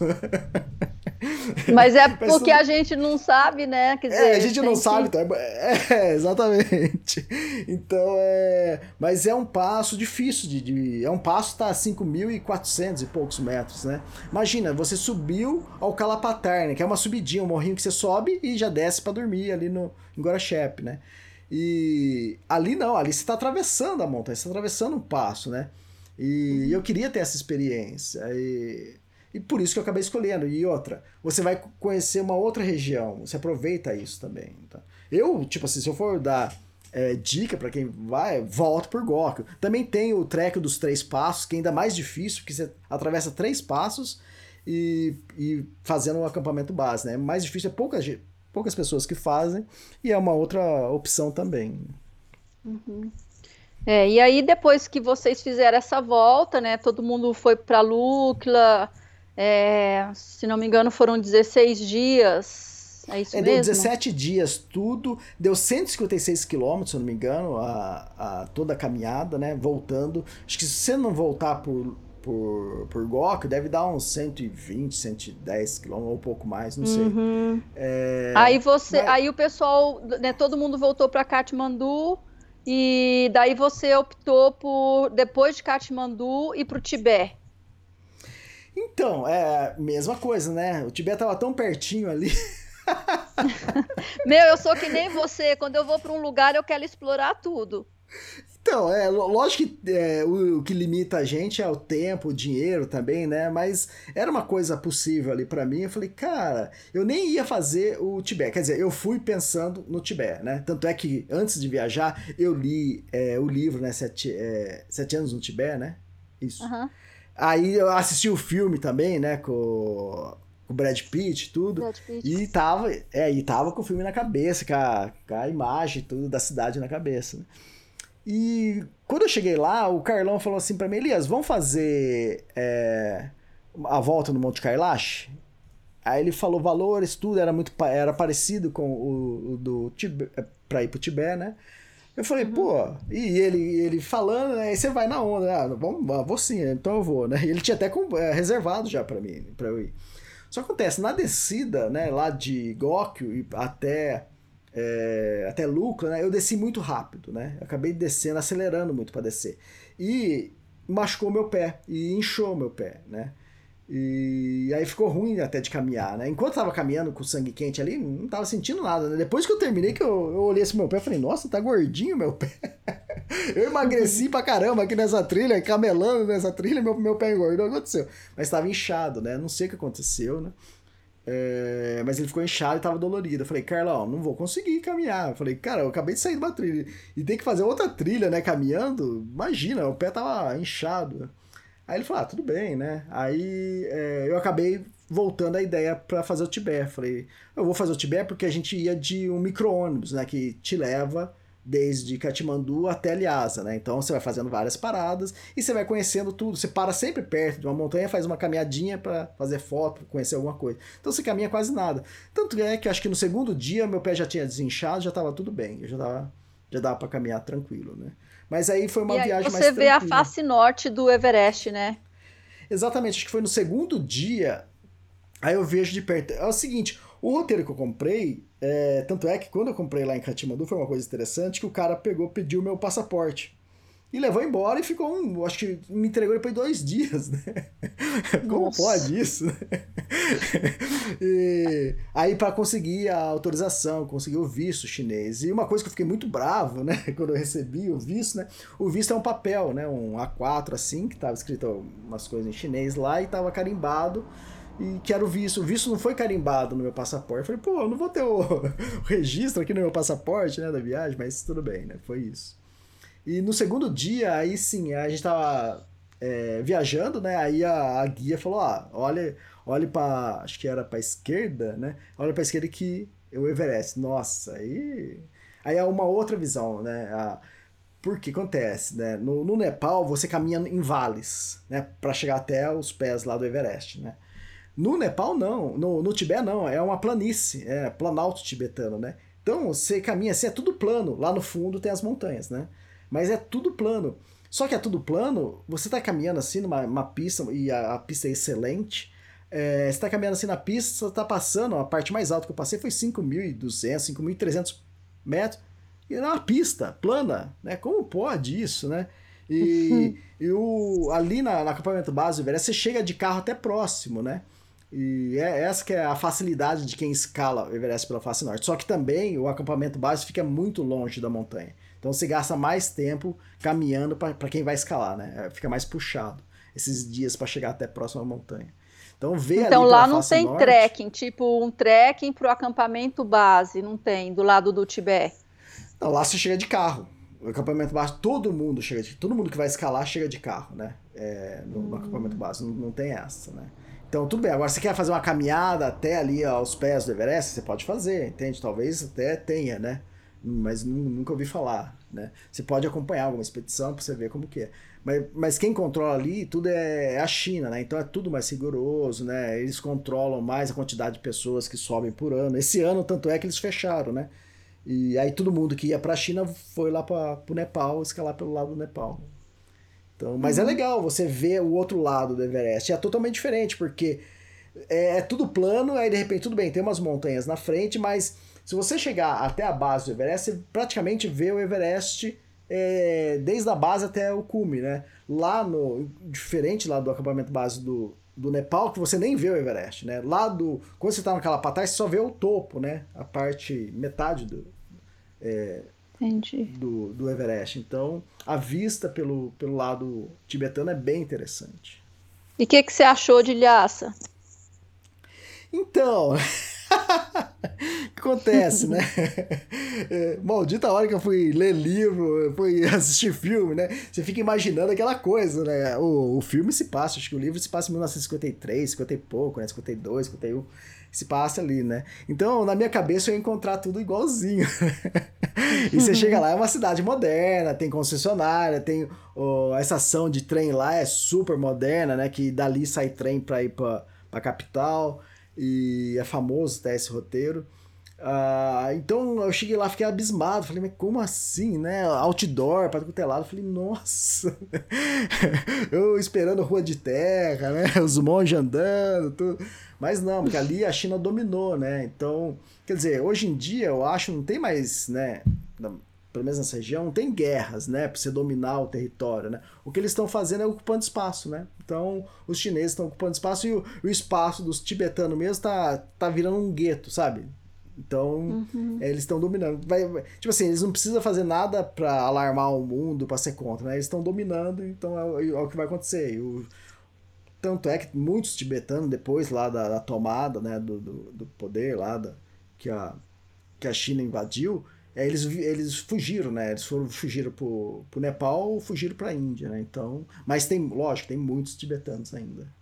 Speaker 2: Mas é porque a gente não sabe, né? Quer dizer,
Speaker 5: é, a gente não sabe, que... então é, exatamente. Então é. Mas é um passo difícil de. de é um passo que tá a 5.400 e poucos metros, né? Imagina, você subiu ao Calapatar, né? Que é uma subidinha, um morrinho que você sobe e já desce para dormir ali no, em Gorachep, né? E ali não, ali você está atravessando a montanha, você está atravessando um passo, né? E eu queria ter essa experiência. E, e por isso que eu acabei escolhendo. E outra, você vai conhecer uma outra região. Você aproveita isso também. Tá? Eu, tipo assim, se eu for dar é, dica para quem vai, volta por Góquio. Também tem o trek dos três passos, que é ainda mais difícil, porque você atravessa três passos e, e fazendo um acampamento base, né? Mais difícil é poucas, poucas pessoas que fazem e é uma outra opção também.
Speaker 2: Uhum. É, e aí depois que vocês fizeram essa volta, né, todo mundo foi para Lucla, é, se não me engano foram 16 dias, é isso é, mesmo?
Speaker 5: Deu 17 dias tudo, deu 156 quilômetros, se não me engano, a, a, toda a caminhada, né, voltando. Acho que se você não voltar por, por, por Gokyo deve dar uns 120, 110 quilômetros, ou um pouco mais, não sei.
Speaker 2: Uhum.
Speaker 5: É,
Speaker 2: Aí você,
Speaker 5: mas-
Speaker 2: aí o pessoal, né, todo mundo voltou para Katmandu e daí você optou por depois de Katmandu ir para o Tibete.
Speaker 5: Então, é a mesma coisa, né? O Tibete tava tão pertinho ali.
Speaker 2: Meu, eu sou que nem você. Quando eu vou para um lugar, eu quero explorar tudo.
Speaker 5: Então, é lógico que é, o, o que limita a gente é o tempo, o dinheiro também, né? Mas era uma coisa possível ali pra mim. Eu falei, cara, eu nem ia fazer o Tibete. Quer dizer, eu fui pensando no Tibete, né? Tanto é que antes de viajar, eu li é, o livro, né? Sete, é, Sete Anos no Tibete, né? Isso.
Speaker 2: Aham.
Speaker 5: Aí eu assisti o filme também, né? Com, o Brad Pitt e tudo.
Speaker 2: Brad Pitt.
Speaker 5: E tava, é, e tava com o filme na cabeça, com a, com a imagem tudo da cidade na cabeça. né? E quando eu cheguei lá, o Carlão falou assim pra mim, Elias, vamos fazer é, a volta no Monte Kailash? Aí ele falou valores, tudo era muito era parecido com o, o do Tibete, pra ir pro Tibete, né? Eu falei, pô, e ele, ele falando, né, aí você vai na onda, ah, vamos, vou sim, então eu vou, né? E ele tinha até é, reservado já pra mim, pra eu ir. Só acontece, na descida, né, lá de e até é, até Lucla, né, eu desci muito rápido, né? Acabei descendo, acelerando muito para descer. E machucou meu pé e inchou meu pé, né? E aí ficou ruim até de caminhar, né? Enquanto eu tava caminhando com sangue quente ali, não tava sentindo nada, né? Depois que eu terminei, que eu, eu olhei esse meu pé, falei, nossa, tá gordinho meu pé. eu emagreci pra caramba aqui nessa trilha, camelando nessa trilha, meu, meu pé engordou, aconteceu? Mas tava inchado, né? Não sei o que aconteceu, né? É, mas ele ficou inchado e tava dolorido. Eu falei, Carlão, não vou conseguir caminhar. Eu falei, cara, eu acabei de sair de uma trilha e tem que fazer outra trilha, né? Caminhando. Imagina, o pé tava inchado. Aí ele falou, ah, tudo bem, né? Aí é, eu acabei voltando a ideia para fazer o Tibete. Falei, eu vou fazer o Tibete porque a gente ia de um micro-ônibus, né? Que te leva desde Katmandu até Lhasa, né? Então você vai fazendo várias paradas e você vai conhecendo tudo. Você para sempre perto de uma montanha, faz uma caminhadinha para fazer foto, conhecer alguma coisa. Então você caminha quase nada. Tanto é que acho que no segundo dia meu pé já tinha desinchado, já tava tudo bem. Eu já tava, já dava para caminhar tranquilo, né? Mas aí foi uma
Speaker 2: e
Speaker 5: viagem
Speaker 2: você
Speaker 5: mais
Speaker 2: vê a face norte do Everest, né?
Speaker 5: Exatamente, acho que foi no segundo dia. Aí eu vejo de perto. É o seguinte, o roteiro que eu comprei, é, tanto é que quando eu comprei lá em Katmandu foi uma coisa interessante que o cara pegou, pediu meu passaporte. E levou embora e ficou um. Acho que me entregou depois de dois dias, né? Como
Speaker 2: Nossa.
Speaker 5: pode isso? né? E aí, para conseguir a autorização, conseguir o visto chinês. E uma coisa que eu fiquei muito bravo, né? Quando eu recebi o visto, né? O visto é um papel, né? Um A4 assim, que tava escrito umas coisas em chinês lá e tava carimbado. E que era o visto. O visto não foi carimbado no meu passaporte. Eu falei, pô, eu não vou ter o, registro aqui no meu passaporte, né? Da viagem, mas tudo bem, né? Foi isso. E no segundo dia, aí sim, a gente tava é, viajando, né? Aí a, a guia falou: ah, olha, olhe para acho que era para esquerda, né? Olha para esquerda que é o Everest. Nossa, aí aí é uma outra visão, né? A, por que acontece, né? No, no Nepal você caminha em vales, né? Para chegar até os pés lá do Everest, né? No Nepal não, no, no Tibete não, é uma planície, é planalto tibetano, né? Então você caminha assim, é tudo plano. Lá no fundo tem as montanhas, né? Mas é tudo plano. Só que é tudo plano, você tá caminhando assim numa uma pista, e a, a pista é excelente. É, você tá caminhando assim na pista, você tá passando, a parte mais alta que eu passei foi 5.200, 5.300 metros. E era uma pista plana, né? Como pode isso, né? E, e o, ali na, no acampamento base Everest, você chega de carro até próximo, né? E é essa que é a facilidade de quem escala o Everest pela face norte. Só que também o acampamento base fica muito longe da montanha. Então você gasta mais tempo caminhando para quem vai escalar, né? É, Fica mais puxado esses dias para chegar até próximo à montanha. Então vê
Speaker 2: Então lá não tem
Speaker 5: norte,
Speaker 2: trekking, tipo um trekking pro acampamento base, não tem, do lado do Tibete.
Speaker 5: Não, lá você chega de carro. O acampamento base, todo mundo chega de Todo mundo que vai escalar chega de carro, né? É, no, no acampamento base. Não, não tem essa, né? Então, tudo bem. Agora, você quer fazer uma caminhada até ali aos pés do Everest? Você pode fazer, entende? Talvez até tenha, né? Mas nu- nunca ouvi falar, né? Você pode acompanhar alguma expedição para você ver como que é. Mas, mas quem controla ali, tudo é, é a China, né? Então é tudo mais rigoroso, né? Eles controlam mais a quantidade de pessoas que sobem por ano. Esse ano, tanto é que eles fecharam, né? E aí todo mundo que ia para a China foi lá para o Nepal, escalar pelo lado do Nepal. Então, mas é legal você ver o outro lado do Everest. É totalmente diferente, porque é, é tudo plano, aí de repente, tudo bem, tem umas montanhas na frente, mas se você chegar até a base do Everest, você praticamente vê o Everest é, desde a base até o cume, né? Lá no. Diferente lá do acampamento base do, do Nepal, que você nem vê o Everest, né? Lá do. Quando você tá naquela patai, você só vê o topo, né? A parte. metade do. É,
Speaker 2: Entendi.
Speaker 5: do, do Everest. Então, a vista pelo, pelo lado tibetano é bem interessante.
Speaker 2: E o que, que você achou de Lhasa?
Speaker 5: Então, o que acontece, né? Maldita hora que eu fui ler livro, fui assistir filme, né? Você fica imaginando aquela coisa, né? O, o filme se passa, acho que o livro se passa em 1953, 50 e pouco, né? 52, 51 se passa ali, né? Então, na minha cabeça, eu ia encontrar tudo igualzinho. e você chega lá, é uma cidade moderna, tem concessionária, tem oh, a estação de trem lá é super moderna, né? Que dali sai trem para ir para a capital e é famoso até esse roteiro. Uh, então eu cheguei lá, fiquei abismado, falei, mas como assim, né? Outdoor, para todo lado, falei, nossa, eu esperando rua de terra, né? Os monges andando, tudo. Mas não, porque ali a China dominou, né? Então, quer dizer, hoje em dia eu acho não tem mais, né? Pelo menos nessa região, não tem guerras, né? Pra você dominar o território, né? O que eles estão fazendo é ocupando espaço, né? Então, os chineses estão ocupando espaço e o, o espaço dos tibetanos mesmo tá, tá virando um gueto, sabe? Então, uhum. é, eles estão dominando. Vai, vai, tipo assim, eles não precisam fazer nada para alarmar o mundo, para ser contra, né? Eles estão dominando, então é, é, o que vai acontecer. E o, tanto é que muitos tibetanos, depois lá da, da tomada né, do, do, do, poder lá da, que, a, que a China invadiu, é, eles, eles fugiram, né? Eles foram, fugiram pro, pro Nepal ou fugiram pra Índia, né? Então, mas tem, lógico, tem muitos tibetanos ainda.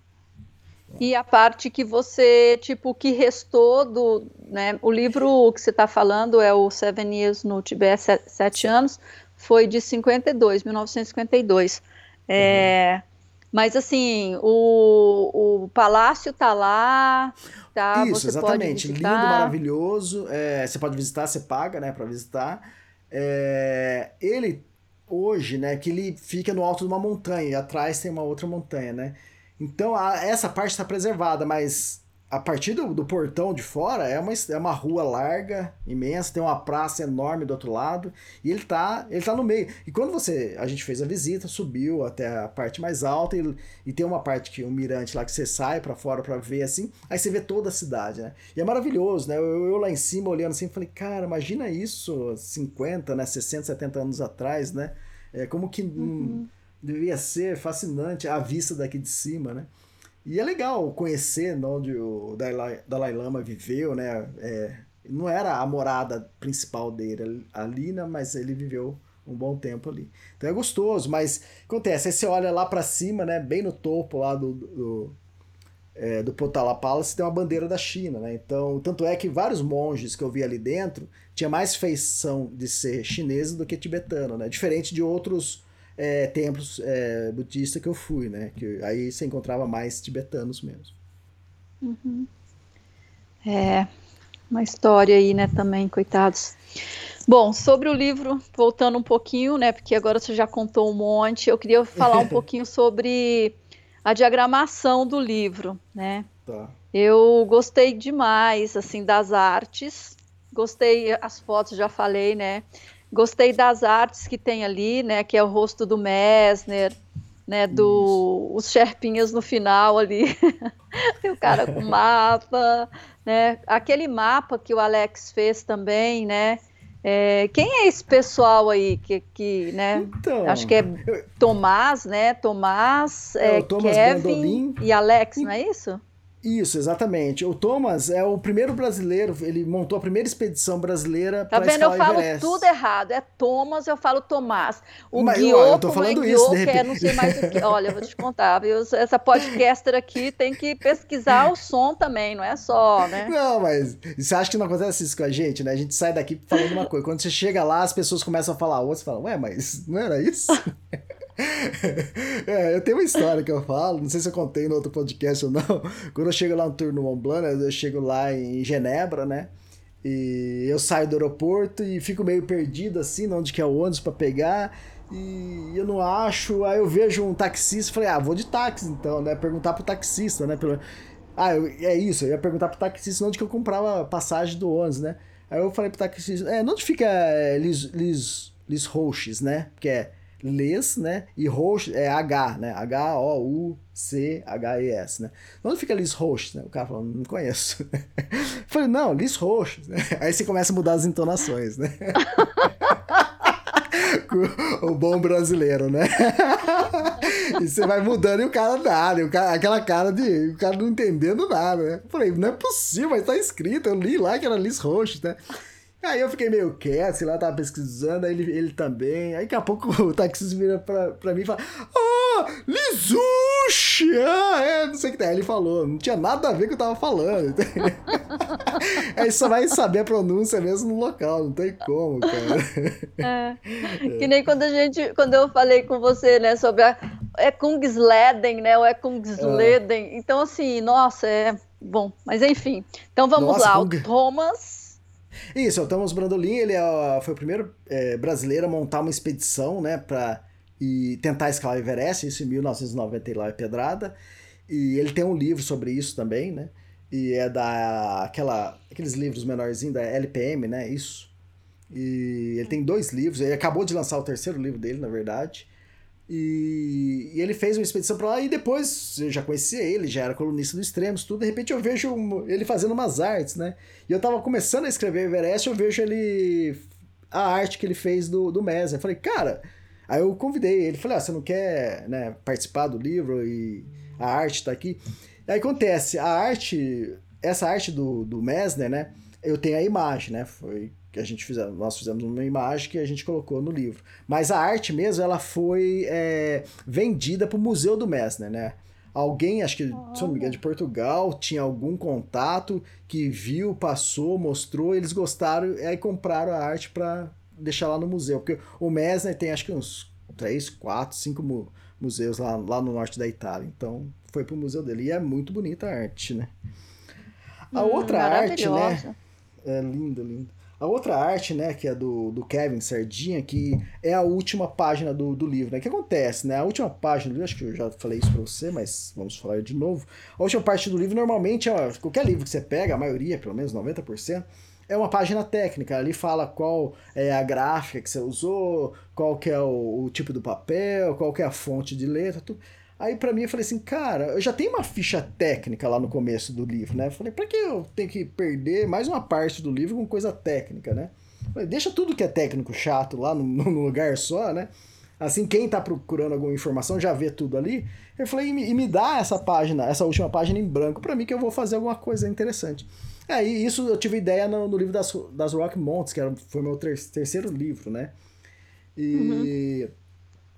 Speaker 2: E a parte que você, tipo, que restou do, né, o livro que você está falando é o Seven Years no Tibete, Sete Anos, foi de 52, 1952. É, uhum. Mas assim, o, o palácio tá lá, tá?
Speaker 5: Isso, exatamente. Lindo, maravilhoso. É, você pode visitar, você paga, né, para visitar. É, ele hoje, né, que ele fica no alto de uma montanha e atrás tem uma outra montanha, né? Então a, essa parte está preservada, mas a partir do, do, portão de fora é uma, é uma rua larga, imensa, tem uma praça enorme do outro lado, e ele tá, ele tá no meio. E quando você, a gente fez a visita, subiu até a parte mais alta, e, e tem uma parte que um mirante lá que você sai para fora para ver assim, aí você vê toda a cidade, né? E é maravilhoso, né? Eu, eu lá em cima olhando assim, falei, cara, imagina isso 50, né, 60, 70 anos atrás, né? É como que uhum. devia ser fascinante a vista daqui de cima, né? E é legal conhecer onde o Dalai, Lama viveu, né? É, não era a morada principal dele ali, né? Mas ele viveu um bom tempo ali. Então é gostoso, mas acontece, aí você olha lá para cima, né? Bem no topo lá do, do, é, do Potala Palace tem uma bandeira da China, né? Então, tanto é que vários monges que eu vi ali dentro tinha mais feição de ser chinesa do que tibetano, né? Diferente de outros é, templos é, budistas que eu fui, né? Que aí você encontrava mais tibetanos mesmo.
Speaker 2: Uhum. É, uma história aí, né, também, coitados. Bom, sobre o livro, voltando um pouquinho, né, porque agora você já contou um monte, eu queria falar um pouquinho sobre a diagramação do livro, né?
Speaker 5: Tá.
Speaker 2: Eu gostei demais, assim, das artes, gostei, as fotos já falei, né? Gostei das artes que tem ali, né? Que é o rosto do Messner, né? Do os Sherpinhas no final ali, o cara com mapa, né? Aquele mapa que o Alex fez também, né? É, quem é esse pessoal aí que, que né? Então, Acho que é Tomás, né? Tomás, é, é Thomas Kevin Bandolin. e Alex, não é isso?
Speaker 5: Isso, exatamente. O Thomas é o primeiro brasileiro, ele montou a primeira expedição brasileira
Speaker 2: tá
Speaker 5: para
Speaker 2: vendo? Eu falo
Speaker 5: Everest.
Speaker 2: tudo errado. É Thomas, eu falo Tomás. O
Speaker 5: Mas,
Speaker 2: Guioco,
Speaker 5: eu tô falando
Speaker 2: é
Speaker 5: isso,
Speaker 2: Guioco, é não sei mais o que. Olha, vou te contar, viu? Essa podcaster aqui tem que pesquisar o som também, não é só, né?
Speaker 5: Não, mas você acha que não acontece isso com a gente, né? A gente sai daqui falando uma coisa. Quando você chega lá, as pessoas começam a falar outra, você fala, ué, mas não era isso? é, eu tenho uma história que eu falo, não sei se eu contei no outro podcast ou não. Quando eu chego lá no Tour no Mont Blanc, né, eu chego lá em Genebra, né? E eu saio do aeroporto e fico meio perdido assim, onde que é o ônibus para pegar. e eu não acho. Aí eu vejo um taxista falei, ah, vou de táxi então, né? Perguntar pro taxista, né? Pelo... Ah, eu, é isso, eu ia perguntar pro taxista onde que eu comprava passagem do ônibus, né? Aí eu falei pro taxista, é, onde fica é, Lis, Lis, Lis Roches, né? Que é Les, né? E Roches é H, né? H-O-U-C-H-E-S, né? Onde fica Lis Roches, né? O cara falou, não conheço. falei, não, Roches. Né? Aí você começa a mudar as entonações, né? o bom brasileiro, né? e você vai mudando e o cara nada, o cara, aquela cara de o cara não entendendo nada, né? Falei, não é possível, mas tá escrito, eu li lá que era Liz Roxo, né? Aí eu fiquei meio quieto, sei lá, tava pesquisando, aí ele, ele também. Aí daqui a pouco o taxista vira pra, pra mim e fala: Ah, Lizushi! Ah, é, não sei o que tem. Aí ele falou, não tinha nada a ver com o que eu tava falando. aí só vai saber a pronúncia mesmo no local, não tem como, cara.
Speaker 2: É. Que nem quando a gente, quando eu falei com você, né, sobre a. É Kungsleden, né? Ou é Kungsleden. É. Então, assim, nossa, é. Bom, mas enfim. Então vamos nossa, lá. Kung... O Thomas
Speaker 5: isso, o Thomas Brandolin, ele é, foi o primeiro é, brasileiro a montar uma expedição, né, para e tentar escalar o Everest, isso em 1990 lá em Pedrada. E ele tem um livro sobre isso também, né? E é da aquela aqueles livros menorzinhos da LPM, né? Isso. E ele tem dois livros, ele acabou de lançar o terceiro livro dele, na verdade. E, e, ele fez uma expedição para lá e depois eu já conhecia ele, já era colunista do Extremos, tudo. De repente eu vejo ele fazendo umas artes, né? E eu tava começando a escrever Everest, eu vejo ele. a arte que ele fez do, do Mesmer. Eu falei, cara. Aí eu convidei ele, falei, ah, você não quer né, participar do livro e a arte tá aqui? Aí acontece, a arte, essa arte do, do Mesner, né? Eu tenho a imagem, né? Foi que a gente fizemos, nós fizemos uma imagem que a gente colocou no livro. Mas a arte mesmo, ela foi é, vendida para o Museu do Messner, né? Alguém, acho que, oh. se não me engano, de Portugal, tinha algum contato que viu, passou, mostrou, eles gostaram, e aí compraram a arte para deixar lá no museu. Porque o Messner tem, acho que uns três, quatro, cinco mu museus lá, lá no norte da Itália. Então, foi pro museu dele. E é muito bonita a arte, né? A hum, outra arte, né? É lindo, lindo. A outra arte, né, que é do, do Kevin Sardinha, que é a última página do, do livro, né? O que acontece, né? A última página do livro, acho que eu já falei isso pra você, mas vamos falar de novo. A última parte do livro, normalmente, é qualquer livro que você pega, a maioria, pelo menos 90%, é uma página técnica. Ali fala qual é a gráfica que você usou, qual que é o, o tipo do papel, qual que é a fonte de letra, tudo. Aí para mim eu falei assim, cara, eu já tenho uma ficha técnica lá no começo do livro, né? Eu falei, pra que eu tenho que perder mais uma parte do livro com coisa técnica, né? Falei, deixa tudo que é técnico chato lá no, no, lugar só, né? Assim, quem tá procurando alguma informação já vê tudo ali. Eu falei, e me, dá essa página, essa última página em branco para mim que eu vou fazer alguma coisa interessante. Aí isso eu tive ideia no, no livro das, das Rock Mountains, que era, foi meu ter, terceiro livro, né? E. Uhum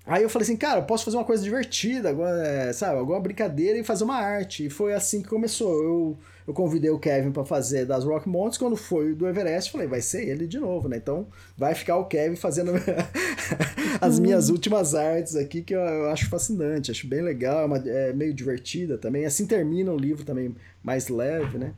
Speaker 5: Aí eu falei assim, cara, eu posso fazer uma coisa divertida, é, sabe, alguma brincadeira e fazer uma arte. E foi assim que começou. Eu, eu convidei o Kevin para fazer das Rock Mountains, quando foi do Everest, falei, vai ser ele de novo, né? Então vai ficar o Kevin fazendo as minhas últimas artes aqui, que eu, eu, acho fascinante, acho bem legal, é, uma, é meio divertida também. Assim termina o livro também mais leve, né?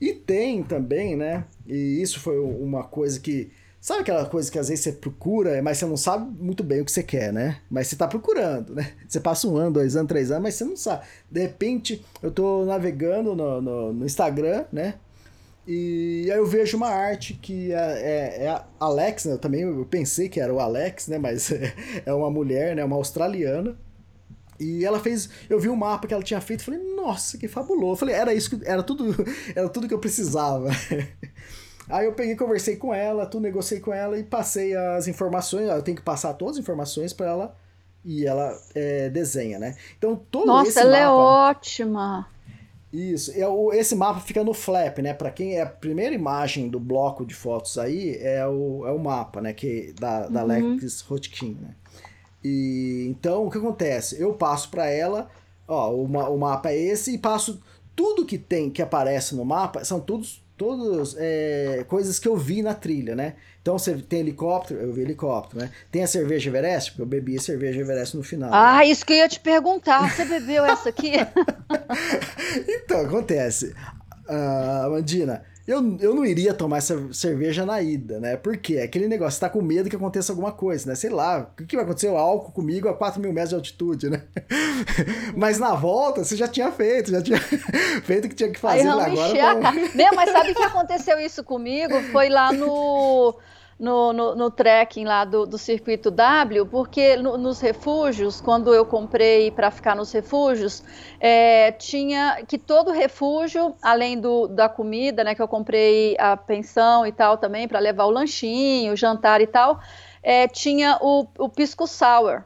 Speaker 5: E tem também, né? E isso foi uma coisa que Sabe aquela coisa que às vezes você procura, mas você não sabe muito bem o que você quer, né? Mas você tá procurando, né? Você passa um ano, dois anos, três anos, mas você não sabe. De repente, eu tô navegando no, no, no Instagram, né? E aí eu vejo uma arte que é, é, é Alex, né? Eu também pensei que era o Alex, né? Mas é uma mulher, né? Uma australiana. E ela fez. Eu vi o mapa que ela tinha feito falei, nossa, que fabuloso. Eu falei, era isso que. Era tudo, era tudo que eu precisava. Aí eu peguei, conversei com ela, tu negociei com ela e passei as informações. Eu tenho que passar todas as informações para ela e ela é, desenha, né? Então todo
Speaker 2: Nossa,
Speaker 5: esse
Speaker 2: ela
Speaker 5: é
Speaker 2: mapa, é ótima.
Speaker 5: Isso, é esse mapa fica no flap, né? Para quem é a primeira imagem do bloco de fotos aí é o, é o mapa, né? Que da, da uhum. Lex Hotkin, né? E então o que acontece? Eu passo para ela, ó, o, o mapa é esse e passo tudo que tem que aparece no mapa são todos todas é, coisas que eu vi na trilha, né? Então você tem helicóptero, eu vi helicóptero, né? Tem a cerveja Everest, porque eu bebi a cerveja Everest no final.
Speaker 2: Ah, né? isso que eu ia te perguntar, você bebeu essa aqui?
Speaker 5: então, acontece. Uh, Amandina, eu, eu não iria tomar essa cerveja na ida, né? Porque aquele negócio, você tá com medo que aconteça alguma coisa, né? Sei lá, o que, que vai acontecer? O álcool comigo a 4 mil metros de altitude, né? mas na volta, você já tinha feito, já tinha feito o que tinha que fazer.
Speaker 2: Aí vamos
Speaker 5: agora
Speaker 2: encher a cara. Meu, mas sabe que aconteceu isso comigo? Foi lá no no, no, no trekking lá do, do circuito W, porque no, nos refúgios, quando eu comprei para ficar nos refúgios, é, tinha que todo refúgio, além do, da comida, né, que eu comprei a pensão e tal também, para levar o lanchinho, o jantar e tal, é, tinha o, o pisco sour.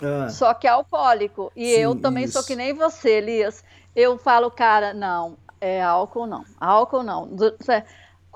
Speaker 2: Ah. Só que é alcoólico. E Sim, eu também isso. sou que nem você, Elias. Eu falo, cara, não, é álcool não. Álcool não.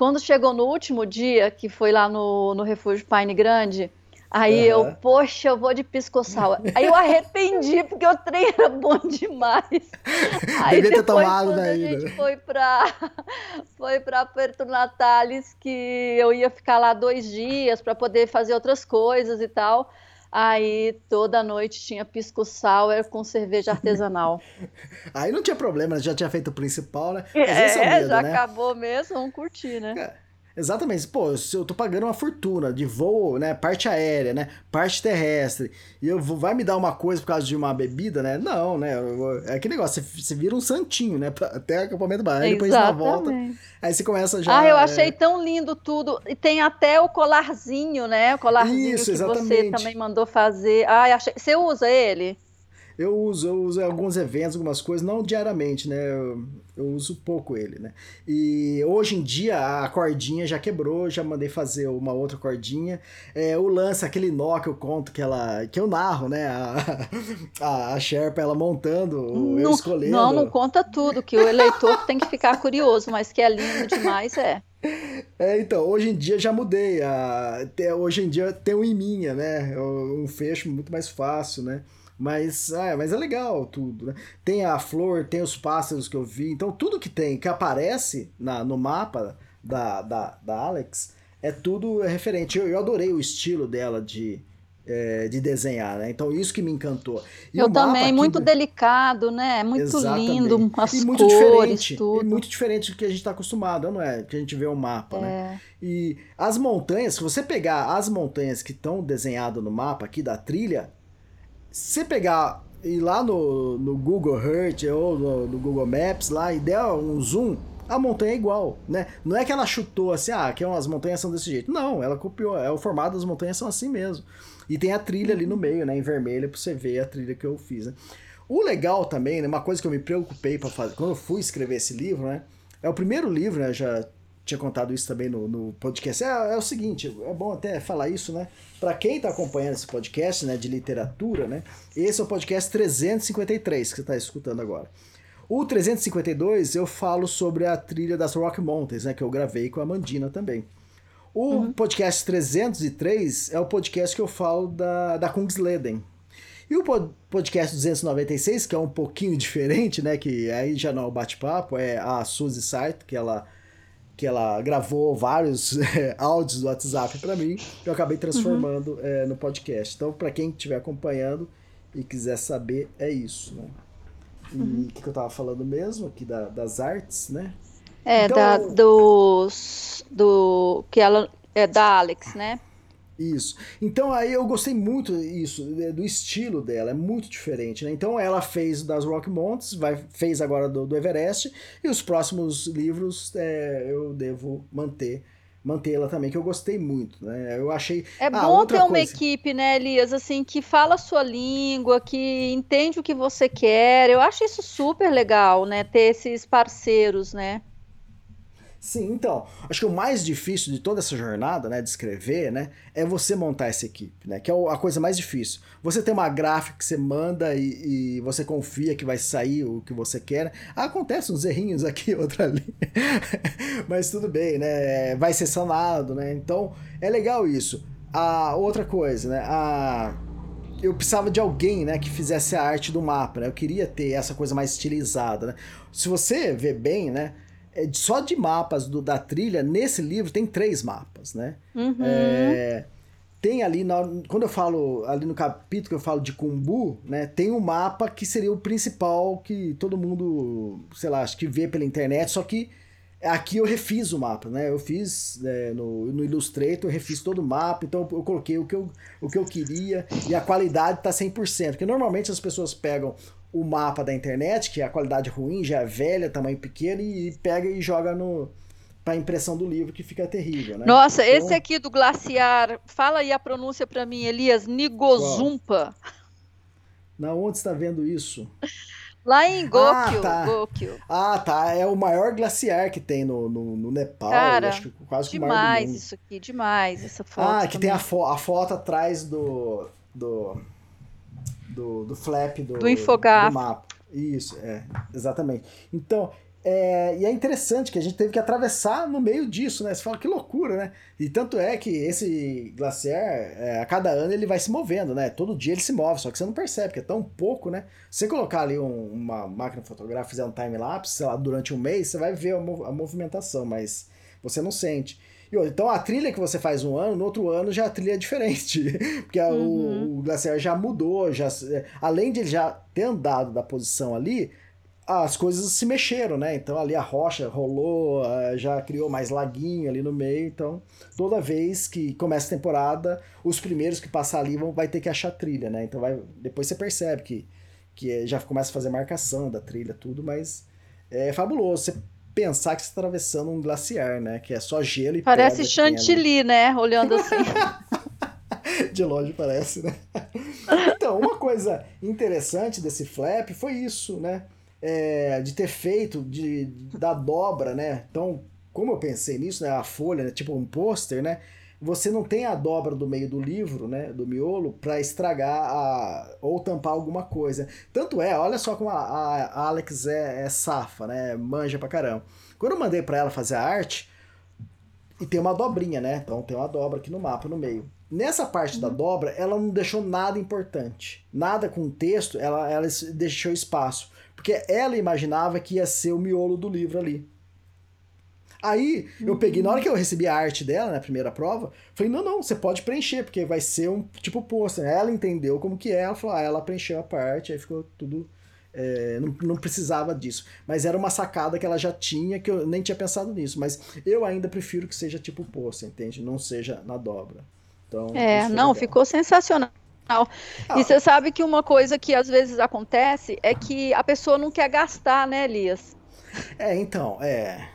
Speaker 2: Quando chegou no último dia, que foi lá no, no Refúgio Pine Grande, aí uhum. eu, poxa, eu vou de pisco-sal. aí eu arrependi, porque o trem era bom demais. Aí
Speaker 5: Devia
Speaker 2: depois,
Speaker 5: ter tomado
Speaker 2: quando
Speaker 5: daí,
Speaker 2: a gente
Speaker 5: né?
Speaker 2: foi para foi para Puerto Natales, que eu ia ficar lá dois dias para poder fazer outras coisas e tal. Aí toda noite tinha pisco sour com cerveja artesanal.
Speaker 5: Aí não tinha problema, já tinha feito o principal, né?
Speaker 2: Mas é, é medo, já né? acabou mesmo, vamos curtir, né?
Speaker 5: É. Exatamente. Pô, se eu tô pagando uma fortuna de voo, né? Parte aérea, né? Parte terrestre. E eu vou, vai me dar uma coisa por causa de uma bebida, né? Não, né? É aquele negócio, você, você vira um santinho, né? Até acampamento baiano, depois na volta. Aí você começa já.
Speaker 2: Ah, eu achei é... tão lindo tudo. E tem até o colarzinho, né? O colarzinho Isso, que exatamente. você também mandou fazer. Ah, achei... você usa ele?
Speaker 5: Eu uso, eu uso em alguns eventos, algumas coisas, não diariamente, né? Eu, eu, uso pouco ele, né? E hoje em dia a cordinha já quebrou, já mandei fazer uma outra cordinha. É, o lance, aquele nó que eu conto, que ela. que eu narro, né? A, a, a Sherpa, ela montando, não, eu escolhendo.
Speaker 2: Não, não conta tudo, que o eleitor tem que ficar curioso, mas que é lindo demais, é.
Speaker 5: É, então, hoje em dia já mudei. A, hoje em dia tem um iminha, né? Um fecho muito mais fácil, né? Mas, é, mas é legal tudo, né? Tem a flor, tem os pássaros que eu vi. Então, tudo que tem, que aparece na, no mapa da, da, da Alex, é tudo referente. Eu, eu adorei o estilo dela de, é, de desenhar, né? Então, isso que me encantou.
Speaker 2: E eu também, muito delicado, né? Muito
Speaker 5: Exatamente.
Speaker 2: lindo, as
Speaker 5: e muito
Speaker 2: cores,
Speaker 5: diferente,
Speaker 2: tudo.
Speaker 5: E muito diferente do que a gente está acostumado, não é? Que a gente vê o mapa, né? é. né? E as montanhas, se você pegar as montanhas que estão desenhadas no mapa aqui da trilha, se pegar e lá no, no Google Earth ou no, no, Google Maps lá e der um zoom, a montanha é igual, né? Não é que ela chutou assim, ah, que as montanhas são desse jeito. Não, ela copiou, é o formato das montanhas são assim mesmo. E tem a trilha ali no meio, né, em vermelho, pra você ver a trilha que eu fiz, né? O legal também, né, uma coisa que eu me preocupei para fazer, quando eu fui escrever esse livro, né? É o primeiro livro, né? Já tinha contado isso também no, no podcast. É, é, o seguinte, é bom até falar isso, né? Para quem está acompanhando esse podcast, né, de literatura, né? Esse é o podcast 353 que você está escutando agora. O 352 eu falo sobre a trilha das Rock Mountains, né, que eu gravei com a Mandina também. O uhum. podcast 303 é o podcast que eu falo da, da Kungsleden. E o podcast 296, que é um pouquinho diferente, né, que aí já não é o bate-papo, é a Suzy Saito, que ela que ela gravou vários é, áudios do WhatsApp para mim, eu acabei transformando uhum. é, no podcast. Então, para quem estiver acompanhando e quiser saber, é isso. Né? E uhum. o uhum. que, que, eu tava falando mesmo aqui da, das artes, né?
Speaker 2: É, então, da, dos, do que ela é da Alex, né?
Speaker 5: Isso. Então aí eu gostei muito isso, do estilo dela, é muito diferente, né? Então ela fez das Rock Mountains, vai, fez agora do, do Everest, e os próximos livros é, eu devo manter mantê-la também, que eu gostei muito, né? Eu achei.
Speaker 2: É ah, bom ter uma coisa... equipe, né, Elias, assim, que fala a sua língua, que entende o que você quer. Eu acho isso super legal, né? Ter esses parceiros, né?
Speaker 5: Sim, então, acho que o mais difícil de toda essa jornada, né, de escrever, né, é você montar essa equipe, né, que é a coisa mais difícil. Você tem uma gráfica que você manda e, e você confia que vai sair o que você quer. Acontece uns errinhos aqui, outra ali, mas tudo bem, né, vai ser sanado, né, então é legal isso. A outra coisa, né, a eu precisava de alguém, né, que fizesse a arte do mapa, né? Eu queria ter essa coisa mais estilizada, né? Se você vê bem, né, é, só de mapas do, da trilha, nesse livro tem três mapas, né?
Speaker 2: Uhum.
Speaker 5: É, tem ali, na, quando eu falo, ali no capítulo que eu falo de Kumbu, né? Tem um mapa que seria o principal que todo mundo, sei lá, acho que vê pela internet, só que Aqui eu refiz o mapa, né? Eu fiz é, no, no Illustrator, eu refiz todo o mapa, então eu coloquei o que eu, o que eu queria e a qualidade tá 100%. Porque normalmente as pessoas pegam o mapa da internet, que é a qualidade ruim, já é velha, tamanho pequeno, e, pega e joga no para impressão do livro, que fica terrível, né?
Speaker 2: Nossa, então... esse aqui do glaciar, fala aí a pronúncia para mim, Elias, Nigozumpa.
Speaker 5: Na onde está vendo isso?
Speaker 2: Lá em Gokyo, ah, tá. Gokyo.
Speaker 5: Ah, tá. É o maior glaciar que tem no, no, no Nepal.
Speaker 2: Cara, acho que quase demais isso aqui, demais essa foto.
Speaker 5: Ah, que também. tem a, fo a foto atrás do, do, do, do flap do,
Speaker 2: do, do
Speaker 5: mapa. Isso, é, exatamente. Então, é, e é interessante que a gente teve que atravessar no meio disso, né? Você fala que loucura, né? E tanto é que esse glaciar, é, a cada ano ele vai se movendo, né? Todo dia ele se move, só que você não percebe, que é tão pouco, né? Se você colocar ali um, uma máquina fotográfica, fizer um time-lapse, sei lá, durante um mês, você vai ver a, mov a movimentação, mas você não sente. Então a trilha que você faz um ano, no outro ano já a trilha é diferente. Porque uhum. o, o glaciar já mudou, já, além de ele já ter andado da posição ali, as coisas se mexeram, né? Então ali a rocha rolou, eh, já criou mais laguinho ali no meio. Então toda vez que começa a temporada, os primeiros que passar ali vão vai ter que achar trilha, né? Então vai, depois você percebe que, que já começa a fazer marcação da trilha, tudo, mas é fabuloso. Você pensar que você está atravessando um glaciar, né? Que é só gelo e
Speaker 2: Parece chantilly, né? Olhando assim.
Speaker 5: De longe parece, né? Então, uma coisa interessante desse flap foi isso, né? é, de ter feito de, da dobra, né? Então, como eu pensei nisso, né? A folha, né? tipo um pôster, né? Você não tem a dobra do meio do livro, né? Do miolo, para estragar a, ou tampar alguma coisa. Tanto é, olha só como a, a Alex é, é safa, né? Manja pra caramba. Quando eu mandei para ela fazer a arte, e tem uma dobrinha, né? Então tem uma dobra aqui no mapa no meio. Nessa parte da dobra, ela não deixou nada importante. Nada com texto, ela, ela deixou espaço. Porque ela imaginava que ia ser o miolo do livro ali. Aí eu peguei, na hora que eu recebi a arte dela, na primeira prova, falei, não, não, você pode preencher, porque vai ser um tipo pôster. Ela entendeu como que é, ela falou, ah, ela preencheu a parte, aí ficou tudo. É, não, não precisava disso. Mas era uma sacada que ela já tinha, que eu nem tinha pensado nisso. Mas eu ainda prefiro que seja tipo pôster, entende? Não seja na dobra. Então,
Speaker 2: é, não, legal. ficou sensacional. Ah. E você sabe que uma coisa que às vezes acontece é que a pessoa não quer gastar, né, Elias?
Speaker 5: É, então, é.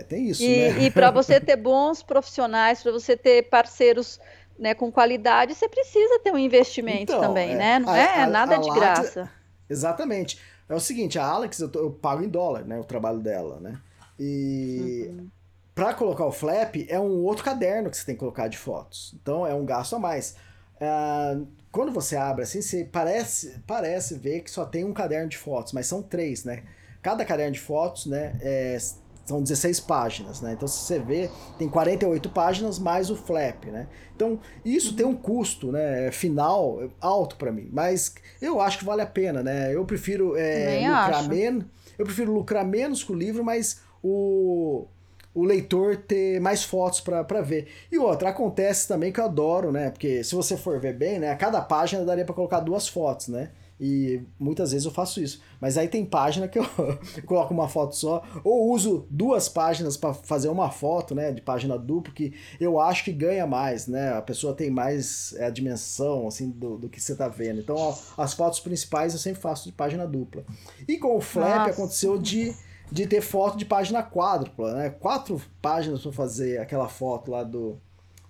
Speaker 5: É tem isso,
Speaker 2: e,
Speaker 5: né?
Speaker 2: E para você ter bons profissionais, para você ter parceiros né, com qualidade, você precisa ter um investimento então, também, é, né? Não a, é a, nada a de graça.
Speaker 5: Exatamente. É o seguinte, a Alex, eu, tô, eu, pago em dólar, né? O trabalho dela, né? E uhum. para colocar o flap, é um outro caderno que você tem que colocar de fotos. Então, é um gasto a mais. Uh, quando você abre assim, você parece, parece ver que só tem um caderno de fotos, mas são três, né? Cada caderno de fotos, né, é, são 16 páginas, né? Então, se você vê, tem 48 páginas mais o flap, né? Então, isso tem um custo, né, final alto para mim, mas eu acho que vale a pena, né? Eu prefiro é, lucrar menos, eu prefiro lucrar menos com o livro, mas o o leitor ter mais fotos para ver. E outra, acontece também que eu adoro, né? Porque se você for ver bem, né? A cada página daria para colocar duas fotos, né? E muitas vezes eu faço isso. Mas aí tem página que eu coloco uma foto só, ou uso duas páginas para fazer uma foto, né? De página dupla, que eu acho que ganha mais, né? A pessoa tem mais é, a dimensão, assim, do, do que você tá vendo. Então, ó, as fotos principais eu sempre faço de página dupla. E com o Flap Nossa. aconteceu de de ter foto de página quádrupla, né? Quatro páginas para fazer aquela foto lá do,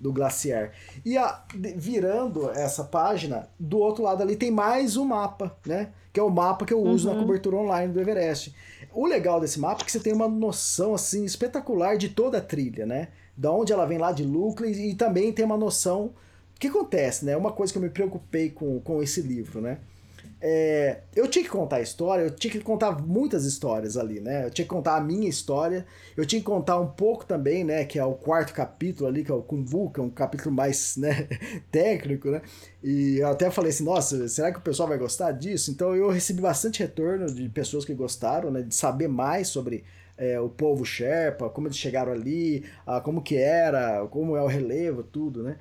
Speaker 5: do glaciar. E a, virando essa página, do outro lado ali tem mais um mapa, né? Que é o mapa que eu uso uhum. na cobertura online do Everest. O legal desse mapa é que você tem uma noção assim espetacular de toda a trilha, né? Da onde ela vem lá de lucro e, e também tem uma noção. O que acontece, né? Uma coisa que eu me preocupei com, com esse livro, né? É, eu tinha que contar a história, eu tinha que contar muitas histórias ali, né? Eu tinha que contar a minha história, eu tinha que contar um pouco também, né? Que é o quarto capítulo ali, que é o Kumbu, que é um capítulo mais né, técnico, né? E eu até falei assim, nossa, será que o pessoal vai gostar disso? Então eu recebi bastante retorno de pessoas que gostaram, né? De saber mais sobre é, o povo Sherpa, como eles chegaram ali, ah, como que era, como é o relevo, tudo, né?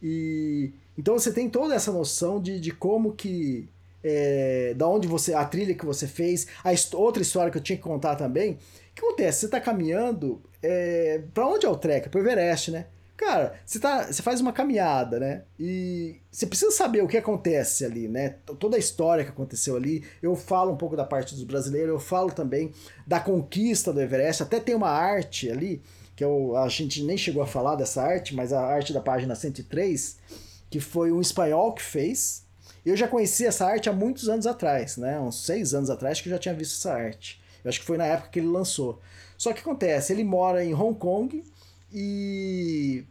Speaker 5: E então você tem toda essa noção de, de como que é, da onde você. a trilha que você fez, a outra história que eu tinha que contar também. O que acontece? Você tá caminhando. É, para onde é o trek? Pro Everest, né? Cara, você, tá, você faz uma caminhada, né? E você precisa saber o que acontece ali, né? Toda a história que aconteceu ali. Eu falo um pouco da parte dos brasileiros, eu falo também da conquista do Everest. Até tem uma arte ali, que eu, a gente nem chegou a falar dessa arte, mas a arte da página 103, que foi um espanhol que fez. Eu já conheci essa arte há muitos anos atrás, né? Uns seis anos atrás que eu já tinha visto essa arte. Eu acho que foi na época que ele lançou. Só que acontece, ele mora em Hong Kong e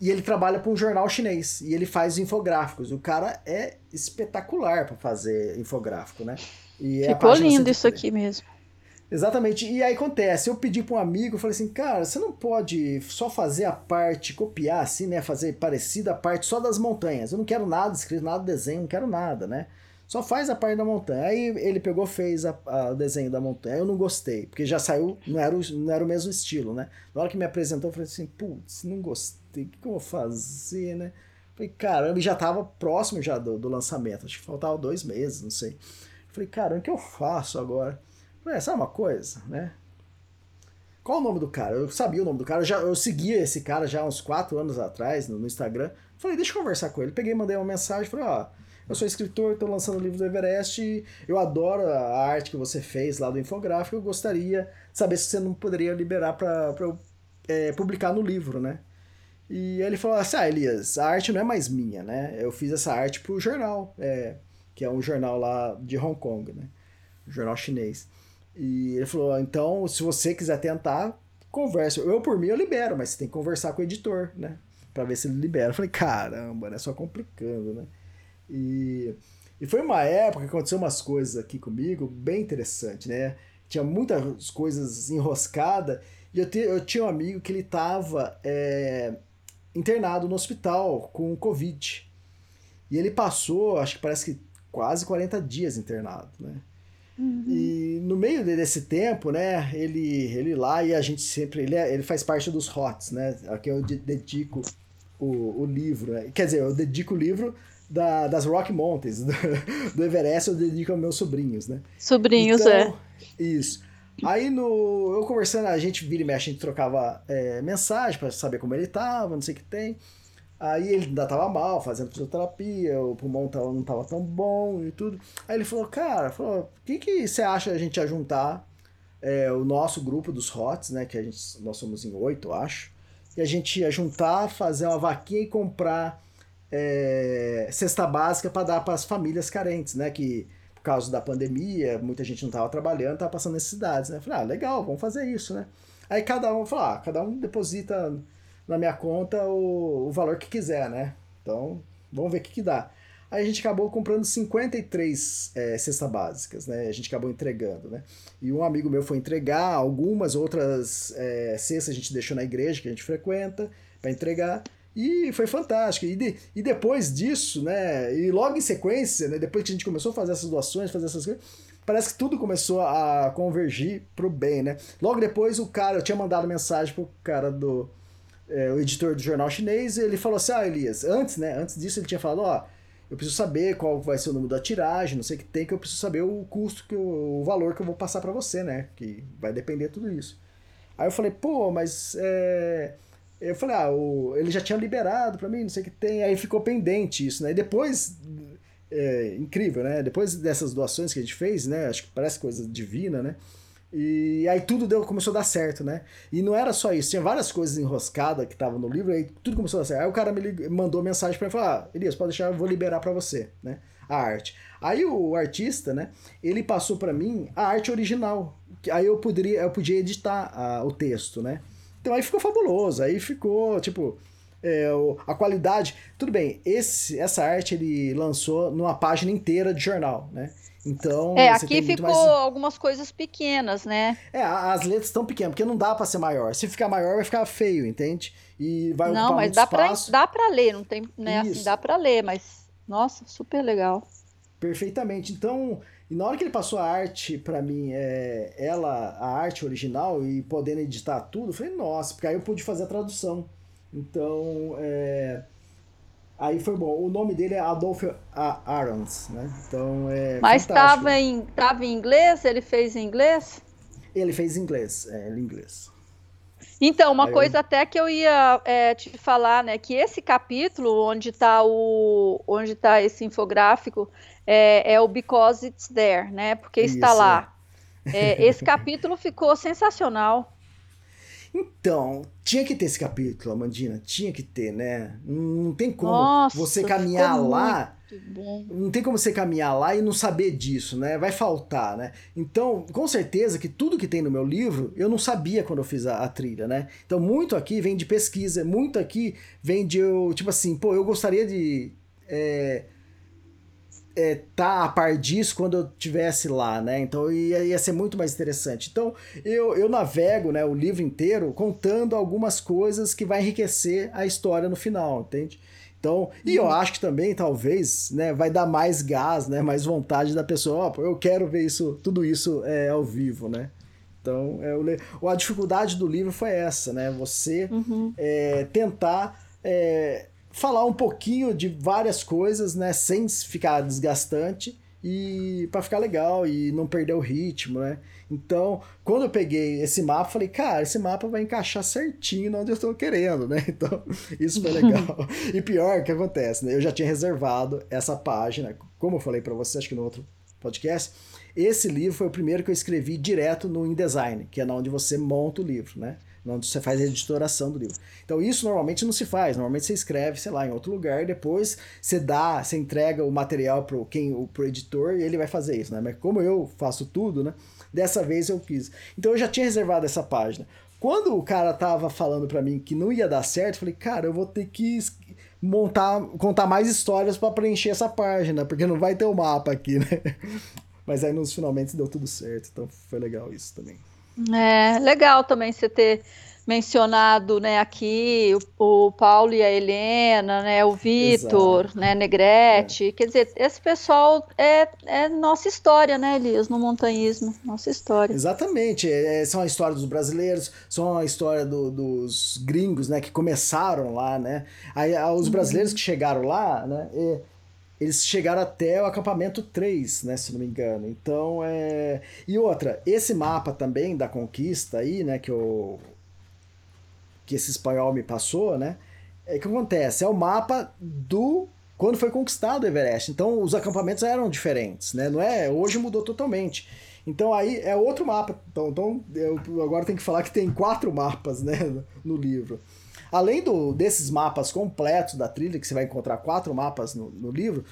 Speaker 5: e ele trabalha para um jornal chinês e ele faz infográficos. O cara é espetacular para fazer infográfico, né? E é
Speaker 2: Ficou lindo isso
Speaker 5: 103.
Speaker 2: aqui mesmo.
Speaker 5: Exatamente. E aí acontece, eu pedi para um amigo, eu falei assim, cara, você não pode só fazer a parte, copiar assim, né? Fazer parecida a parte só das montanhas. Eu não quero nada escrito, nada desenho, não quero nada, né? Só faz a parte da montanha. Aí ele pegou, fez o desenho da montanha. Eu não gostei, porque já saiu, não era, o, não era o mesmo estilo, né? Na hora que me apresentou, eu falei assim, putz, não gostei, o que, que eu vou fazer, né? Falei, caramba, e já tava próximo já do, do lançamento, acho que faltava dois meses, não sei. Falei, caramba, o que eu faço agora? Falei, "É, sabe uma coisa, né? Qual o nome do cara? Eu sabia o nome do cara, eu, já, eu seguia esse cara já há uns quatro anos atrás no, no Instagram. Falei, deixa eu conversar com ele. Peguei, mandei uma mensagem, falei, ó, eu sou escritor, estou lançando o livro do Everest, eu adoro a arte que você fez lá do infográfico, eu gostaria de saber se você não poderia liberar para eu é, publicar no livro, né? E ele falou assim, ah, Elias, a arte não é mais minha, né? Eu fiz essa arte pro jornal, é, que é um jornal lá de Hong Kong, né? Um jornal chinês. E ele falou, então, se você quiser tentar, conversa. Eu, por mim, eu libero, mas você tem que conversar com o editor, né? Pra ver se ele libera. Eu falei, caramba, né? Só complicando, né? E, e foi uma época que aconteceu umas coisas aqui comigo bem interessante, né? Tinha muitas coisas enroscadas e eu, te, eu tinha um amigo que ele tava é, internado no hospital com Covid. E ele passou, acho que parece que quase 40 dias internado, né? E no meio de- desse tempo, né, ele, ele lá e a gente sempre, ele, é- ele faz parte dos HOTS, né, aqui eu de- dedico o, o livro, né? quer dizer, eu dedico o livro da, das Rock Mountains, do, do Everest eu dedico aos meus sobrinhos, né.
Speaker 2: Sobrinhos,
Speaker 5: Então,
Speaker 2: é.
Speaker 5: Isso. Aí no, eu conversando, a gente vira e mexe, a gente trocava é, mensagem pra saber como ele tava, não sei o que tem. Aí ele ainda tava mal, fazendo fisioterapia, o pulmão tava, não tava tão bom e tudo. Aí ele falou, cara, falou, o que, que você acha a gente juntar é, o nosso grupo dos HOTS, né? Que a gente, nós somos em oito, acho. E a gente ia juntar, fazer uma vaquinha e comprar é, cesta básica para dar para as famílias carentes, né? Que por causa da pandemia, muita gente não estava trabalhando, estava passando necessidades, né? Eu falei, ah, legal, vamos fazer isso, né? Aí cada um falou, ah, cada um deposita na minha conta o, o valor que quiser, né? Então, vamos ver o que, que dá. Aí a gente acabou comprando 53 é, cestas básicas, né? A gente acabou entregando, né? E um amigo meu foi entregar, algumas outras é, cestas a gente deixou na igreja que a gente frequenta para entregar. E foi fantástico. E, de- e depois disso, né? E logo em sequência, né? Depois que a gente começou a fazer essas doações, fazer essas coisas, parece que tudo começou a convergir pro bem, né? Logo depois, o cara, eu tinha mandado mensagem pro cara do. É, o editor do jornal chinês, ele falou assim: Ah, Elias, antes, né? Antes disso, ele tinha falado: Ó, eu preciso saber qual vai ser o número da tiragem, não sei o que tem, que eu preciso saber o custo, que eu- o valor que eu vou passar para você, né? Que vai depender de tudo isso. Aí eu falei, pô, mas é... Eu falei, ah, o... ele já tinha liberado pra mim, não sei o que tem. Aí ficou pendente isso, né? E depois, é, incrível, né? Depois dessas doações que a gente fez, né? Acho que parece coisa divina, né? E aí tudo deu, começou a dar certo, né? E não era só isso, tinha várias coisas enroscadas que estavam no livro, aí tudo começou a dar certo. Aí o cara me lig- mandou mensagem pra mim falou: Ah, Elias, pode deixar, eu vou liberar pra você, né? A arte. Aí o artista, né? Ele passou pra mim a arte original. Aí eu poderia, eu podia editar ah, o texto, né? Então aí ficou fabuloso, aí ficou, tipo, é, a qualidade. Tudo bem, esse, essa arte ele lançou numa página inteira de jornal, né? Então.
Speaker 2: É, aqui ficou
Speaker 5: mais-
Speaker 2: algumas coisas pequenas, né?
Speaker 5: é, as letras estão pequenas, porque não dá pra ser maior. Se ficar maior, vai ficar feio, entende? E vai
Speaker 2: não,
Speaker 5: ocupar
Speaker 2: mas
Speaker 5: muito
Speaker 2: dá
Speaker 5: espaço.
Speaker 2: dá pra ler, não tem, né? Assim, dá pra ler, mas, nossa, super legal.
Speaker 5: Perfeitamente. Então, e na hora que ele passou a arte pra mim, é, ela, a arte original, e podendo editar tudo, eu falei, nossa, porque aí eu pude fazer a tradução. Então, é, Aí foi bom. O nome dele é Adolf Arons, né? Então é.
Speaker 2: Mas estava em, tava em inglês? Ele fez em inglês?
Speaker 5: Ele fez inglês, é, ele inglês.
Speaker 2: Então, uma
Speaker 5: Aí
Speaker 2: coisa
Speaker 5: eu-
Speaker 2: até que eu ia é, te falar, né? Que esse capítulo onde está o onde tá esse infográfico é, é o Because It's There, né? Porque está
Speaker 5: Isso,
Speaker 2: lá. É, esse capítulo ficou sensacional.
Speaker 5: Então, tinha que ter esse capítulo, Amandina. Tinha que ter, né? Não, tem como
Speaker 2: Nossa,
Speaker 5: você caminhar lá. Não tem como você caminhar lá e não saber disso, né? Vai faltar, né? Então, com certeza que tudo que tem no meu livro eu não sabia quando eu fiz a, a trilha, né? Então, muito aqui vem de pesquisa, muito aqui vem de eu, tipo assim, pô, eu gostaria de. É, é, tá a par disso quando eu tivesse lá, né? Então ia, ia ser muito mais interessante. Então eu, eu navego né, o livro inteiro contando algumas coisas que vai enriquecer a história no final, entende? Então, e eu acho que também, talvez, né, vai dar mais gás, né, mais vontade da pessoa, ó, pô, eu quero ver isso, tudo isso é, ao vivo, né? Então, é, o, a dificuldade do livro foi essa, né? Você é, tentar é, falar um pouquinho de várias coisas, né, sem ficar desgastante e para ficar legal e não perder o ritmo, né? Então, quando eu peguei esse mapa, falei, cara, esse mapa vai encaixar certinho onde eu estou querendo, né? Então, isso foi legal. e pior que acontece, né? Eu já tinha reservado essa página, como eu falei para você, acho que no outro podcast, esse livro foi o primeiro que eu escrevi direto no InDesign, que é onde você monta o livro, né? Onde você faz a editoração do livro. Então, isso normalmente não se faz. Normalmente você escreve, sei lá, em outro lugar, depois você dá, você entrega o material pro, quem, o, pro editor e ele vai fazer isso, né? Mas como eu faço tudo, né? Dessa vez eu quis. Então eu já tinha reservado essa página. Quando o cara tava falando para mim que não ia dar certo, eu falei, cara, eu vou ter que montar, contar mais histórias para preencher essa página, porque não vai ter o mapa aqui, né? Mas aí nos finalmente deu tudo certo, então foi legal isso também.
Speaker 2: É legal também você ter mencionado, né, aqui o, o Paulo e a Helena, né, o Vitor, né, Negrete. Quer dizer, esse pessoal é, é nossa história, né, Elias, no montanhismo, nossa história.
Speaker 5: Exatamente, é, são a história dos brasileiros, são a história do- dos gringos, né, que começaram lá, né, aí ah, os brasileiros que chegaram lá, né, é, eles chegaram até o acampamento 3, né, se não me engano, então, é... E outra, esse mapa também da conquista aí, né, que o... que esse espanhol me passou, né, é que acontece, é o mapa do quando foi conquistado o Everest. Então os acampamentos eram diferentes, né? Não é? Hoje mudou totalmente. Então aí é outro mapa. Então, então eu agora tenho que falar que tem quatro mapas, né, no livro. Além do, desses mapas completos da trilha, que você vai encontrar quatro mapas no, no livro,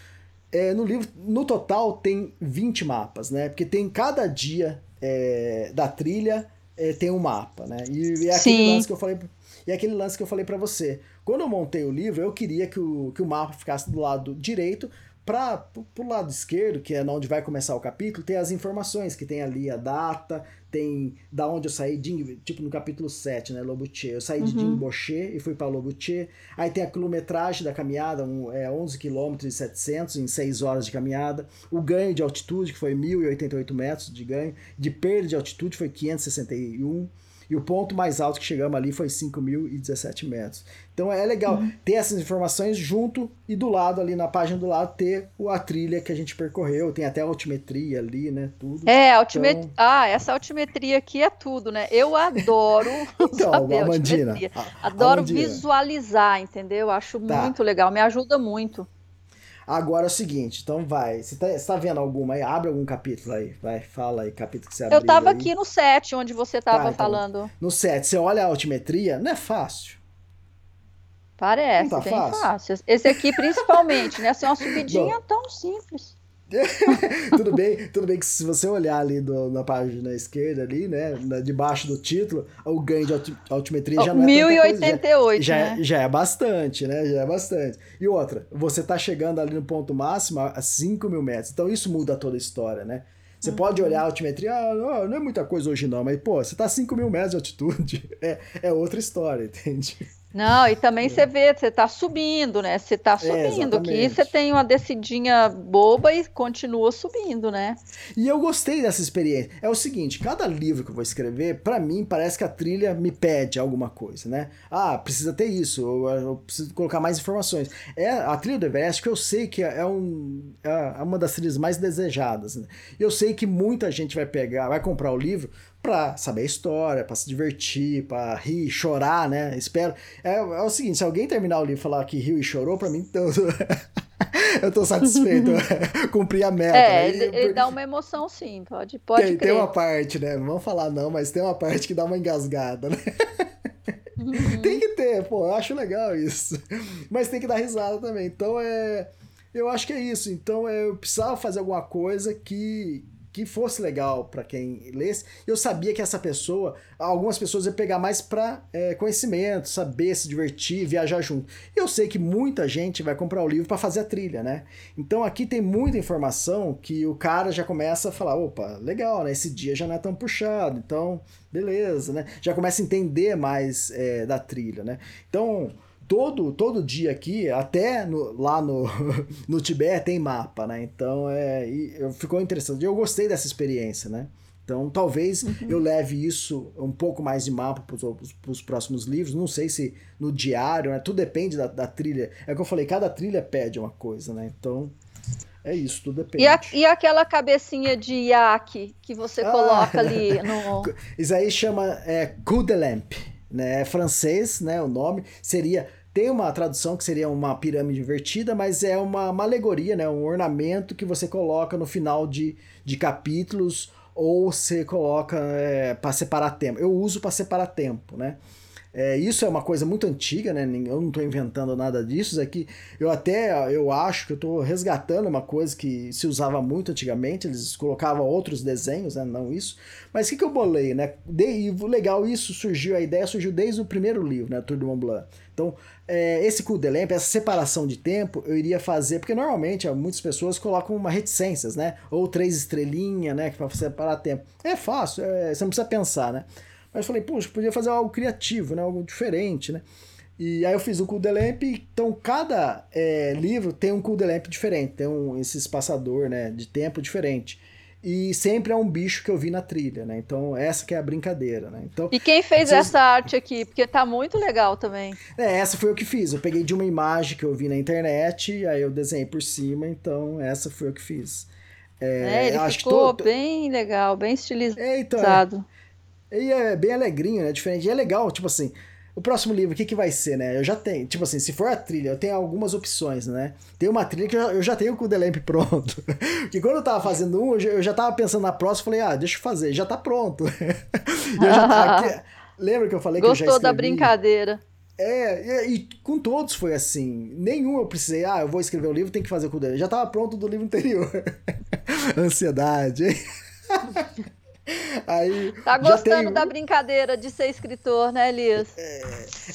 Speaker 5: é, no livro, no total, tem 20 mapas, né? Porque tem cada dia é, da trilha é, tem um mapa, né? E, e é aquele
Speaker 2: Sim.
Speaker 5: lance que eu falei. E é aquele lance que eu falei para você. Quando eu montei o livro, eu queria que o, que o mapa ficasse do lado direito para pro lado esquerdo, que é onde vai começar o capítulo, tem as informações, que tem ali a data, tem da onde eu saí, de, tipo no capítulo 7, né, Lobuche. Eu saí de Dimboche e fui para Lobuche. Aí tem a quilometragem da caminhada, um, é 11 km e 700 em 6 horas de caminhada. O ganho de altitude, que foi 1.088 metros de ganho. De perda de altitude foi 561. E o ponto mais alto que chegamos ali foi 5.017 metros. Então é legal ter essas informações junto e do lado, ali na página do lado, ter a trilha que a gente percorreu. Tem até a altimetria ali, né? Tudo.
Speaker 2: É, altimet...
Speaker 5: Então-
Speaker 2: ah, essa altimetria aqui é tudo, né? Eu adoro
Speaker 5: Então,
Speaker 2: saber
Speaker 5: Amandina,
Speaker 2: altimetria.
Speaker 5: a-
Speaker 2: Adoro
Speaker 5: Amandina.
Speaker 2: visualizar, entendeu? Acho
Speaker 5: Tá.
Speaker 2: muito legal, me ajuda muito.
Speaker 5: Agora é o seguinte, então vai. Você tá, você tá vendo alguma aí? Abre algum capítulo aí. Vai, fala aí, capítulo que você abriu
Speaker 2: Eu tava
Speaker 5: aí.
Speaker 2: aqui no set, onde você tava
Speaker 5: Tá, então.
Speaker 2: falando.
Speaker 5: No 7, você olha a altimetria, não é fácil.
Speaker 2: Parece,
Speaker 5: Não tá
Speaker 2: bem
Speaker 5: fácil?
Speaker 2: fácil. Esse aqui principalmente, né? Assim, uma subidinha tão simples.
Speaker 5: tudo bem, tudo bem que se você olhar ali do- na página esquerda ali, né, na- debaixo do título, o ganho de alti- altimetria já não é tanta coisa, já-
Speaker 2: 1088,
Speaker 5: já,
Speaker 2: né?
Speaker 5: já é bastante, né? Já é bastante. E outra, você tá chegando ali no ponto máximo a 5 mil metros. Então isso muda toda a história, né? Você pode olhar a altimetria, ah, não, não é muita coisa hoje não, mas, pô, você tá a 5 mil metros de altitude, é, é outra história, entende?
Speaker 2: Não, e também você vê, você tá subindo, né? Você tá subindo. Aqui
Speaker 5: exatamente.
Speaker 2: você tem uma descidinha boba e continua subindo, né?
Speaker 5: E eu gostei dessa experiência. É o seguinte, cada livro que eu vou escrever, pra mim parece que a trilha me pede alguma coisa, né? Ah, precisa ter isso, eu, eu preciso colocar mais informações. É a trilha do Everest que eu sei que é, um, é uma das trilhas mais desejadas. Né? Eu sei que muita gente vai pegar, vai comprar o livro pra saber a história, pra se divertir, pra rir, chorar, né? Espero. É, é o seguinte, se alguém terminar o livro e falar que riu e chorou, pra mim, então, eu tô satisfeito. Cumpri a meta.
Speaker 2: É, ele, ele dá uma emoção sim, pode, pode
Speaker 5: tem,
Speaker 2: crer.
Speaker 5: tem uma parte, né? Não vamos falar não, mas tem uma parte que dá uma engasgada, né?
Speaker 2: Uhum.
Speaker 5: tem que ter, pô, eu acho legal isso. Mas tem que dar risada também. Então é. Eu acho que é isso. Então é, eu precisava fazer alguma coisa que, que fosse legal para quem lesse. Eu sabia que essa pessoa, algumas pessoas iam pegar mais para é, conhecimento, saber se divertir, viajar junto. Eu sei que muita gente vai comprar o livro para fazer a trilha, né? Então aqui tem muita informação que o cara já começa a falar, opa, legal, né? Esse dia já não é tão puxado, então beleza, né? Já começa a entender mais é, da trilha, né? Então todo, todo dia aqui, até no, lá no, no Tibete tem mapa, né? Então é, e, ficou interessante. Eu gostei dessa experiência, né? Então talvez uhum. eu leve isso um pouco mais de mapa para os próximos livros. Não sei se no diário, né? Tudo depende da, da trilha. É o que eu falei, cada trilha pede uma coisa, né? Então é isso, tudo depende.
Speaker 2: E, a, e aquela cabecinha de iaque que você ah, coloca ali no.
Speaker 5: Isso aí chama é, coup de lampe, né? É francês, né? O nome seria tem uma tradução que seria uma pirâmide invertida, mas é uma, uma alegoria, né? um ornamento que você coloca no final de, de capítulos ou você coloca é, para separar tempo. Eu uso para separar tempo, né? É, isso é uma coisa muito antiga, né? Eu não estou inventando nada disso. Isso aqui eu até eu acho que eu estou resgatando uma coisa que se usava muito antigamente. Eles colocavam outros desenhos, né? Não isso. Mas o que, que eu bolei, né? De, legal, isso surgiu, a ideia surgiu desde o primeiro livro, né? Tour de Mont Blanc. Então, é, esse coup de lampe, essa separação de tempo, eu iria fazer, porque normalmente muitas pessoas colocam uma reticências, né? Ou três estrelinhas, né? Para separar tempo. É fácil, é, você não precisa pensar, né? Mas eu falei, puxa, podia fazer algo criativo, né? Algo diferente, né? E aí eu fiz o coup de lampe, então cada é, livro tem um coup de lampe diferente, tem um, esse espaçador, né? De tempo diferente. E sempre é um bicho que eu vi na trilha, né? Então, essa que é a brincadeira, né? Então,
Speaker 2: e quem fez vocês... essa arte aqui? Porque tá muito legal também.
Speaker 5: É, essa foi o que fiz. Eu peguei de uma imagem que eu vi na internet, aí eu desenhei por cima, então essa foi o que fiz.
Speaker 2: É, é ele ficou tô... bem legal, bem estilizado. É, então,
Speaker 5: é... E é bem alegrinho, né? Diferente. E é legal, tipo assim, o próximo livro, o que, que vai ser, né? Eu já tenho, tipo assim, se for a trilha, eu tenho algumas opções, né? Tem uma trilha que eu já, eu já tenho com o The Lamp pronto. que quando eu tava fazendo um, eu já, eu já tava pensando na próxima, falei, ah, deixa eu fazer, já tá pronto. já, aqui, lembra que eu falei
Speaker 2: Gostou
Speaker 5: que eu já escrevi?
Speaker 2: da brincadeira.
Speaker 5: É, e, e, com todos foi assim. Nenhum eu precisei, ah, eu vou escrever o livro, tem que fazer com o dele. Já tava pronto do livro anterior. Ansiedade, hein? Aí,
Speaker 2: tá gostando da brincadeira de ser escritor, né, Elias?
Speaker 5: É,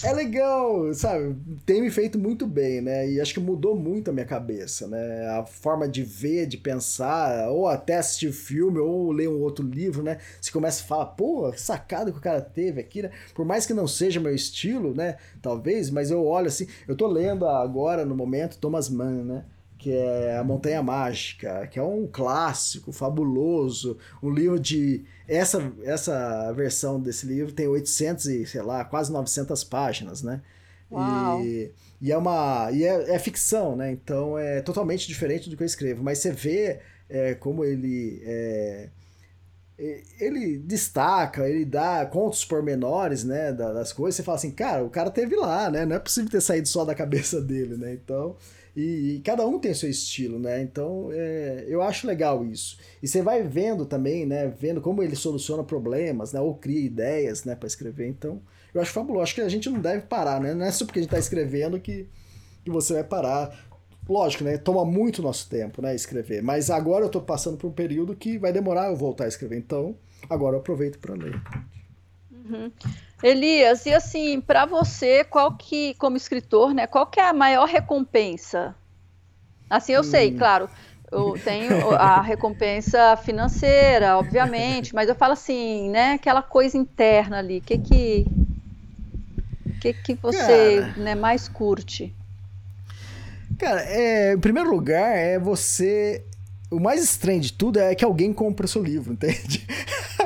Speaker 5: é, legal, sabe? Tem me feito muito bem, né? E acho que mudou muito a minha cabeça, né? A forma de ver, de pensar, ou até assistir filme, ou ler um outro livro, né? Você começa a falar, pô, que sacada que o cara teve aqui, né? Por mais que não seja meu estilo, né? Talvez, mas eu olho assim, eu tô lendo agora, no momento, Thomas Mann, né? Que é A Montanha Mágica, que é um clássico fabuloso, um livro de essa essa versão desse livro tem 800 e, sei lá, quase 900 páginas, né?
Speaker 2: Uau.
Speaker 5: E, e é uma e é, é, ficção, né? Então é totalmente diferente do que eu escrevo, mas você vê é, como ele é, ele destaca, ele dá contos pormenores, né, das coisas, você fala assim, cara, o cara teve lá, né, não é possível ter saído só da cabeça dele, né, então, e, e, cada um tem seu estilo, né? Então é, eu acho legal isso. E você vai vendo também, né? Vendo como ele soluciona problemas, né? Ou cria ideias, né? Para escrever. Então eu acho fabuloso. Acho que a gente não deve parar, né? Não é só porque a gente está escrevendo que, que você vai parar. Lógico, né? Toma muito nosso tempo, né? Escrever. Mas agora eu estou passando por um período que vai demorar eu voltar a escrever. Então agora eu aproveito para ler.
Speaker 2: Uhum. Elias, e assim, para você, qual que, como escritor, né, qual que é a maior recompensa? Assim, eu hum. sei, claro, eu tenho a recompensa financeira, obviamente, mas eu falo assim, né, aquela coisa interna ali, que que que, que você
Speaker 5: Cara.
Speaker 2: né, mais curte?
Speaker 5: Cara, é, em primeiro lugar, é você. O mais estranho de tudo é que alguém compra seu livro, entende?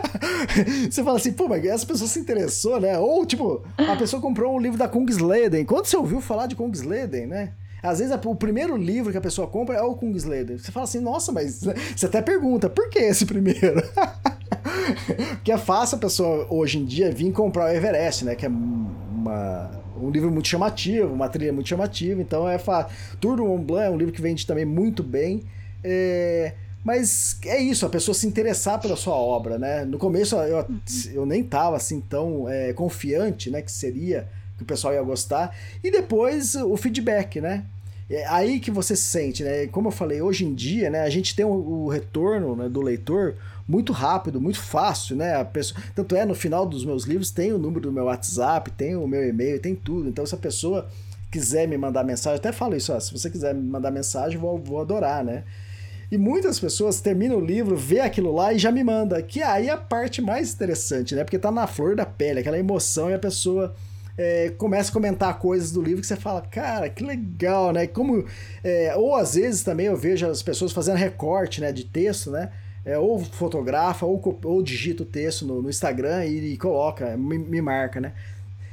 Speaker 5: você fala assim, pô, mas essa pessoa se interessou, né? Ou, tipo, a pessoa comprou um livro da Kungsleden. Quando você ouviu falar de Kungsleden, né? Às vezes o primeiro livro que a pessoa compra é o Kungsleden. Você fala assim, nossa, mas. Você até pergunta, por que esse primeiro? Porque é fácil a pessoa hoje em dia vir comprar o Everest, né? Que é uma, um livro muito chamativo, uma trilha muito chamativa, então é fácil. Tour do Mont Blanc é um livro que vende também muito bem. É, mas é isso, a pessoa se interessar pela sua obra, né? No começo eu, eu nem tava assim tão é, confiante, né? Que seria, que o pessoal ia gostar. E depois o feedback, né? É aí que você se sente, né? Como eu falei, hoje em dia, né? A gente tem o, o retorno né, do leitor muito rápido, muito fácil, né? A pessoa, tanto é, no final dos meus livros tem o número do meu WhatsApp, tem o meu e-mail, tem tudo. Então, se a pessoa quiser me mandar mensagem, até falo isso, ó, se você quiser me mandar mensagem, vou, vou adorar, né? E muitas pessoas terminam o livro, vê aquilo lá e já me manda. Que aí é a parte mais interessante, né? Porque tá na flor da pele, aquela emoção e a pessoa é, começa a comentar coisas do livro que você fala, cara, que legal, né? Como, é, ou às vezes também eu vejo as pessoas fazendo recorte né, de texto, né? É, ou fotografa, ou, ou digita o texto no, no Instagram e, e coloca, me, me marca, né?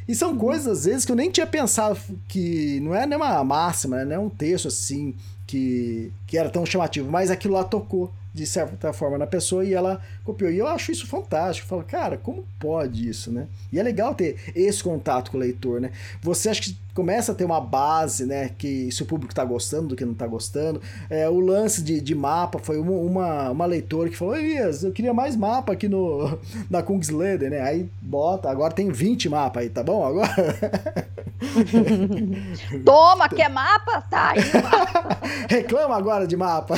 Speaker 5: E são coisas, às vezes, que eu nem tinha pensado que não é nenhuma máxima, né? não é um texto assim que, que era tão chamativo, mas aquilo lá tocou de certa forma na pessoa e ela copiou. E eu acho isso fantástico. Eu falo, cara, como pode isso, né? E é legal ter esse contato com o leitor, né? Você acha que começa a ter uma base, né? Que se o público tá gostando do que não tá gostando. É, o lance de, de mapa foi uma, uma, uma leitora que falou: Elias, eu queria mais mapa aqui no, na Kungsleden, né? Aí bota, agora tem 20 mapas aí, tá bom? Agora.
Speaker 2: Toma, quer mapa? Tá aí mapa.
Speaker 5: Reclama agora de mapa.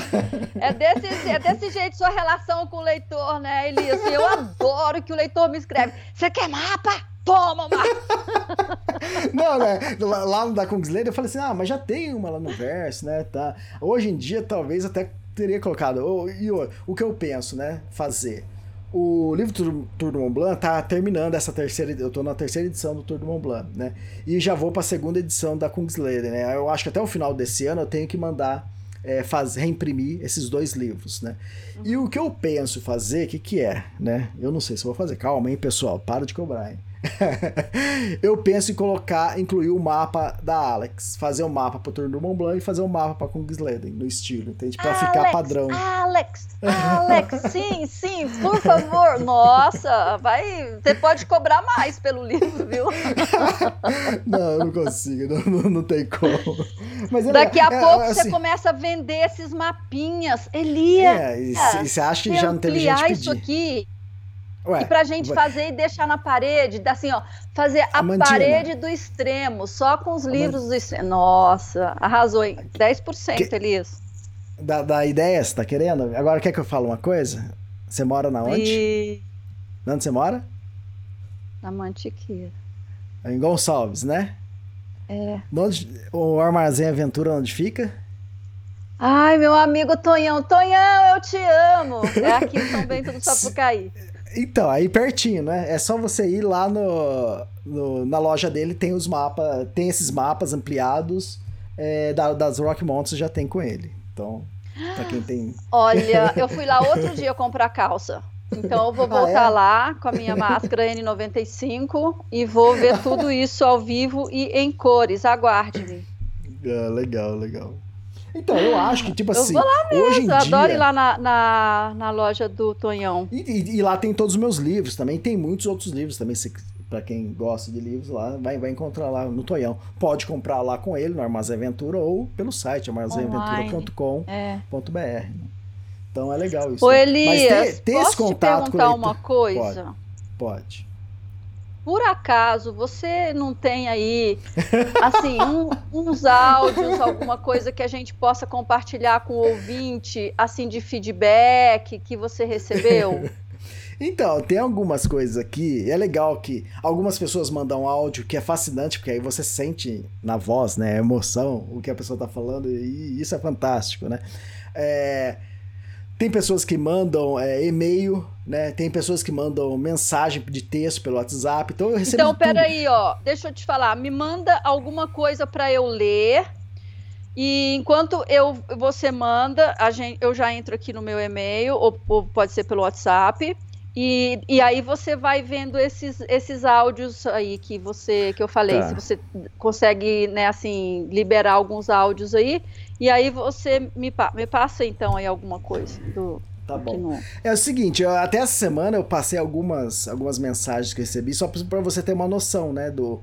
Speaker 2: É desse, é desse jeito sua relação com o leitor, né, Elias? Eu adoro que o leitor me escreve. Você quer mapa? Toma!
Speaker 5: Não, né? Lá, no da Kungsleden eu falei assim, ah, mas já tem uma lá no verso, né? Tá. Hoje em dia, talvez até teria colocado. E o, que eu penso, né? Fazer. O livro Tour, Tour do Mont Blanc tá terminando essa terceira. Eu tô na terceira edição do Tour do Mont Blanc, né? E já vou pra segunda edição da Kungsleden, né? Eu acho que até o final desse ano eu tenho que mandar é, faz, reimprimir esses dois livros, né? E o que eu penso fazer, o que, que é, né? Eu não sei se vou fazer. Calma, hein, pessoal? Para de cobrar, hein? eu penso em colocar, incluir o mapa da Alex, fazer um mapa pro Tour do Mont Blanc e fazer um mapa pra Kungsleden, no estilo, entende? Pra ficar
Speaker 2: Alex,
Speaker 5: padrão.
Speaker 2: Alex, Alex, sim, sim, por favor. Nossa, vai. Você pode cobrar mais pelo livro, viu?
Speaker 5: não, eu não consigo, não, não, não tem como. Mas é
Speaker 2: Daqui a
Speaker 5: legal,
Speaker 2: pouco
Speaker 5: é,
Speaker 2: você
Speaker 5: assim,
Speaker 2: começa a vender esses mapinhas. Elias,
Speaker 5: É, e você acha que já não teve gente
Speaker 2: ampliar isso
Speaker 5: pedir?
Speaker 2: aqui
Speaker 5: Ué,
Speaker 2: e pra gente
Speaker 5: vai-
Speaker 2: fazer e deixar na parede, assim, ó, fazer a parede do extremo, só com os livros do extremo. Nossa, arrasou, hein? 10%,
Speaker 5: Que-
Speaker 2: Elias.
Speaker 5: Da, da ideia, você tá querendo? Agora quer que eu fale uma coisa? Você mora na onde?
Speaker 2: E
Speaker 5: Onde você mora?
Speaker 2: na Mantiqueira.
Speaker 5: Em Gonçalves, né?
Speaker 2: É.
Speaker 5: Onde, o Armazém Aventura onde fica?
Speaker 2: Ai, meu amigo Tonhão, Tonhão, eu te amo. É aqui em São Bento do Sapucaí.
Speaker 5: Então, aí pertinho, né? É só você ir lá no, no- na loja dele, tem os mapas, tem esses mapas ampliados é, da- das Rock Mountains já tem com ele. Então, pra quem tem.
Speaker 2: Olha, eu fui lá outro dia comprar calça. Então eu vou
Speaker 5: Ah,
Speaker 2: voltar
Speaker 5: é?
Speaker 2: lá com a minha máscara N95 e vou ver tudo isso ao vivo e em cores. Aguarde-me.
Speaker 5: Ah, legal, legal. Então, eu acho que, tipo
Speaker 2: Eu
Speaker 5: assim,
Speaker 2: vou lá
Speaker 5: hoje em
Speaker 2: Eu adoro
Speaker 5: dia.
Speaker 2: ir lá na, na, na loja do Tonhão.
Speaker 5: E, e- e lá tem todos os meus livros também, tem muitos outros livros também, se, pra quem gosta de livros lá, vai, vai encontrar lá no Tonhão. Pode comprar lá com ele no Armazém Aventura ou pelo site armazenaventura.com.br.
Speaker 2: É.
Speaker 5: né? Então é legal isso.
Speaker 2: Ô
Speaker 5: Mas
Speaker 2: Elias,
Speaker 5: ter, ter
Speaker 2: posso
Speaker 5: esse
Speaker 2: te
Speaker 5: contato com o
Speaker 2: perguntar
Speaker 5: leitor-
Speaker 2: uma coisa?
Speaker 5: Pode.
Speaker 2: Por acaso você não tem aí, assim, um- uns áudios, alguma coisa que a gente possa compartilhar com o ouvinte, assim, de feedback que você recebeu?
Speaker 5: Então, tem algumas coisas aqui. É legal que algumas pessoas mandam áudio que é fascinante, porque aí você sente na voz, né, a emoção, o que a pessoa tá falando, e isso é fantástico, né? É, Tem pessoas que mandam é, e-mail, né? Tem pessoas que mandam mensagem de texto pelo WhatsApp. Então eu recebo.
Speaker 2: Então, peraí, ó. Deixa eu te falar. Me manda alguma coisa para eu ler. E enquanto eu, você manda, a gente, eu já entro aqui no meu e-mail, ou, ou pode ser pelo WhatsApp. E, e aí você vai vendo esses, esses áudios aí que você que eu falei,
Speaker 5: Tá.
Speaker 2: se você consegue, né, assim, liberar alguns áudios aí, e aí você me, pa- me passa então aí alguma coisa do
Speaker 5: Tá bom.
Speaker 2: não-
Speaker 5: É o seguinte, eu- até essa semana eu passei algumas, algumas mensagens que recebi, só pra você ter uma noção, né, do,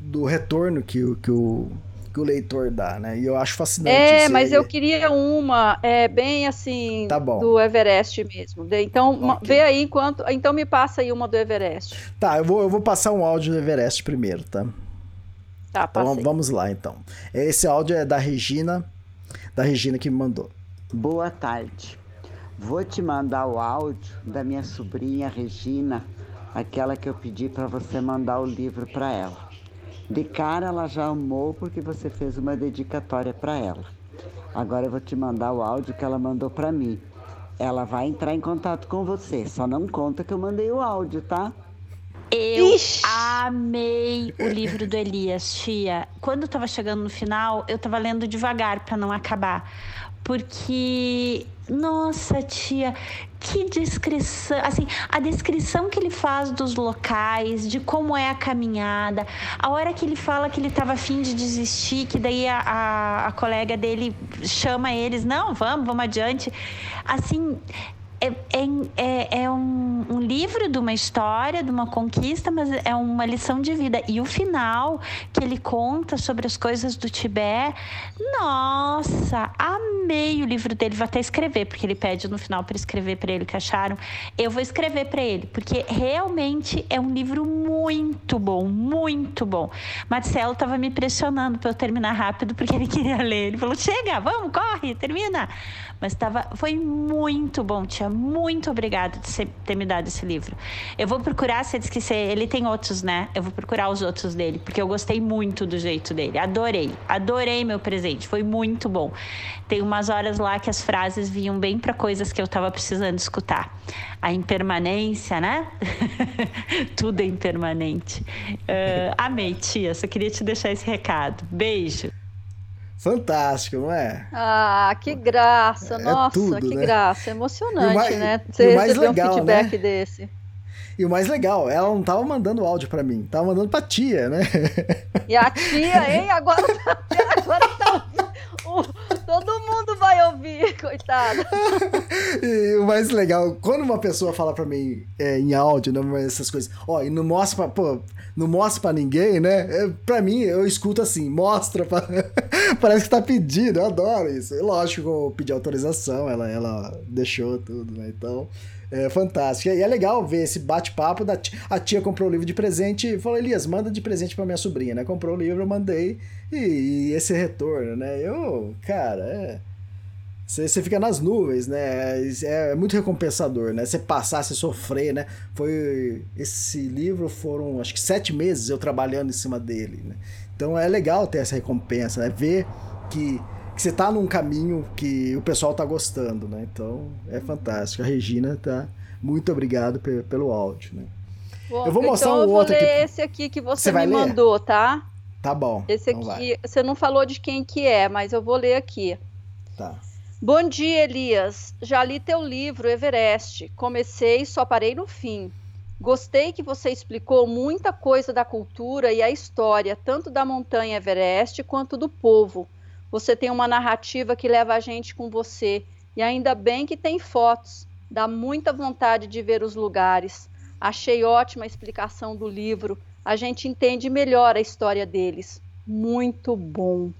Speaker 5: do retorno que, o- que, o, que o leitor dá, né? E eu acho fascinante
Speaker 2: É, mas
Speaker 5: aí.
Speaker 2: eu queria uma, é bem assim,
Speaker 5: Tá bom.
Speaker 2: do Everest mesmo. Então, ma-
Speaker 5: Ok.
Speaker 2: vê aí enquanto. Então me passa aí uma do Everest.
Speaker 5: Tá, eu vou, eu vou passar um áudio do Everest primeiro, tá?
Speaker 2: Tá,
Speaker 5: Então vamos lá, então. Esse áudio é da Regina, da Regina que me mandou.
Speaker 6: Boa tarde. Vou te mandar o áudio da minha sobrinha Regina, aquela que eu pedi para você mandar o livro para ela. De cara ela já amou porque você fez uma dedicatória para ela. Agora eu vou te mandar o áudio que ela mandou para mim. Ela vai entrar em contato com você, só não conta que eu mandei o áudio, tá?
Speaker 7: Eu
Speaker 2: Ixi.
Speaker 7: amei o livro do Elias, tia. Quando eu tava chegando no final, eu tava lendo devagar para não acabar. Porque, nossa, tia, que descrição, assim, a descrição que ele faz dos locais, de como é a caminhada, a hora que ele fala que ele tava afim de desistir, que daí a, a, a colega dele chama eles, não, vamos, vamos adiante. Assim, é, é, é, é um, um livro de uma história, de uma conquista, mas é uma lição de vida. E o final, que ele conta sobre as coisas do Tibete, nossa, amei o livro dele. Vou até escrever, porque ele pede no final para escrever para ele o que acharam. Eu vou escrever para ele, porque realmente é um livro muito bom, muito bom. Marcelo estava me pressionando para eu terminar rápido, porque ele queria ler. Ele falou: chega, vamos, corre, termina. Mas tava, foi muito bom, tia. Muito obrigada você ter me dado esse livro. Eu vou procurar, você disse que ele tem outros, né? Eu vou procurar os outros dele, porque eu gostei muito do jeito dele. Adorei, adorei meu presente. Foi muito bom. Tem umas horas lá que as frases vinham bem para coisas que eu tava precisando escutar. A impermanência, né? Tudo é impermanente. Ah, amei, tia. Só queria te deixar esse recado. Beijo.
Speaker 5: Fantástico, não é?
Speaker 2: Ah, que graça,
Speaker 5: É
Speaker 2: nossa,
Speaker 5: tudo,
Speaker 2: que
Speaker 5: né?
Speaker 2: graça, emocionante,
Speaker 5: o mais-
Speaker 2: né? Você receber
Speaker 5: legal,
Speaker 2: um feedback
Speaker 5: né?
Speaker 2: desse.
Speaker 5: E o mais legal, ela não tava mandando áudio pra mim, tava mandando pra tia, né?
Speaker 2: E a tia, hein? Agora, agora tá. o- todo mundo vai ouvir, coitada.
Speaker 5: E o mais legal, quando uma pessoa fala pra mim é, em áudio, não, essas coisas, ó, e não mostra pra, pô, não mostra pra ninguém, né? É, pra mim, eu escuto assim, mostra pra... Parece que tá pedindo, eu adoro isso. Lógico eu pedi autorização, ela, ela deixou tudo, né? Então, é fantástico. E é legal ver esse bate-papo da tia. A tia comprou o livro de presente e falou, Elias, manda de presente pra minha sobrinha, né? Comprou o livro, eu mandei. E, e esse retorno, né? Eu, cara, é... Você, você fica nas nuvens, né? É, é muito recompensador, né? Você passar, você sofrer, né? Foi esse livro foram acho que sete meses eu trabalhando em cima dele, né? Então é legal ter essa recompensa, né? Ver que, que você tá num caminho que o pessoal tá gostando, né? Então é fantástico. A Regina tá muito obrigado pe- pelo áudio, né?
Speaker 2: Bom,
Speaker 5: Eu vou mostrar
Speaker 2: então
Speaker 5: um
Speaker 2: eu vou
Speaker 5: outro
Speaker 2: ler
Speaker 5: aqui.
Speaker 2: esse aqui que você,
Speaker 5: Você
Speaker 2: me
Speaker 5: ler?
Speaker 2: mandou, tá?
Speaker 5: Tá bom.
Speaker 2: Esse
Speaker 5: então
Speaker 2: aqui, você não falou de quem que é, mas eu vou ler aqui.
Speaker 5: Tá.
Speaker 2: Bom dia, Elias. Já li teu livro, Everest. Comecei, só parei no fim. Gostei que você explicou muita coisa da cultura e a história, tanto da montanha Everest quanto do povo. Você tem uma narrativa que leva a gente com você. E ainda bem que tem fotos. Dá muita vontade de ver os lugares. Achei ótima a explicação do livro. A gente entende melhor a história deles. Muito bom.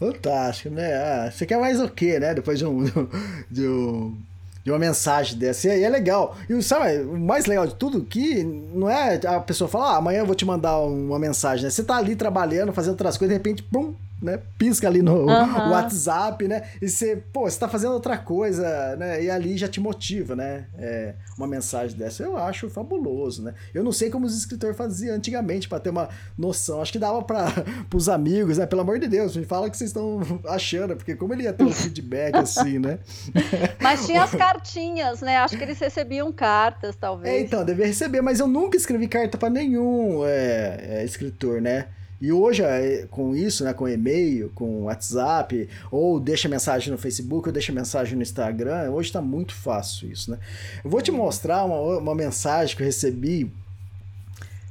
Speaker 5: Fantástico, né? Ah, você quer mais o quê, né? Depois de um, de um de uma mensagem dessa. E é legal. E sabe, o mais legal de tudo que não é a pessoa falar, ah, amanhã eu vou te mandar uma mensagem, né? Você tá ali trabalhando, fazendo outras coisas, de repente, pum, né? Pisca ali no uhum. WhatsApp, né? E você, pô, você tá fazendo outra coisa, né? E ali já te motiva, né? É, uma mensagem dessa. Eu acho fabuloso, né? Eu não sei como os escritores faziam antigamente para ter uma noção. Acho que dava para os amigos, né? Pelo amor de Deus, me fala o que vocês estão achando, porque como ele ia ter um feedback assim, né?
Speaker 2: Mas tinha as cartinhas, né? Acho que eles recebiam cartas, talvez.
Speaker 5: É, então, devia receber, mas eu nunca escrevi carta para nenhum é, é, escritor, né? E hoje, é, com isso, né, com e-mail, com WhatsApp, ou deixa mensagem no Facebook, ou deixa mensagem no Instagram, hoje está muito fácil isso, né? Eu vou te mostrar uma, uma mensagem que eu recebi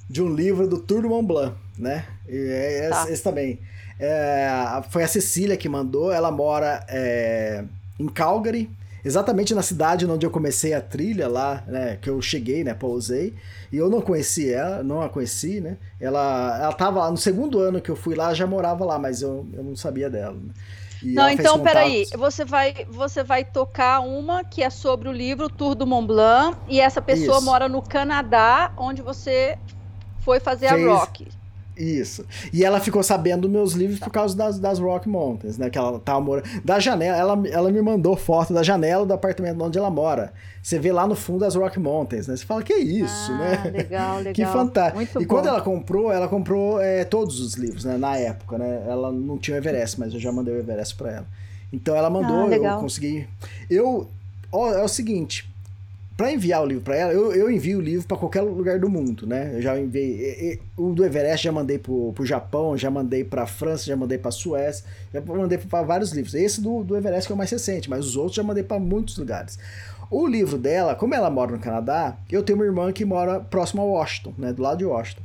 Speaker 5: de um livro do Tour Mont Blanc, né? É, é tá. esse também. É, foi a Cecília que mandou, ela mora é, em Calgary, exatamente na cidade onde eu comecei a trilha lá, né, que eu cheguei, né, pousei, e eu não conheci ela, não a conheci, né, ela, ela tava lá, no segundo ano que eu fui lá, já morava lá, mas eu, eu não sabia dela, né?
Speaker 2: não, então peraí, você vai, você vai tocar uma que é sobre o livro Tour do Mont Blanc, e essa pessoa Isso. mora no Canadá, onde você foi fazer Fez... a Rock.
Speaker 5: Isso. E ela ficou sabendo dos meus livros por causa das, das Rock Mountains, né? Que ela tava morando. Da janela, ela, ela me mandou foto da janela do apartamento onde ela mora. Você vê lá no fundo das Rock Mountains, né? Você fala, que é isso,
Speaker 2: ah,
Speaker 5: né?
Speaker 2: Legal, legal.
Speaker 5: Que fantástico. E bom. quando ela comprou, ela comprou é, todos os livros, né? Na época, né? Ela não tinha o Everest, mas eu já mandei o Everest para ela. Então ela mandou, ah, eu consegui. Eu. Ó, é o seguinte, para enviar o livro para ela, eu, eu, envio o livro para qualquer lugar do mundo, né? Eu já enviei o do Everest, já mandei pro, pro Japão, já mandei para França, já mandei para Suécia, já mandei para vários livros. Esse do, do Everest que é o mais recente, mas os outros já mandei para muitos lugares. O livro dela, como ela mora no Canadá, eu tenho uma irmã que mora próximo a Washington, né, do lado de Washington.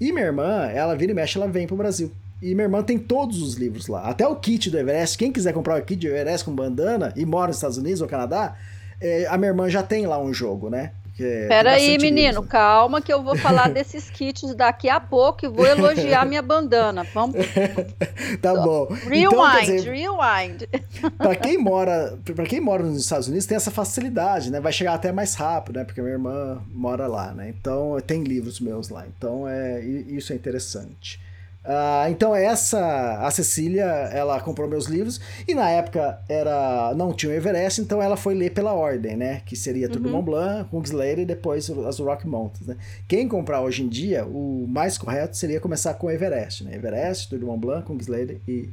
Speaker 5: E minha irmã, ela vira e mexe, ela vem pro Brasil. E minha irmã tem todos os livros lá. Até o kit do Everest. Quem quiser comprar o kit do Everest com bandana e mora nos Estados Unidos ou Canadá, é, a minha irmã já tem lá um jogo, né?
Speaker 2: Espera aí, menino, calma que eu vou falar desses kits daqui a pouco e vou elogiar minha bandana. Vamos.
Speaker 5: tá bom.
Speaker 2: Rewind, então, dizer, rewind.
Speaker 5: para quem mora, para quem mora nos Estados Unidos tem essa facilidade, né? Vai chegar até mais rápido, né? Porque minha irmã mora lá, né? Então tem livros meus lá. Então é isso é interessante. Uh, então essa a Cecília ela comprou meus livros e na época era não tinha o Everest então ela foi ler pela ordem né que seria tudo uhum. Mont Blanc, Kungsleder e depois as Rock Mountains né? quem comprar hoje em dia o mais correto seria começar com o Everest né Everest tudo Mont Blanc, Kungsleder e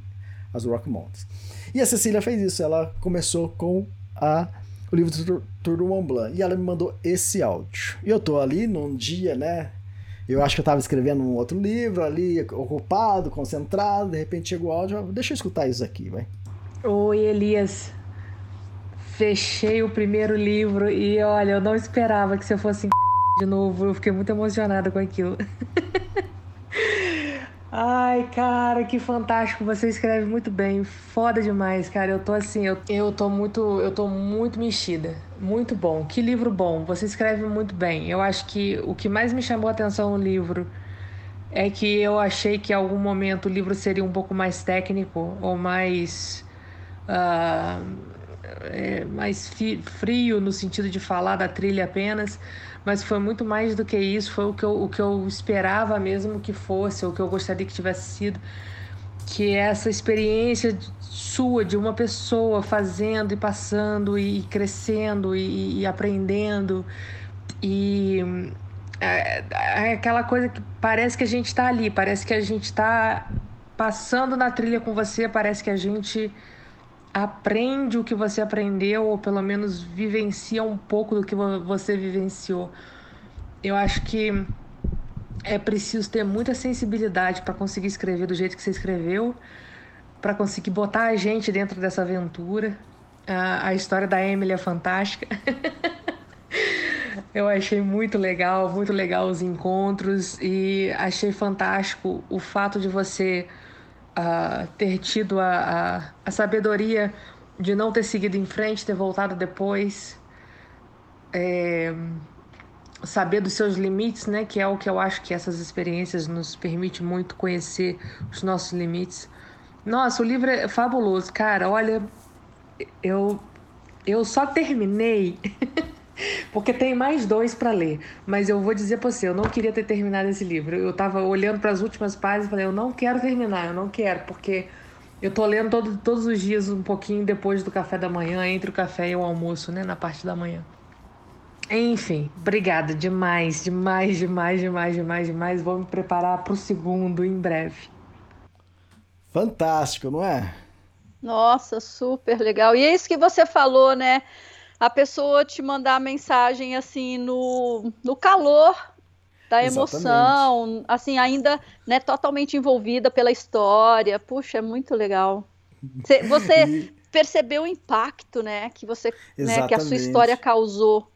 Speaker 5: as Rock Mountains e a Cecília fez isso ela começou com a o livro do Tour do Mont Blanc e ela me mandou esse áudio e eu tô ali num dia né eu acho que eu estava escrevendo um outro livro ali, ocupado, concentrado, de repente chegou o áudio, deixa eu escutar isso aqui, vai.
Speaker 8: Oi, Elias. Fechei o primeiro livro e olha, eu não esperava que você fosse de novo, eu fiquei muito emocionada com aquilo. Ai, cara, que fantástico. Você escreve muito bem. Foda demais, cara. Eu tô assim, eu, eu tô muito, eu tô muito mexida. Muito bom. Que livro bom. Você escreve muito bem. Eu acho que o que mais me chamou a atenção no livro é que eu achei que em algum momento o livro seria um pouco mais técnico ou mais uh, é, mais frio no sentido de falar da trilha apenas mas foi muito mais do que isso, foi o que eu, o que eu esperava mesmo que fosse, o que eu gostaria que tivesse sido, que é essa experiência sua, de uma pessoa fazendo e passando e crescendo e, e aprendendo. E é, é, aquela coisa que parece que a gente está ali, parece que a gente está passando na trilha com você, parece que a gente aprende o que você aprendeu, ou pelo menos vivencia um pouco do que você vivenciou. Eu acho que é preciso ter muita sensibilidade para conseguir escrever do jeito que você escreveu, para conseguir botar a gente dentro dessa aventura. A, a história da Emily é fantástica. Eu achei muito legal, muito legal os encontros e achei fantástico o fato de você uh, ter tido a, a, a, sabedoria de não ter seguido em frente, ter voltado depois, é, saber dos seus limites, né? Que é o que eu acho que essas experiências nos permite muito conhecer os nossos limites. Nossa, o livro é fabuloso, cara. Olha, eu eu só terminei Porque tem mais dois para ler. Mas eu vou dizer para você, eu não queria ter terminado esse livro. Eu estava olhando para as últimas páginas e falei, eu não quero terminar, eu não quero, porque Eu tô lendo todo, todos os dias um pouquinho depois do café da manhã, entre o café e o almoço, né? Na parte da manhã. Enfim, obrigada demais, demais, demais, demais, demais, demais. Vou me preparar para o segundo em breve.
Speaker 5: Fantástico, não é?
Speaker 2: Nossa, super legal. E é isso que você falou, né? A pessoa te mandar a mensagem assim no, no calor da emoção, Exatamente. assim, ainda né, totalmente envolvida pela história. Puxa, é muito legal. Você, você e... percebeu o impacto, né, que você, né, que a sua história causou.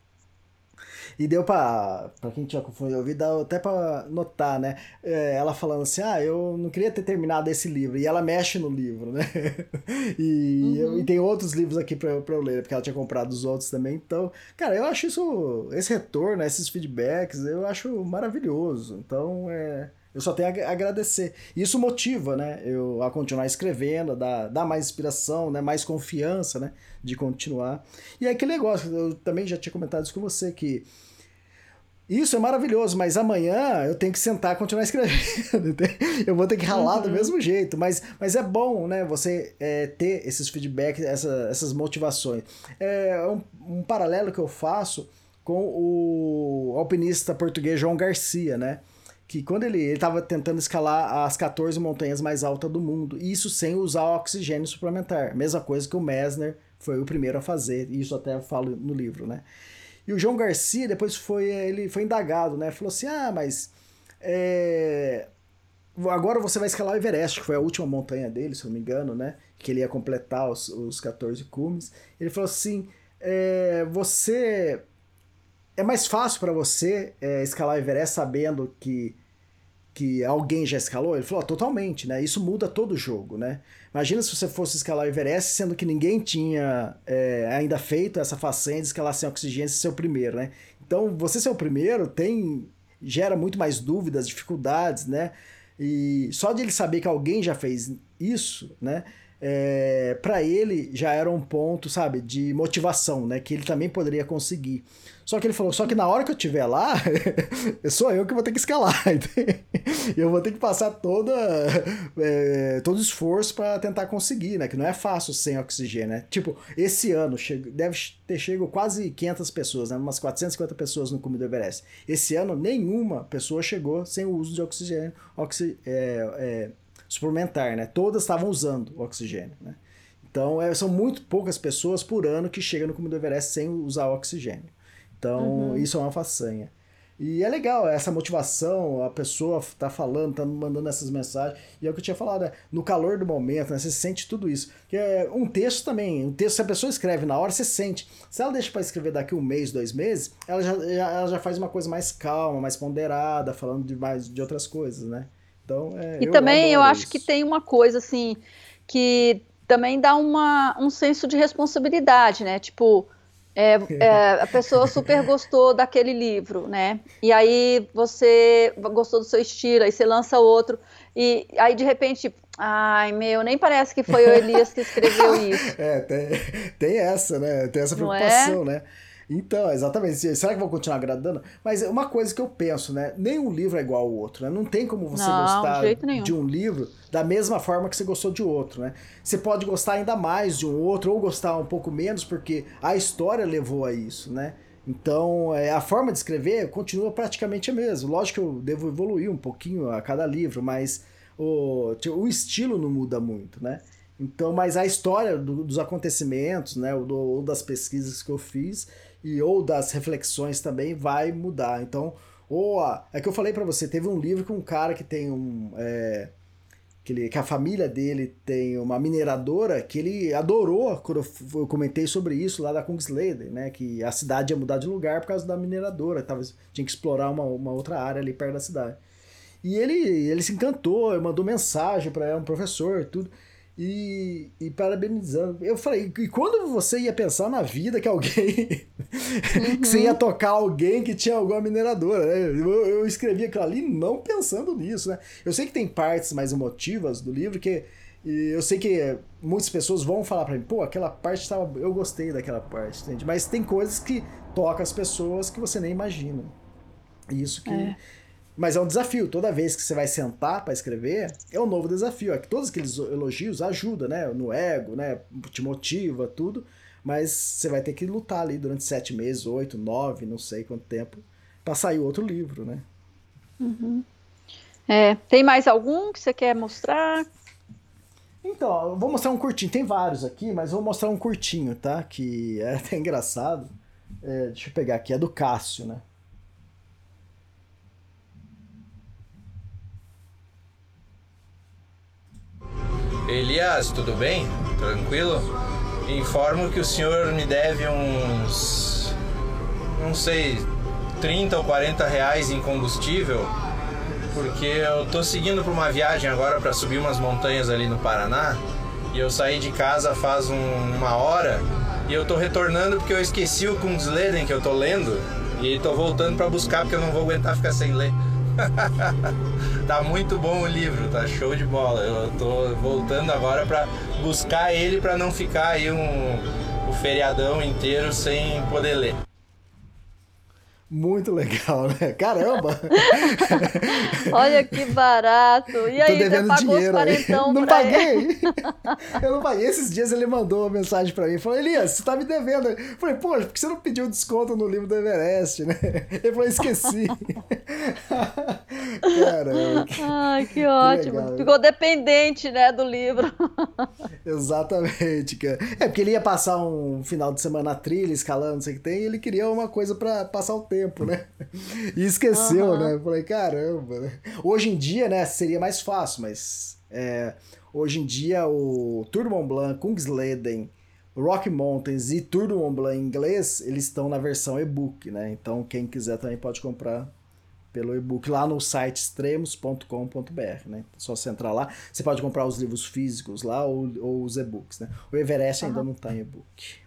Speaker 5: E deu pra, pra quem tinha confundido ouvir, dá até pra notar, né? É, ela falando assim, ah, eu não queria ter terminado esse livro. E ela mexe no livro, né? e, uhum. eu, e tem outros livros aqui pra, pra eu ler, porque ela tinha comprado os outros também. Então, cara, eu acho isso, esse retorno, esses feedbacks, eu acho maravilhoso. Então, é... Eu só tenho a agradecer. Isso motiva, né? Eu a continuar escrevendo, dá, dá mais inspiração, né? Mais confiança, né? De continuar. E é aquele negócio, eu também já tinha comentado isso com você, que isso é maravilhoso, mas amanhã eu tenho que sentar e continuar escrevendo. eu vou ter que ralar uhum. do mesmo jeito, mas, mas é bom, né? Você é, ter esses feedbacks, essa, essas motivações. É um, um paralelo que eu faço com o alpinista português João Garcia, né? Que quando ele estava tentando escalar as 14 montanhas mais altas do mundo, isso sem usar oxigênio suplementar. Mesma coisa que o Messner foi o primeiro a fazer, e isso até eu falo no livro, né? E o João Garcia depois foi ele foi indagado, né? Falou assim: "Ah, mas é... agora você vai escalar o Everest, que foi a última montanha dele, se eu não me engano, né? Que ele ia completar os, os 14 cumes. Ele falou assim: é... você é mais fácil para você é, escalar o Everest sabendo que que alguém já escalou? Ele falou, oh, totalmente, né? Isso muda todo o jogo, né? Imagina se você fosse escalar o Everest, sendo que ninguém tinha é, ainda feito essa façanha de escalar sem oxigênio ser o primeiro, né? Então, você ser o primeiro tem gera muito mais dúvidas, dificuldades, né? E só de ele saber que alguém já fez isso, né? É, para ele já era um ponto, sabe, de motivação, né? Que ele também poderia conseguir. Só que ele falou, só que na hora que eu estiver lá, sou eu que vou ter que escalar. eu vou ter que passar toda, é, todo esforço para tentar conseguir, né? Que não é fácil sem oxigênio, né? Tipo, esse ano deve ter chegado quase 500 pessoas, né? Umas 450 pessoas no cume do Everest. Esse ano, nenhuma pessoa chegou sem o uso de oxigênio oxi, é, é, suplementar, né? Todas estavam usando oxigênio, né? Então, é, são muito poucas pessoas por ano que chegam no cume do Everest sem usar oxigênio. Então, uhum. isso é uma façanha. E é legal essa motivação, a pessoa tá falando, tá mandando essas mensagens. E é o que eu tinha falado, né? no calor do momento, né? Você sente tudo isso. Que é um texto também, um texto, se a pessoa escreve na hora, você sente. Se ela deixa para escrever daqui um mês, dois meses, ela já, já, ela já faz uma coisa mais calma, mais ponderada, falando de mais de outras coisas, né? Então, é,
Speaker 2: e também eu acho que tem uma coisa assim que também dá uma, um senso de responsabilidade, né? Tipo, é, é, a pessoa super gostou daquele livro, né? E aí você gostou do seu estilo, aí você lança outro, e aí de repente, ai meu, nem parece que foi o Elias que escreveu isso.
Speaker 5: É, tem, tem essa, né? Tem essa é? preocupação, né? Então, exatamente. Será que vão continuar agradando? Mas uma coisa que eu penso, né? Nenhum livro é igual ao outro, né? Não tem como você Não, gostar de, de um livro da mesma forma que você gostou de outro, né? Você pode gostar ainda mais de um outro ou gostar um pouco menos porque a história levou a isso, né? Então, é, a forma de escrever continua praticamente a mesma. Lógico que eu devo evoluir um pouquinho a cada livro, mas o, o estilo não muda muito, né? Então, mas a história do, dos acontecimentos, né, ou, do, ou das pesquisas que eu fiz, e ou das reflexões também vai mudar. Então, ou é que eu falei para você, teve um livro com um cara que tem um é, que, ele, que a família dele tem uma mineradora que ele adorou quando eu, eu comentei sobre isso lá da Kungsleden, né? Que a cidade ia mudar de lugar por causa da mineradora, tava, tinha que explorar uma, uma outra área ali perto da cidade. E ele, ele se encantou, mandou mensagem para um professor, tudo e, e parabenizando. Eu falei, e quando você ia pensar na vida que alguém. Uhum. que você ia tocar alguém que tinha alguma mineradora, né? Eu, eu escrevi aquilo ali não pensando nisso, né? Eu sei que tem partes mais emotivas do livro que. eu sei que muitas pessoas vão falar para mim, pô, aquela parte tava, eu gostei daquela parte, entende? Mas tem coisas que tocam as pessoas que você nem imagina. Isso que. É. Mas é um desafio. Toda vez que você vai sentar para escrever, é um novo desafio. É que todos aqueles elogios ajudam, né? No ego, né? Te motiva, tudo. Mas você vai ter que lutar ali durante sete meses, oito, nove, não sei quanto tempo, para sair outro livro, né?
Speaker 2: Uhum. É, tem mais algum que você quer mostrar?
Speaker 5: Então, eu vou mostrar um curtinho. Tem vários aqui, mas vou mostrar um curtinho, tá? Que é até engraçado. É, deixa eu pegar aqui, é do Cássio, né?
Speaker 9: Elias, tudo bem? Tranquilo? Informo que o senhor me deve uns. não sei, 30 ou 40 reais em combustível, porque eu tô seguindo para uma viagem agora para subir umas montanhas ali no Paraná e eu saí de casa faz um, uma hora e eu tô retornando porque eu esqueci o Kungsleden que eu tô lendo e tô voltando para buscar porque eu não vou aguentar ficar sem ler. tá muito bom o livro, tá show de bola. Eu tô voltando agora para buscar ele para não ficar aí um, o feriadão inteiro sem poder ler.
Speaker 5: Muito legal, né? Caramba!
Speaker 2: Olha que barato! E aí, você pagou
Speaker 5: dinheiro
Speaker 2: os quarentão
Speaker 5: Não paguei! Eu não paguei. Esses dias ele mandou uma mensagem pra mim. Falou, Elias, você tá me devendo. Eu falei, pô, por que você não pediu desconto no livro do Everest, né? Ele falou, esqueci. Caramba.
Speaker 2: Ai, que ótimo.
Speaker 5: legal.
Speaker 2: Ficou dependente, né, do livro.
Speaker 5: Exatamente, cara. É porque ele ia passar um final de semana na trilha, escalando, não sei o que tem, e ele queria uma coisa pra passar o tempo, né? E esqueceu,
Speaker 2: Aham.
Speaker 5: né? Eu falei, caramba. né? Hoje em dia, né, seria mais fácil, mas é, hoje em dia o Tour Mont Blanc, Kungsleden, Rock Mountains e Tour Mont Blanc em inglês, eles estão na versão e-book, né? Então quem quiser também pode comprar pelo e-book lá no site extremos.com.br, né? Só você entrar lá. Você pode comprar os livros físicos lá ou, ou os e-books, né? O Everest ainda não tá em e-book.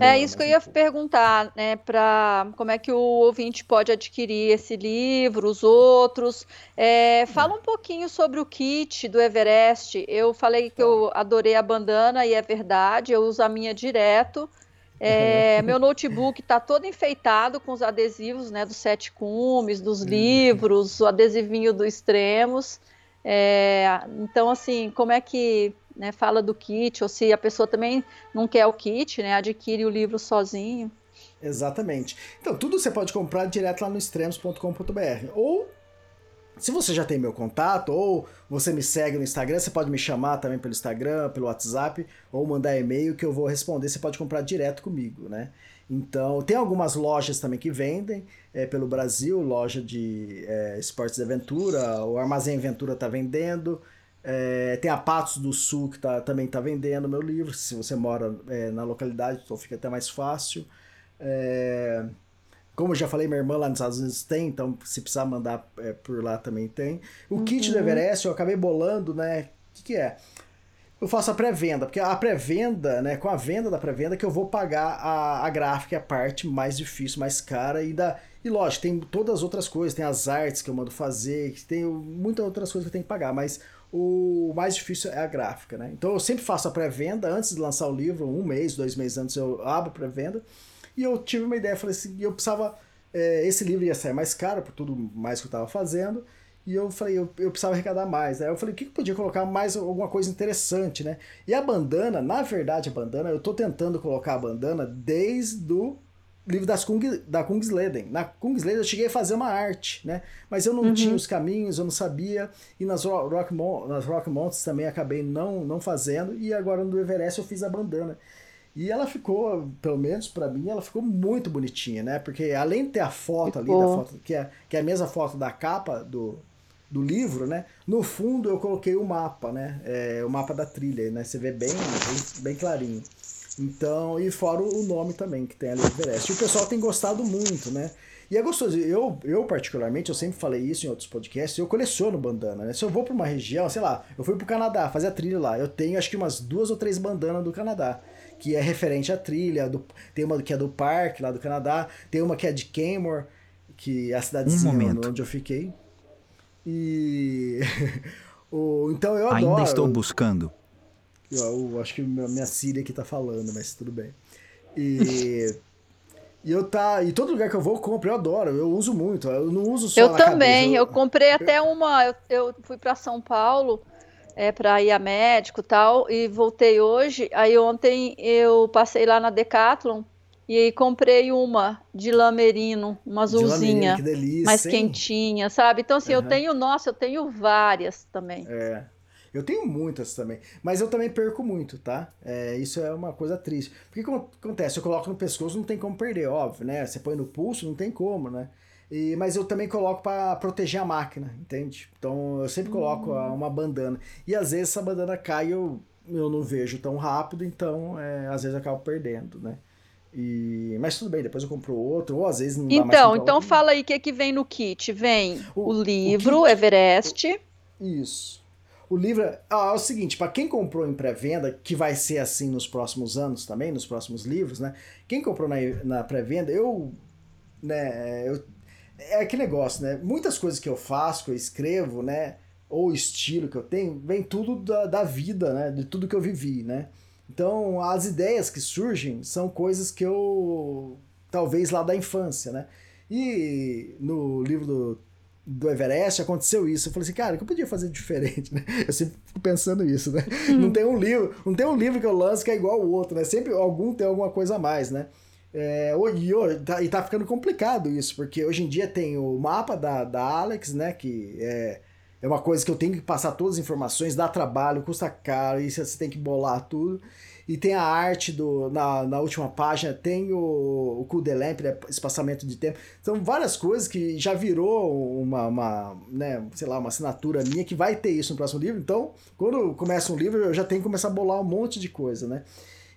Speaker 2: É isso que eu ia perguntar, né, para como é que o ouvinte pode adquirir esse livro, os outros. É, fala um pouquinho sobre o kit do Everest. Eu falei que eu adorei a bandana e é verdade, eu uso a minha direto. É, meu notebook está todo enfeitado com os adesivos, né, dos sete cumes, dos livros, o adesivinho do Extremos. É, então, assim, como é que né, fala do kit, ou se a pessoa também não quer o kit, né, adquire o livro sozinho.
Speaker 5: Exatamente. Então, tudo você pode comprar direto lá no extremos.com.br. Ou, se você já tem meu contato, ou você me segue no Instagram, você pode me chamar também pelo Instagram, pelo WhatsApp, ou mandar e-mail que eu vou responder. Você pode comprar direto comigo, né? Então, tem algumas lojas também que vendem é, pelo Brasil, loja de é, esportes de aventura, o Armazém Aventura está vendendo. É, tem a Patos do Sul que tá, também está vendendo meu livro, se você mora é, na localidade, então fica até mais fácil. É, como eu já falei, minha irmã lá nos Estados Unidos tem, então se precisar mandar é, por lá também tem. O kit do
Speaker 2: Uhum.
Speaker 5: Everest eu acabei bolando, né? O que, que é? Eu faço a pré-venda, porque a pré-venda, né, com a venda da pré-venda que eu vou pagar a, a gráfica, é a parte mais difícil, mais cara e da e lógico, tem todas as outras coisas, tem as artes que eu mando fazer, tem muitas outras coisas que eu tenho que pagar, mas o mais difícil é a gráfica, né? Então eu sempre faço a pré-venda antes de lançar o livro, um mês, dois meses antes eu abro a pré-venda. E eu tive uma ideia, falei assim, eu precisava. é, esse livro ia sair mais caro por tudo mais que eu estava fazendo. E eu falei, eu, eu precisava arrecadar mais. Aí eu falei, o que, que podia colocar mais alguma coisa interessante, né? E a bandana, na verdade, a bandana, eu tô tentando colocar a bandana desde o livro das Kung, da Kungsleden. Na Kungsleden eu cheguei a fazer uma arte, né? Mas eu não
Speaker 2: Uhum.
Speaker 5: tinha os caminhos, eu não sabia. E nas Ro- Rock, nas Rock Mountains também acabei não, não fazendo. E agora no Everest eu fiz a bandana. E ela ficou, pelo menos pra mim, ela ficou muito bonitinha, né? Porque além de ter a foto ali, da
Speaker 2: Ficou.
Speaker 5: foto, que, é, que é a mesma foto da capa do, do livro, né? No fundo eu coloquei o mapa, né? É, o mapa da trilha, né? Você vê bem, bem, bem clarinho. Então, e fora o nome também que tem ali no Everest. E o pessoal tem gostado muito, né? E é gostoso. Eu, eu, particularmente, eu sempre falei isso em outros podcasts, eu coleciono bandana, né? Se eu vou pra uma região, sei lá, eu fui pro Canadá fazer a trilha lá, eu tenho acho que umas duas ou três bandanas do Canadá, que é referente à trilha, do, tem uma que é do parque lá do Canadá, tem uma que é de Canmore, que é a cidadezinha
Speaker 10: Um
Speaker 5: onde eu fiquei. E... o, então eu adoro...
Speaker 10: Ainda estou buscando.
Speaker 5: Eu, eu acho que minha minha Siri aqui tá falando, mas tudo bem. E E eu tá. E todo lugar que eu vou, eu compro, eu adoro, eu uso muito. Eu não uso só.
Speaker 2: Eu também,
Speaker 5: cabeça,
Speaker 2: eu comprei até uma. Eu, eu fui para São Paulo é, para ir a médico e tal, e voltei hoje. Aí ontem eu passei lá na Decathlon e aí comprei uma de lã merino, uma
Speaker 5: De lamerino,
Speaker 2: azulzinha,
Speaker 5: que delícia,
Speaker 2: mais
Speaker 5: hein?
Speaker 2: quentinha, sabe? Então, assim, eu
Speaker 5: Aham.
Speaker 2: tenho, nossa, eu tenho várias também.
Speaker 5: É. Eu tenho muitas também. Mas eu também perco muito, tá? É, isso é uma coisa triste. Porque o que acontece? Eu coloco no pescoço, não tem como perder, óbvio, né? Você põe no pulso, não tem como, né? E, mas eu também coloco para proteger a máquina, entende? Então eu sempre coloco uma bandana. E às vezes essa bandana cai e eu, eu não vejo tão rápido, então é, às vezes eu acabo perdendo, né? E, mas tudo bem, depois eu compro outro, ou às vezes não dá mais
Speaker 2: Então, então fala aí o que, que vem no kit. Vem o,
Speaker 5: O-
Speaker 2: livro
Speaker 5: kit-
Speaker 2: Everest.
Speaker 5: Isso. O livro é, ah, é o seguinte, para quem comprou em pré-venda, que vai ser assim nos próximos anos também, nos próximos livros, né? Quem comprou na, na pré-venda, eu, né, eu, é aquele negócio, né? Muitas coisas que eu faço, que eu escrevo, né? Ou estilo que eu tenho, vem tudo da, da vida, né? De tudo que eu vivi, né? Então, as ideias que surgem são coisas que eu, talvez lá da infância, né? E no livro do do Everest aconteceu isso. Eu falei assim, cara, o que eu podia fazer diferente, né? Eu sempre fico pensando isso, né? Não tem um livro, não tem um livro que eu lanço que é igual ao outro, né? Sempre algum tem alguma coisa a mais, né? É, e, ho- tá, e tá ficando complicado isso, porque hoje em dia tem o mapa da, da Alex, né? Que é, é uma coisa que eu tenho que passar todas as informações, dá trabalho, custa caro, e você tem que bolar tudo. E tem a arte do. Na, na última página, tem o, o de Lamp, né, espaçamento de tempo. São várias coisas que já virou uma, uma, né, sei lá, uma assinatura minha que vai ter isso no próximo livro. Então, quando começa um livro, eu já tenho que começar a bolar um monte de coisa, né?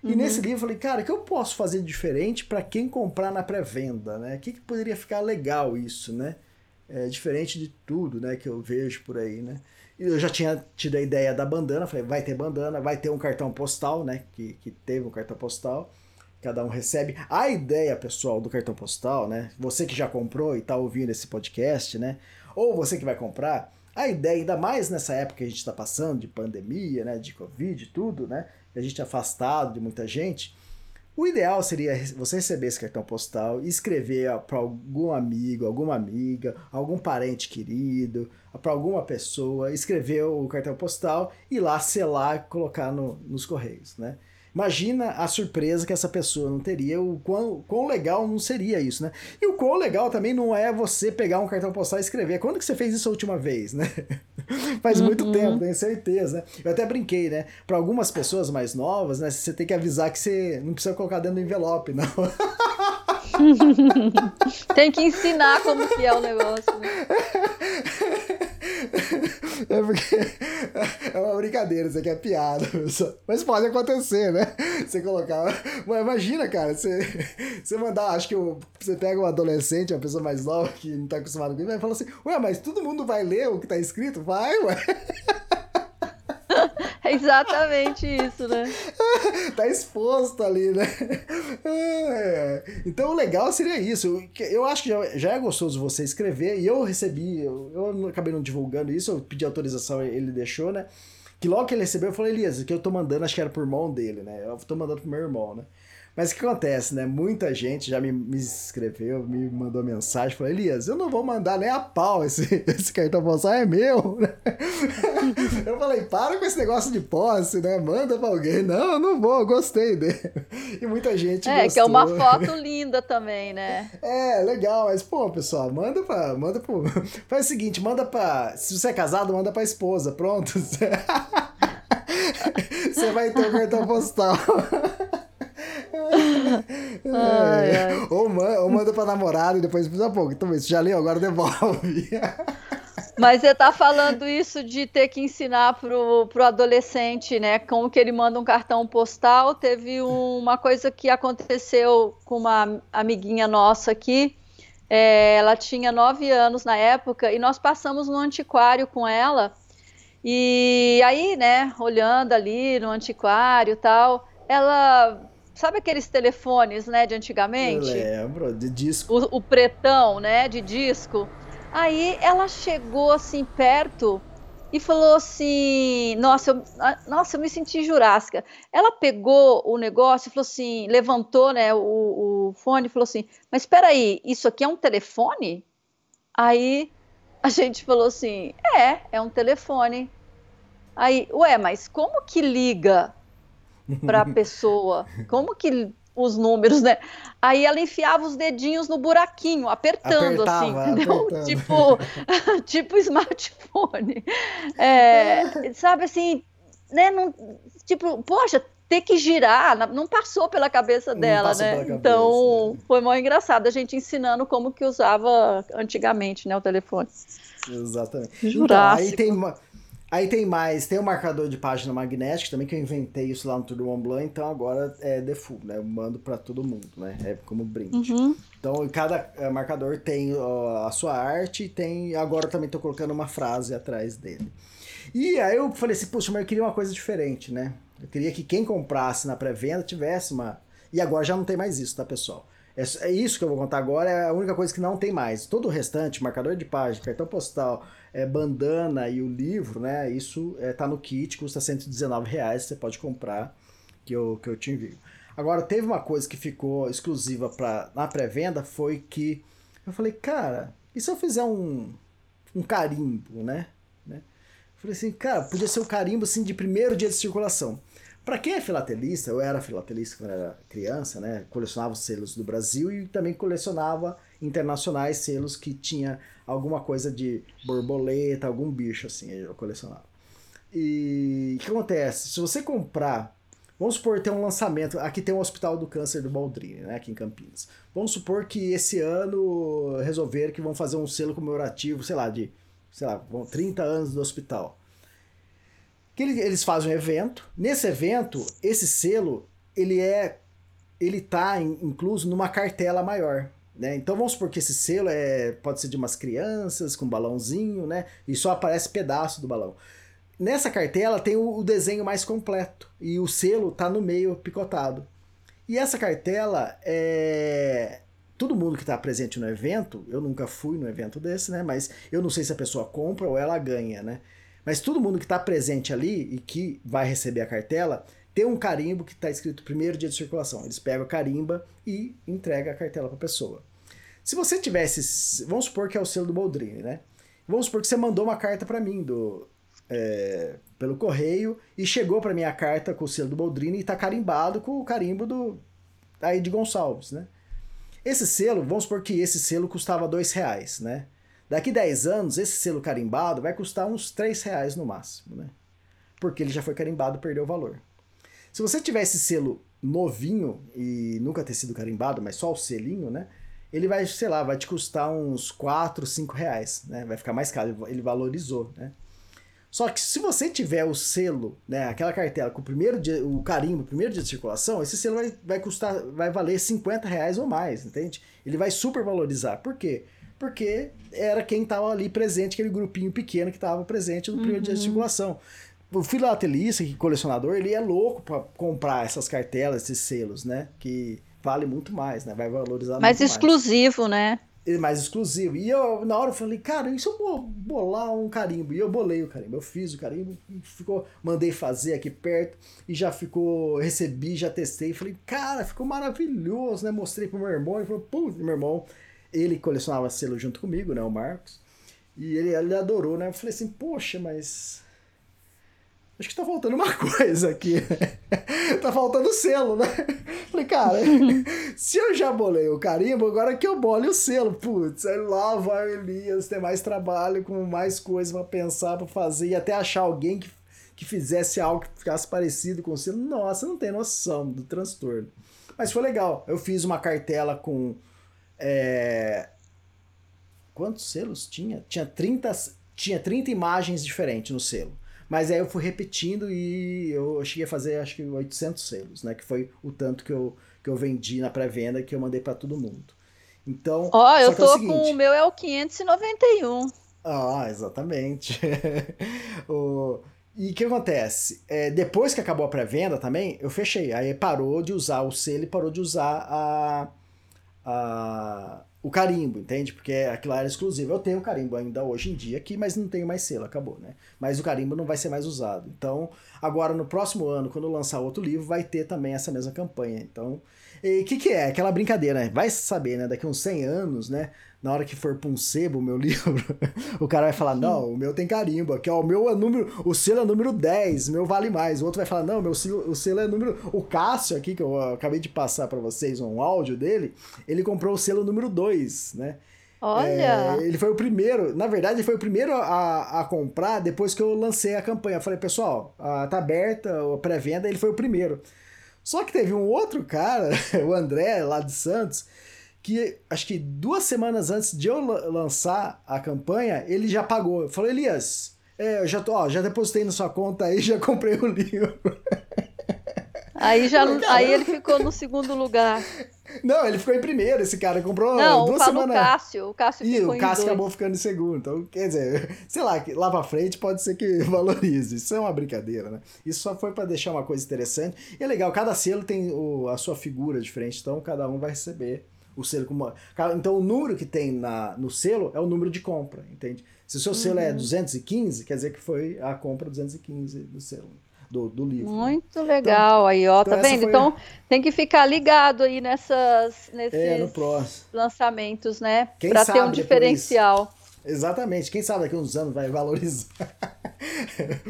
Speaker 5: E
Speaker 2: Uhum.
Speaker 5: nesse livro eu falei, cara, o que eu posso fazer diferente para quem comprar na pré-venda, né? O que, que poderia ficar legal isso, né? É, diferente de tudo, né, que eu vejo por aí, né? Eu já tinha tido a ideia da bandana, falei, vai ter bandana, vai ter um cartão postal, né? Que, que teve um cartão postal, cada um recebe. A ideia, pessoal, do cartão postal, né? Você que já comprou e tá ouvindo esse podcast, né? Ou você que vai comprar, a ideia, ainda mais nessa época que a gente está passando, de pandemia, né? De Covid e tudo, né? A gente afastado de muita gente. O ideal seria você receber esse cartão postal e escrever para algum amigo, alguma amiga, algum parente querido, para alguma pessoa, escrever o cartão postal e lá selar e colocar no- nos correios, né? Imagina a surpresa que essa pessoa não teria, o quão, quão legal não seria isso, né? E o quão legal também não é você pegar um cartão postal e escrever. Quando que você fez isso a última vez, né? Faz muito
Speaker 2: Uhum.
Speaker 5: tempo, tenho certeza. né? Eu até brinquei, né? Para algumas pessoas mais novas, né? Você tem que avisar que você não precisa colocar dentro do envelope, não.
Speaker 2: Tem que ensinar como que é o negócio. né?
Speaker 5: É porque é uma brincadeira, isso aqui é piada. pessoal. Mas pode acontecer, né? Você colocar. Mas imagina, cara, você, você mandar, acho que você pega um adolescente, uma pessoa mais nova que não tá acostumado com isso, vai falar assim: Ué, mas todo mundo vai ler o que tá escrito? Vai, ué.
Speaker 2: É exatamente isso, né?
Speaker 5: tá exposto ali, né? É. Então o legal seria isso. Eu acho que já, já é gostoso você escrever, e eu recebi, eu, eu acabei não divulgando isso, eu pedi autorização, ele deixou, né? Que logo que ele recebeu, eu falei, Elias, que eu tô mandando, acho que era por mão dele, né? Eu tô mandando pro meu irmão, né? Mas o que acontece, né? Muita gente já me, me escreveu, me mandou mensagem, falou, Elias, eu não vou mandar nem a pau esse, esse cartão postal, é meu? Eu falei, para com esse negócio de posse, né? Manda pra alguém. Não, eu não vou, eu gostei dele. E muita gente
Speaker 2: É,
Speaker 5: gostou.
Speaker 2: que é uma foto linda também, né?
Speaker 5: É, legal, mas, pô, pessoal, manda pra. Manda pro. Faz o seguinte, manda pra. Se você é casado, manda pra esposa, pronto. Você vai ter o cartão postal.
Speaker 2: Ai, ai.
Speaker 5: Ou, manda, ou manda pra namorada e depois precisa pouco. Então, você já leu, agora devolve.
Speaker 2: Mas você tá falando isso de ter que ensinar pro, pro adolescente, né? Como que ele manda um cartão postal. Teve uma coisa que aconteceu com uma amiguinha nossa aqui. É, ela tinha nove anos na época e nós passamos no antiquário com ela. E aí, né, olhando ali no antiquário e tal, ela. Sabe aqueles telefones, né, de
Speaker 5: Eu
Speaker 2: antigamente?
Speaker 5: lembro, de disco.
Speaker 2: o, o pretão, né, de disco. Aí ela chegou assim perto e falou assim: Nossa, eu, ah, nossa, eu me senti jurássica. Ela pegou o negócio e falou assim: levantou né, o, o fone e falou assim: Mas espera aí, isso aqui é um telefone? Aí a gente falou assim: É, é um telefone. Aí, ué, mas como que liga para a pessoa? Como que os números, né? Aí ela enfiava os dedinhos no buraquinho, apertando assim,
Speaker 5: Apertava,
Speaker 2: assim, entendeu?
Speaker 5: apertando.
Speaker 2: Tipo, tipo smartphone. É, sabe assim, né? Não, tipo, poxa, ter que girar, não passou pela cabeça dela, né?
Speaker 5: cabeça,
Speaker 2: então, foi mó engraçado a gente ensinando como que usava antigamente, né, o telefone.
Speaker 5: Exatamente. Então,
Speaker 2: Jurássico.
Speaker 5: aí tem, ma- aí tem mais, tem o marcador de página magnética também, que eu inventei isso lá no Tour do Mont Blanc, então agora é default, né? Eu mando pra todo mundo, né? É como brinde.
Speaker 2: Uhum.
Speaker 5: Então, cada eh, marcador tem ó, a sua arte e tem. Agora eu também tô colocando uma frase atrás dele. E aí eu falei assim, poxa, mas eu queria uma coisa diferente, né? Eu queria que quem comprasse na pré-venda tivesse uma. E agora já não tem mais isso, tá, pessoal? É, é isso que eu vou contar agora, é a única coisa que não tem mais. Todo o restante, marcador de página, cartão postal, é, bandana e o livro, né? Isso é, tá no kit, custa 119 reais, você pode comprar, que eu, que eu te envio. Agora, teve uma coisa que ficou exclusiva pra, na pré-venda, foi que eu falei, cara, e se eu fizer um, um carimbo, né? né? Eu falei assim, cara, podia ser um carimbo assim de primeiro dia de circulação. Pra quem é filatelista, eu era filatelista quando era criança, né? Colecionava os selos do Brasil e também colecionava internacionais selos que tinha alguma coisa de borboleta, algum bicho assim, eu colecionava. E o que acontece? Se você comprar, vamos supor tem um lançamento, aqui tem o Hospital do Câncer do Baldrini, né, aqui em Campinas. Vamos supor que esse ano resolveram que vão fazer um selo comemorativo, sei lá, de, sei lá, vão 30 anos do hospital. Que ele- eles fazem um evento. Nesse evento, esse selo, ele é ele tá in- incluso numa cartela maior. Né? Então vamos supor que esse selo é, pode ser de umas crianças com balãozinho, né? E só aparece pedaço do balão. Nessa cartela tem o, o desenho mais completo e o selo tá no meio picotado. E essa cartela é todo mundo que está presente no evento, eu nunca fui no evento desse, né? Mas eu não sei se a pessoa compra ou ela ganha, né? Mas todo mundo que está presente ali e que vai receber a cartela tem um carimbo que está escrito primeiro dia de circulação. Eles pegam a carimba e entregam a cartela para a pessoa. Se você tivesse, vamos supor que é o selo do Boldrini, né? Vamos supor que você mandou uma carta para mim do é, pelo correio e chegou para mim a carta com o selo do Boldrini e tá carimbado com o carimbo do aí de Gonçalves, né? Esse selo, vamos supor que esse selo custava dois reais, né? Daqui 10 anos, esse selo carimbado vai custar uns 3 reais no máximo, né? Porque ele já foi carimbado perdeu o valor. Se você tiver esse selo novinho e nunca ter sido carimbado, mas só o selinho, né? Ele vai, sei lá, vai te custar uns 4, 5 reais, né? Vai ficar mais caro, ele valorizou, né? Só que se você tiver o selo, né, aquela cartela com o primeiro dia, o carimbo, o primeiro dia de circulação, esse selo vai, vai custar, vai valer 50 reais ou mais, entende? Ele vai super valorizar. Por quê? Porque era quem estava ali presente, aquele grupinho pequeno que estava presente no primeiro dia de
Speaker 2: Uhum.
Speaker 5: circulação. O filatelista, que colecionador, ele é louco para comprar essas cartelas, esses selos, né? Que vale muito mais, né? Vai valorizar
Speaker 2: Mais
Speaker 5: muito
Speaker 2: exclusivo, né?
Speaker 5: ele mais exclusivo. E eu, na hora, eu falei, cara, e se eu bo- bolar um carimbo? E eu bolei o carimbo. Eu fiz o carimbo, ficou, mandei fazer aqui perto, e já ficou, recebi, já testei. Falei, cara, ficou maravilhoso, né? Mostrei pro meu irmão, ele falou, pô, meu irmão, ele colecionava selo junto comigo, né? O Marcos. E ele, ele adorou, né? Eu falei assim, poxa, mas. Acho que tá faltando uma coisa aqui. tá faltando selo, né? Falei, cara, se eu já bolei o carimbo, agora que eu bole o selo. Putz, aí lá vai o Elias ter mais trabalho, com mais coisa pra pensar, pra fazer, e até achar alguém que, que fizesse algo que ficasse parecido com o selo. Nossa, não tem noção do transtorno. Mas foi legal. Eu fiz uma cartela com. é, Quantos selos tinha? Tinha 30, tinha 30 imagens diferentes no selo. Mas aí eu fui repetindo e eu cheguei a fazer acho que 800 selos, né? Que foi o tanto que eu, que eu vendi na pré-venda que eu mandei para todo mundo. Então,
Speaker 2: Ó, eu
Speaker 5: só que é o
Speaker 2: tô
Speaker 5: seguinte,
Speaker 2: com o meu é o 591.
Speaker 5: ah, exatamente. O- E o que acontece? É, depois que acabou a pré-venda também, eu fechei. Aí parou de usar o selo e parou de usar a, a- o carimbo, entende? Porque aquilo era exclusivo. Eu tenho carimbo ainda hoje em dia aqui, mas não tenho mais selo, acabou, né? Mas o carimbo não vai ser mais usado. Então, agora no próximo ano, quando lançar outro livro, vai ter também essa mesma campanha. Então, o que, que é? Aquela brincadeira, né? Vai saber, né? Daqui uns 100 anos, né? Na hora que for pra um sebo o meu livro, o cara vai falar: Não, o meu tem carimbo. Aqui, ó, o meu é número. O selo é número 10, o meu vale mais. O outro vai falar: Não, meu selo, o selo é número. O Cássio aqui, que eu acabei de passar para vocês um áudio dele, ele comprou o selo número 2, né?
Speaker 2: Olha!
Speaker 5: É, ele foi o primeiro, na verdade, ele foi o primeiro a, a comprar depois que eu lancei a campanha. Eu falei, pessoal, a, tá aberta a pré-venda, ele foi o primeiro. Só que teve um outro cara, o André, lá de Santos, que acho que duas semanas antes de eu lançar a campanha, ele já pagou. Eu falei, Elias, é, eu já, tô, ó, já depositei na sua conta aí, já comprei o livro.
Speaker 2: Aí, já, aí ele ficou no segundo lugar.
Speaker 5: Não, ele ficou em primeiro, esse cara. Comprou
Speaker 2: não,
Speaker 5: duas semanas.
Speaker 2: Não, o Cássio. O Cássio ficou
Speaker 5: o Cássio acabou ficando em segundo. Então, quer dizer, sei lá, lá pra frente pode ser que valorize. Isso é uma brincadeira, né? Isso só foi para deixar uma coisa interessante. E é legal, cada selo tem o, a sua figura diferente, então cada um vai receber o selo como. Então o número que tem na, no selo é o número de compra, entende? Se o seu selo é uhum. é 215, quer dizer que foi a compra 215 do selo do, do livro.
Speaker 2: Né? Muito legal então, aí, ó, tá então vendo? Foi... Então tem que ficar ligado aí nessas, nesses
Speaker 5: é,
Speaker 2: lançamentos, né? Para ter um diferencial.
Speaker 5: Exatamente, quem sabe daqui uns anos vai valorizar.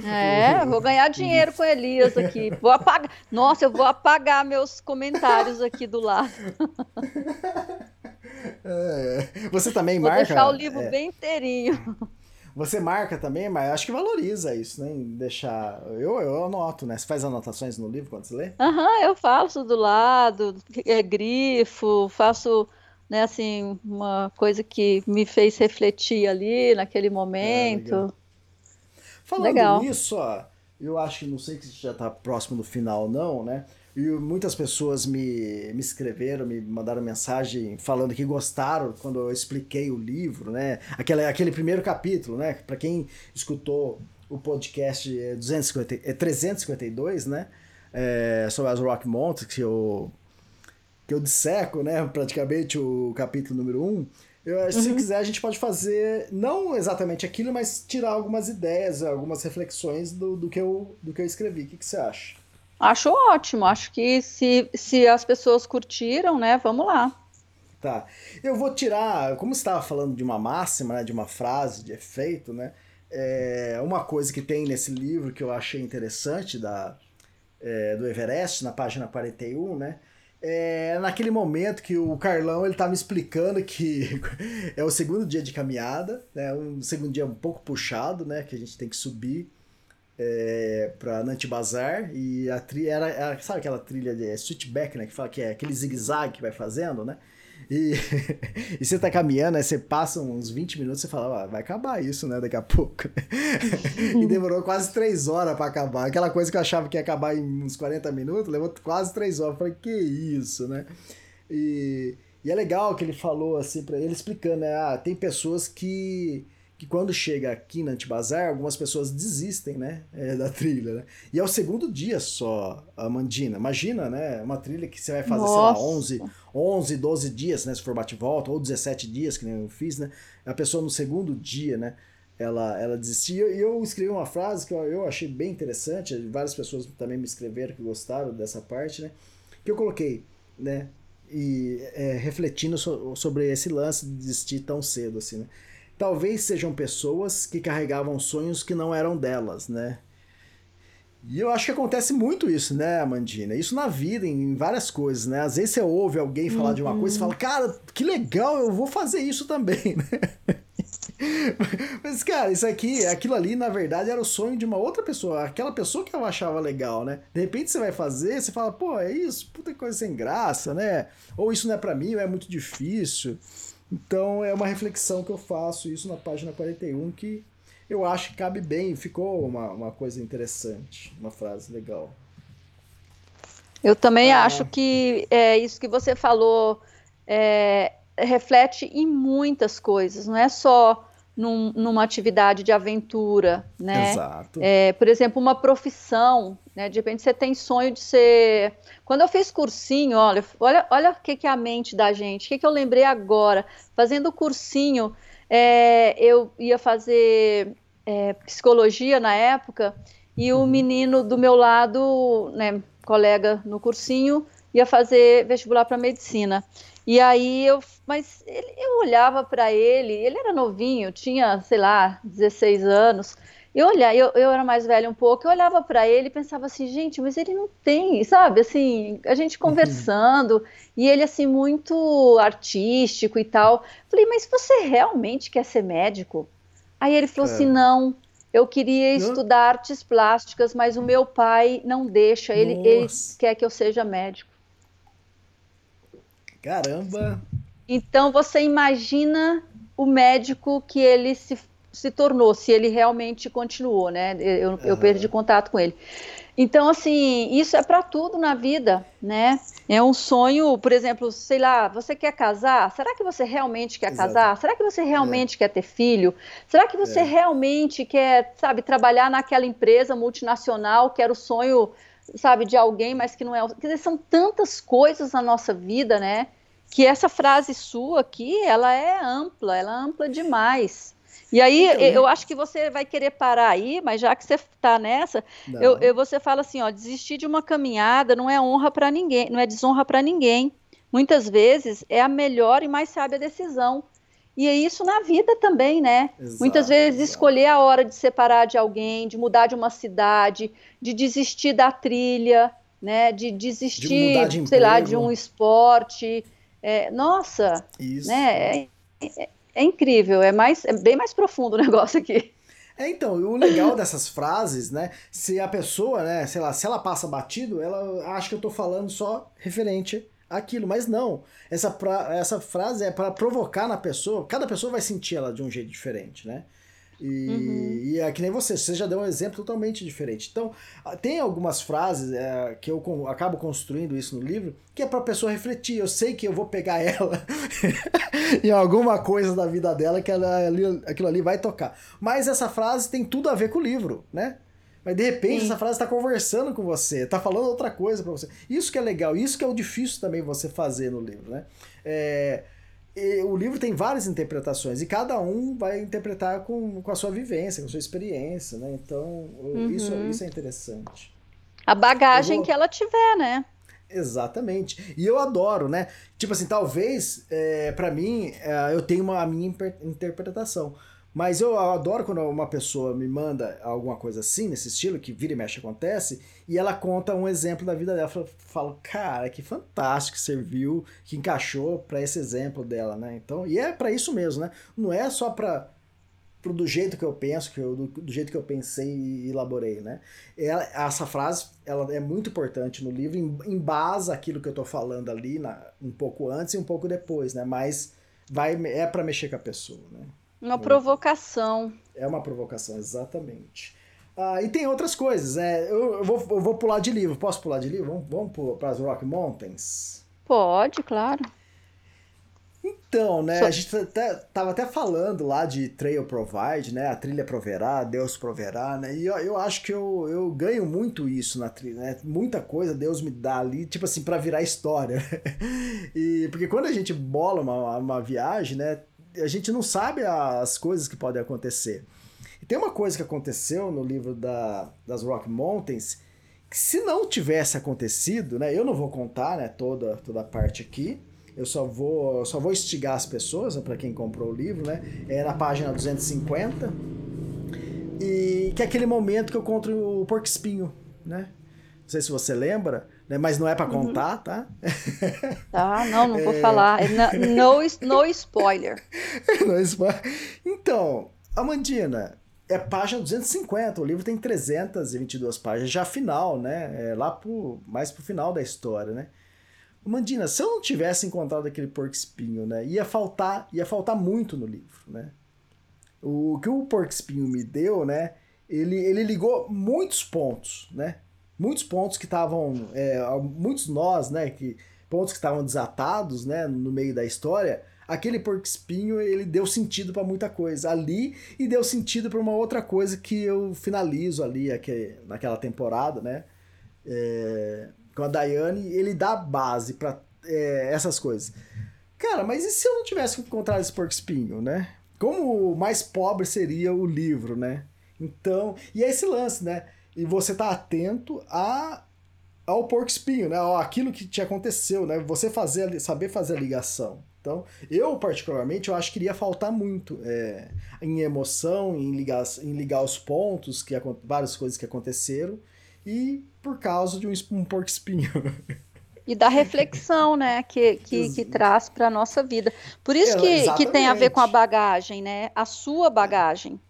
Speaker 2: É, vou ganhar dinheiro com Elias aqui. Vou apagar. Nossa, eu vou apagar meus comentários aqui do lado.
Speaker 5: É, você também
Speaker 2: vou
Speaker 5: marca?
Speaker 2: Vou deixar o livro é, bem inteirinho.
Speaker 5: Você marca também, mas acho que valoriza isso, né? Deixar. Eu, eu anoto, né? Você faz anotações no livro quando você lê?
Speaker 2: Aham, uhum, eu faço do lado, é, grifo, faço, né, assim, uma coisa que me fez refletir ali naquele momento. É, legal.
Speaker 5: Falando legal. nisso, ó, eu acho que não sei se já está próximo do final, não, né? E muitas pessoas me, me escreveram, me mandaram mensagem falando que gostaram quando eu expliquei o livro, né? Aquele, aquele primeiro capítulo, né? Para quem escutou o podcast 250, é 352, né? É, sobre as Rock Mountains, que eu, que eu disseco, né? Praticamente o capítulo número 1. Um. Eu, se uhum. quiser, a gente pode fazer, não exatamente aquilo, mas tirar algumas ideias, algumas reflexões do, do, que, eu, do que eu escrevi. O que, que você acha?
Speaker 2: Acho ótimo. Acho que se, se as pessoas curtiram, né, vamos lá.
Speaker 5: Tá. Eu vou tirar, como você estava falando de uma máxima, né, de uma frase, de efeito, né? É, uma coisa que tem nesse livro que eu achei interessante da, é, do Everest, na página 41, né? É naquele momento que o Carlão ele tá me explicando que é o segundo dia de caminhada, né? Um segundo dia um pouco puxado, né? Que a gente tem que subir é, pra Nantibazar e a trilha era, era, sabe aquela trilha de switchback, né, que fala que é aquele zigue-zague que vai fazendo, né? E, e você tá caminhando, aí você passa uns 20 minutos e fala, ah, vai acabar isso, né, daqui a pouco. e demorou quase 3 horas para acabar. Aquela coisa que eu achava que ia acabar em uns 40 minutos, levou quase 3 horas. Eu falei, que isso, né? E, e é legal que ele falou assim para ele explicando, né, ah, tem pessoas que que quando chega aqui na Antibazar, algumas pessoas desistem, né, é, da trilha, né? E é o segundo dia só, a Mandina. Imagina, né, uma trilha que você vai fazer, Nossa. sei lá, 11, 11, 12 dias, né, se for bate-volta, ou 17 dias, que nem eu fiz, né? A pessoa no segundo dia, né, ela, ela desistia. E eu escrevi uma frase que eu, eu achei bem interessante, várias pessoas também me escreveram que gostaram dessa parte, né, que eu coloquei, né, e é, refletindo so, sobre esse lance de desistir tão cedo, assim, né? Talvez sejam pessoas que carregavam sonhos que não eram delas, né? E eu acho que acontece muito isso, né, Amandina? Isso na vida, em várias coisas, né? Às vezes você ouve alguém falar uhum. de uma coisa e fala, cara, que legal, eu vou fazer isso também, né? Mas, cara, isso aqui, aquilo ali, na verdade, era o sonho de uma outra pessoa, aquela pessoa que eu achava legal, né? De repente você vai fazer, você fala, pô, é isso, puta coisa sem graça, né? Ou isso não é para mim, ou é muito difícil. Então é uma reflexão que eu faço isso na página 41 que eu acho que cabe bem, ficou uma, uma coisa interessante, uma frase legal.
Speaker 2: Eu também ah. acho que é, isso que você falou é, reflete em muitas coisas, não é só num, numa atividade de aventura, né?
Speaker 5: Exato.
Speaker 2: É, por exemplo, uma profissão, né? De repente você tem sonho de ser. Quando eu fiz cursinho, olha, olha, olha o que, que é a mente da gente, o que, que eu lembrei agora. Fazendo cursinho, é, eu ia fazer é, psicologia na época, e o menino do meu lado, né, colega no cursinho, ia fazer vestibular para medicina. E aí eu, mas ele, eu olhava para ele, ele era novinho, tinha, sei lá, 16 anos. Eu olhava, eu, eu era mais velha um pouco, eu olhava para ele e pensava assim, gente, mas ele não tem, sabe? Assim, a gente conversando e ele assim muito artístico e tal. Falei, mas você realmente quer ser médico? Aí ele falou
Speaker 5: É.
Speaker 2: assim, não. Eu queria estudar artes plásticas, mas o meu pai não deixa. Ele, ele quer que eu seja médico.
Speaker 5: Caramba.
Speaker 2: Então você imagina o médico que ele se, se tornou, se ele realmente continuou, né? Eu, eu
Speaker 5: Aham.
Speaker 2: perdi contato com ele. Então, assim, isso é para tudo na vida, né? É um sonho, por exemplo, sei lá, você quer casar? Será que você realmente quer
Speaker 5: Exato.
Speaker 2: casar? Será que você realmente quer ter filho? Será que você
Speaker 5: É.
Speaker 2: realmente quer, sabe, trabalhar naquela empresa multinacional que era o sonho, sabe, de alguém, mas que não é? Quer dizer, são tantas coisas na nossa vida, né? Que essa frase sua aqui, ela é ampla, ela é ampla demais. E aí,
Speaker 5: Então,
Speaker 2: eu acho que você vai querer parar aí, mas já que você está nessa, eu, eu- você fala assim, ó, desistir de uma caminhada não é honra para ninguém, não é desonra para ninguém. Muitas vezes é a melhor e mais sábia decisão. E é isso na vida também, né?
Speaker 5: Exato,
Speaker 2: Muitas vezes
Speaker 5: exato.
Speaker 2: escolher a hora de separar de alguém, de mudar de uma cidade, de desistir da trilha, né? De desistir,
Speaker 5: de
Speaker 2: sei lá, de um esporte. É, nossa,
Speaker 5: Isso.
Speaker 2: né? É, é- é incrível, é mais, é bem mais profundo o negócio aqui.
Speaker 5: É, então, o legal dessas frases, né? Se a pessoa, né, sei lá, se ela passa batido, ela acha que eu tô falando só referente àquilo, mas não. Essa, pra, essa frase é para provocar na pessoa, cada pessoa vai sentir ela de um jeito diferente, né? E,
Speaker 2: Uhum.
Speaker 5: e é que nem você, você já deu um exemplo totalmente diferente. Então, ah, tem algumas frases é, que eu con- acabo construindo isso no livro, que é pra pessoa refletir. Eu sei que eu vou pegar ela em alguma coisa da vida dela que ela, ali- aquilo ali vai tocar. Mas essa frase tem tudo a ver com o livro, né? Mas de repente
Speaker 2: Sim.
Speaker 5: essa frase tá conversando com você, tá falando outra coisa pra você. Isso que é legal, isso que é o difícil também você fazer no livro, né? É, e o livro tem várias interpretações e cada um vai interpretar com, com a sua vivência, com a sua experiência, né? Então, o- isso,
Speaker 2: Uhum.
Speaker 5: isso é interessante.
Speaker 2: A bagagem
Speaker 5: vou-
Speaker 2: que ela tiver, né?
Speaker 5: Exatamente. E eu adoro, né? Tipo assim, talvez, é, para mim, é, eu tenho uma a minha interpretação. Mas eu adoro quando uma pessoa me manda alguma coisa assim, nesse estilo, que vira e mexe acontece, e ela conta um exemplo da vida dela. Eu falo, cara, que fantástico, serviu, que encaixou para esse exemplo dela, né? Então, e é para isso mesmo, né? Não é só para do jeito que eu penso, que eu, do, do jeito que eu pensei e elaborei, né? Ela- essa frase ela é muito importante no livro, em- embasa aquilo que eu tô falando ali na, um pouco antes e um pouco depois, né? Mas vai, é para mexer com a pessoa, né?
Speaker 2: Uma provocação.
Speaker 5: É uma provocação, exatamente. Ah, e tem outras coisas, né? Eu, eu vou, eu vou pular de livro. Posso pular de livro? Vamos, vamos para as Rock Mountains?
Speaker 2: Pode, claro.
Speaker 5: Então, né,
Speaker 2: Só-
Speaker 5: a gente até, tava até falando lá de Trail Provide, né, a trilha proverá, Deus proverá, né, e eu, eu acho que eu, eu ganho muito isso na trilha, né, muita coisa Deus me dá ali, tipo assim, pra virar história, e porque quando a gente bola uma, uma viagem, né, a gente não sabe as coisas que podem acontecer. E tem uma coisa que aconteceu no livro da, das Rock Mountains, que se não tivesse acontecido, né, eu não vou contar, né, toda, toda a parte aqui, eu só vou, só vou instigar as pessoas, né, para quem comprou o livro, né? É na página 250. E que é aquele momento que eu conto o porco espinho, né? Não sei se você lembra, né? Mas não é para contar, tá?
Speaker 2: Tá, não, não vou
Speaker 5: É.
Speaker 2: falar. É No, no, no spoiler.
Speaker 5: Isso vai- Então, Amandina, é página 250, o livro tem 322 páginas, já final, né? É lá pro, mais pro final da história, né? Mandina, se eu não tivesse encontrado aquele porco espinho, né, ia faltar, ia faltar muito no livro, né? O que o porco espinho me deu, né, ele, ele ligou muitos pontos, né? Muitos pontos que estavam, é, muitos nós, né, que pontos que estavam desatados, né, no meio da história, aquele porco espinho ele deu sentido para muita coisa ali e deu sentido para uma outra coisa que eu finalizo ali aqui, naquela temporada, né? É, com a Daiane, ele dá base para é, essas coisas. Cara, mas e se eu não tivesse encontrado esse porco espinho, né? Como mais pobre seria o livro, né? Então, e é esse lance, né? E você tá atento a ao porco espinho, né? Aquilo que te aconteceu, né? Você fazer, saber fazer a ligação. Então, eu particularmente, eu acho que iria faltar muito é, em emoção, em ligar, em ligar os pontos, que várias coisas que aconteceram, e por causa de um, um porco espinho.
Speaker 2: E da reflexão, né, que, que, que traz para a nossa vida. Por isso que, que tem a ver com a bagagem, né? A sua bagagem.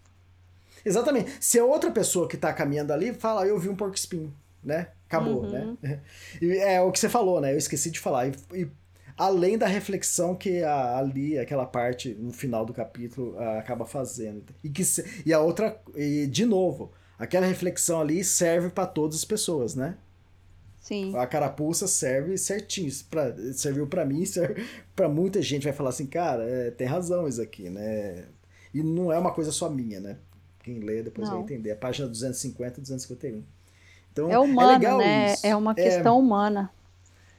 Speaker 5: Exatamente. Se a outra pessoa que está caminhando ali fala, eu vi um porco espinho, né? Acabou, uhum. né? E é o que você falou, né? Eu esqueci de falar. E, e além da reflexão que a, ali, aquela parte no final do capítulo, a, acaba fazendo. E, que, e a outra, e de novo, aquela reflexão ali serve para todas as pessoas, né?
Speaker 2: Sim.
Speaker 5: A carapuça serve certinho. Pra, serviu para mim, serve para muita gente. Vai falar assim, cara, é, tem razão isso aqui, né? E não é uma coisa só minha, né? Quem lê depois não. vai entender. A página 250 e 251.
Speaker 2: Então, é humano, é né? Isso. É uma questão é... humana.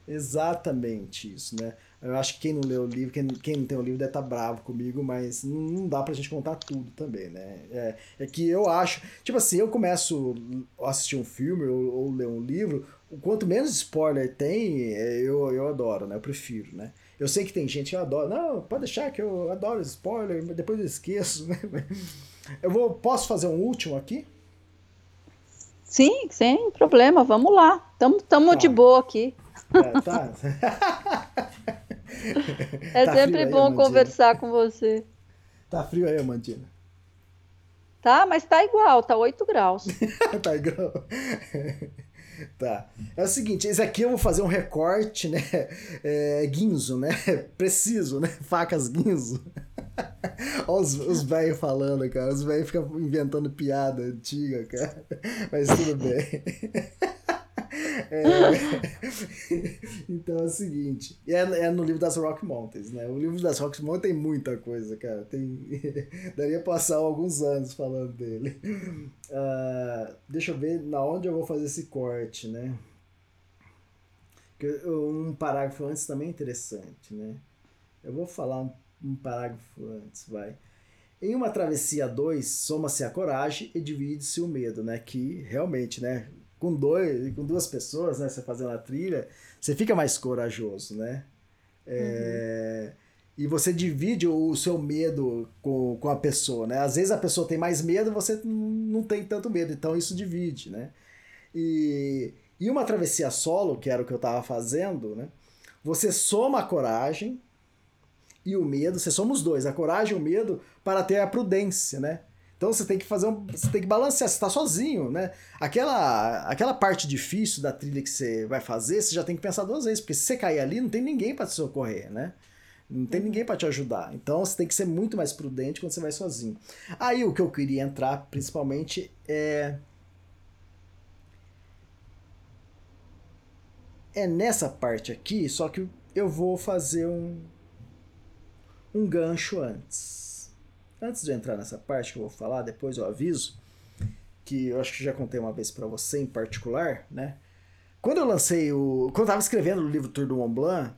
Speaker 5: Exatamente isso, né? Eu acho que quem não leu o livro, quem, quem não tem o livro deve estar tá bravo comigo, mas não dá pra gente contar tudo também, né? É, é que eu acho. Tipo assim, eu começo a assistir um filme ou, ou ler um livro, o quanto menos spoiler tem, é, eu, eu adoro, né? Eu prefiro, né? Eu sei que tem gente que adora. Não, pode deixar que eu adoro spoiler, mas depois eu esqueço, né? Eu vou, posso fazer um último aqui?
Speaker 2: Sim, sem problema, vamos lá. Tamo, tamo tá. de boa aqui.
Speaker 5: É, tá.
Speaker 2: é tá sempre bom conversar com você.
Speaker 5: Tá frio aí, Amantina?
Speaker 2: Tá, mas tá igual, tá 8 graus.
Speaker 5: tá igual. Tá. É o seguinte, esse aqui eu vou fazer um recorte, né? É, guinzo, né? Preciso, né? Facas guinzo. Olha os, os velhos falando, cara. Os velhos ficam inventando piada antiga, cara. Mas tudo bem. É... então é o seguinte, é, é, no livro das Rock Mountains, né? O livro das Rock Mountains tem muita coisa, cara. Tem... Daria passar alguns anos falando dele. Uh, deixa eu ver na onde eu vou fazer esse corte, né? Um parágrafo antes também é interessante, né? Eu vou falar um, um parágrafo antes, vai. Em uma travessia a dois, soma-se a coragem e divide-se o medo, né? Que realmente, né? Com dois, com duas pessoas, né, você fazendo a trilha, você fica mais corajoso, né? É, uhum. E você divide o seu medo com, com a pessoa, né? Às vezes a pessoa tem mais medo, você não tem tanto medo, então isso divide, né? E, e uma travessia solo, que era o que eu estava fazendo, né? Você soma a coragem e o medo, você soma os dois, a coragem e o medo, para ter a prudência, né? Então você tem que fazer um, você tem que balancear, você está sozinho, né? Aquela aquela parte difícil da trilha que você vai fazer, você já tem que pensar duas vezes, porque se você cair ali, não tem ninguém para te socorrer, né? Não tem ninguém para te ajudar. Então você tem que ser muito mais prudente quando você vai sozinho. Aí o que eu queria entrar principalmente é é nessa parte aqui, só que eu vou fazer um um gancho antes. Antes de entrar nessa parte que eu vou falar, depois eu aviso, que eu acho que já contei uma vez para você em particular, né? Quando eu lancei o. Quando eu tava escrevendo o livro Tour do Mont Blanc,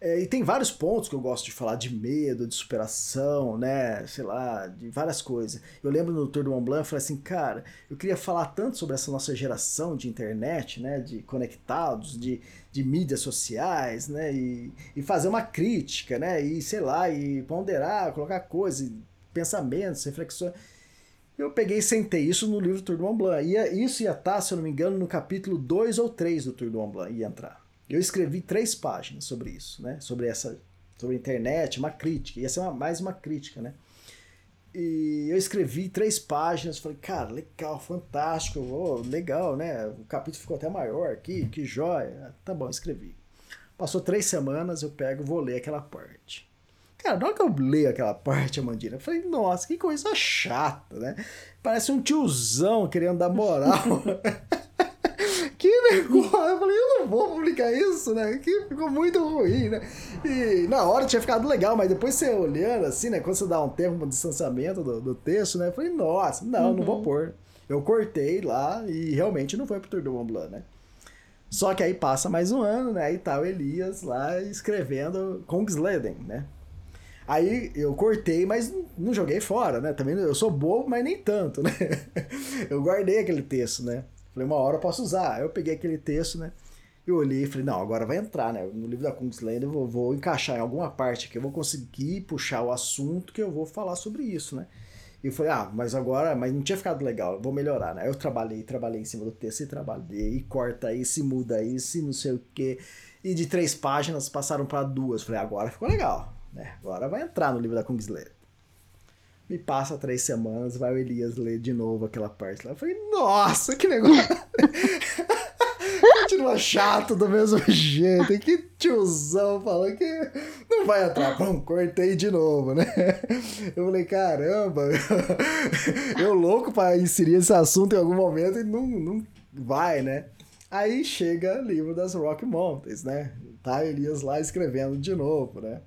Speaker 5: é, e tem vários pontos que eu gosto de falar de medo, de superação, né? Sei lá, de várias coisas. Eu lembro no Tour do Mont Blanc, eu falei assim, cara, eu queria falar tanto sobre essa nossa geração de internet, né? De conectados, de, de mídias sociais, né? E, e fazer uma crítica, né? E sei lá, e ponderar, colocar coisas pensamentos, reflexões. Eu peguei e sentei isso no livro Tour do Mont Blanc. Ia, isso ia estar, tá, se eu não me engano, no capítulo 2 ou 3 do Tour do Mont Blanc, ia entrar. Eu escrevi três páginas sobre isso, né? Sobre essa sobre a internet, uma crítica. Ia ser uma, mais uma crítica, né? E eu escrevi três páginas, falei, cara, legal, fantástico, oh, legal, né? O capítulo ficou até maior aqui, que joia. Tá bom, escrevi. Passou três semanas, eu pego vou ler aquela parte. Cara, na hora que eu leio aquela parte, Amandina, eu falei, nossa, que coisa chata, né? Parece um tiozão querendo dar moral. que negócio? Eu falei, eu não vou publicar isso, né? Que ficou muito ruim, né? E na hora tinha ficado legal, mas depois você olhando assim, né? Quando você dá um tempo, um distanciamento do, do texto, né? Eu falei, nossa, não, uhum. não vou uhum. pôr. Eu cortei lá e realmente não foi pro Tour do Mont Blanc, né? Só que aí passa mais um ano, né? E tá o Elias lá escrevendo Kongsleden, né? Aí eu cortei, mas não joguei fora, né? Também eu sou bobo, mas nem tanto, né? eu guardei aquele texto, né? Falei, uma hora eu posso usar. Aí eu peguei aquele texto, né? Eu olhei e falei, não, agora vai entrar, né? No livro da Kungsleder eu vou, vou encaixar em alguma parte que eu vou conseguir puxar o assunto que eu vou falar sobre isso, né? E eu falei, ah, mas agora, mas não tinha ficado legal, vou melhorar, né? Aí eu trabalhei, trabalhei em cima do texto e trabalhei, e corta isso, e muda isso, e não sei o quê. E de três páginas passaram para duas. Falei, agora ficou legal, né? Agora vai entrar no livro da Kungsleder. Me passa três semanas, vai o Elias ler de novo aquela parte lá. Eu falei, nossa, que negócio! Continua chato do mesmo jeito. Que tiozão falou que não vai entrar. Bom, cortei de novo, né? Eu falei, caramba, eu louco para inserir esse assunto em algum momento e não, não vai, né? Aí chega o livro das Rock Mountains, né? Tá Elias lá escrevendo de novo, né?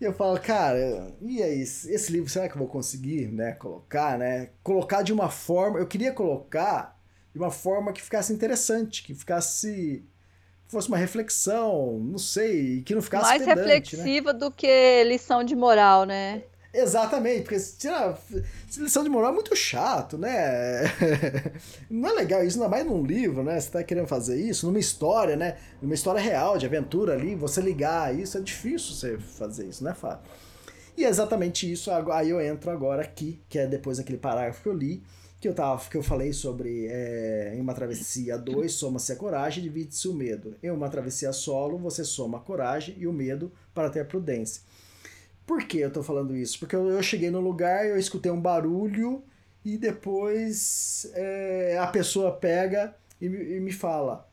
Speaker 5: E eu falo, cara, e aí, esse livro será que eu vou conseguir, né, colocar, né? Colocar de uma forma, eu queria colocar de uma forma que ficasse interessante, que ficasse fosse uma reflexão, não sei, que não ficasse
Speaker 2: mais
Speaker 5: pedante,
Speaker 2: né? reflexiva né? do que lição de moral, né?
Speaker 5: Exatamente, porque tirar lição de moral é muito chato, né? Não é legal isso, ainda mais num livro, né? Você tá querendo fazer isso, numa história, né? Numa história real, de aventura ali, você ligar isso, é difícil você fazer isso, não é fácil. E é exatamente isso, aí eu entro agora aqui, que é depois daquele parágrafo que eu li, que eu, tava, que eu falei sobre é, em uma travessia 2, soma-se a coragem e divide-se o medo. Em uma travessia solo, você soma a coragem e o medo para ter a prudência. Por que eu tô falando isso? Porque eu, cheguei no lugar, eu escutei um barulho e depois é, a pessoa pega e, e me fala.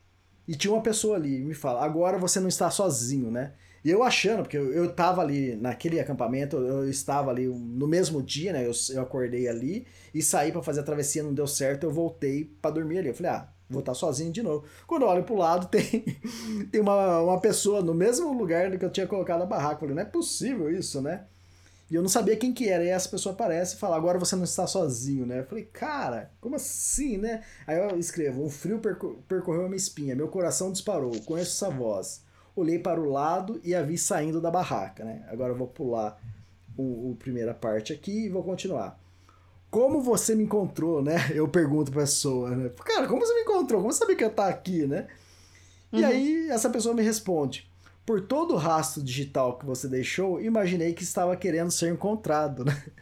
Speaker 5: E tinha uma pessoa ali, me fala, agora você não está sozinho, né? E eu achando, porque eu, eu tava ali naquele acampamento, eu estava ali no mesmo dia, né? Eu, eu acordei ali e saí para fazer a travessia, não deu certo, eu voltei para dormir ali. Eu falei, ah, vou estar sozinho de novo. Quando eu olho pro lado, tem, tem uma, uma pessoa no mesmo lugar que eu tinha colocado a barraca. Eu falei, não é possível isso, né? E eu não sabia quem que era. E essa pessoa aparece e fala, agora você não está sozinho, né? Eu falei, cara, como assim, né? Aí eu escrevo, um frio percor percorreu a minha espinha, meu coração disparou, conheço essa voz. Olhei para o lado e a vi saindo da barraca, né? Agora eu vou pular o, o primeira parte aqui e vou continuar como você me encontrou, né? Eu pergunto pra pessoa, né? Cara, como você me encontrou? Como você sabia que eu tá aqui, né? Uhum. E aí essa pessoa me responde: Por todo o rastro digital que você deixou, imaginei que estava querendo ser encontrado, né?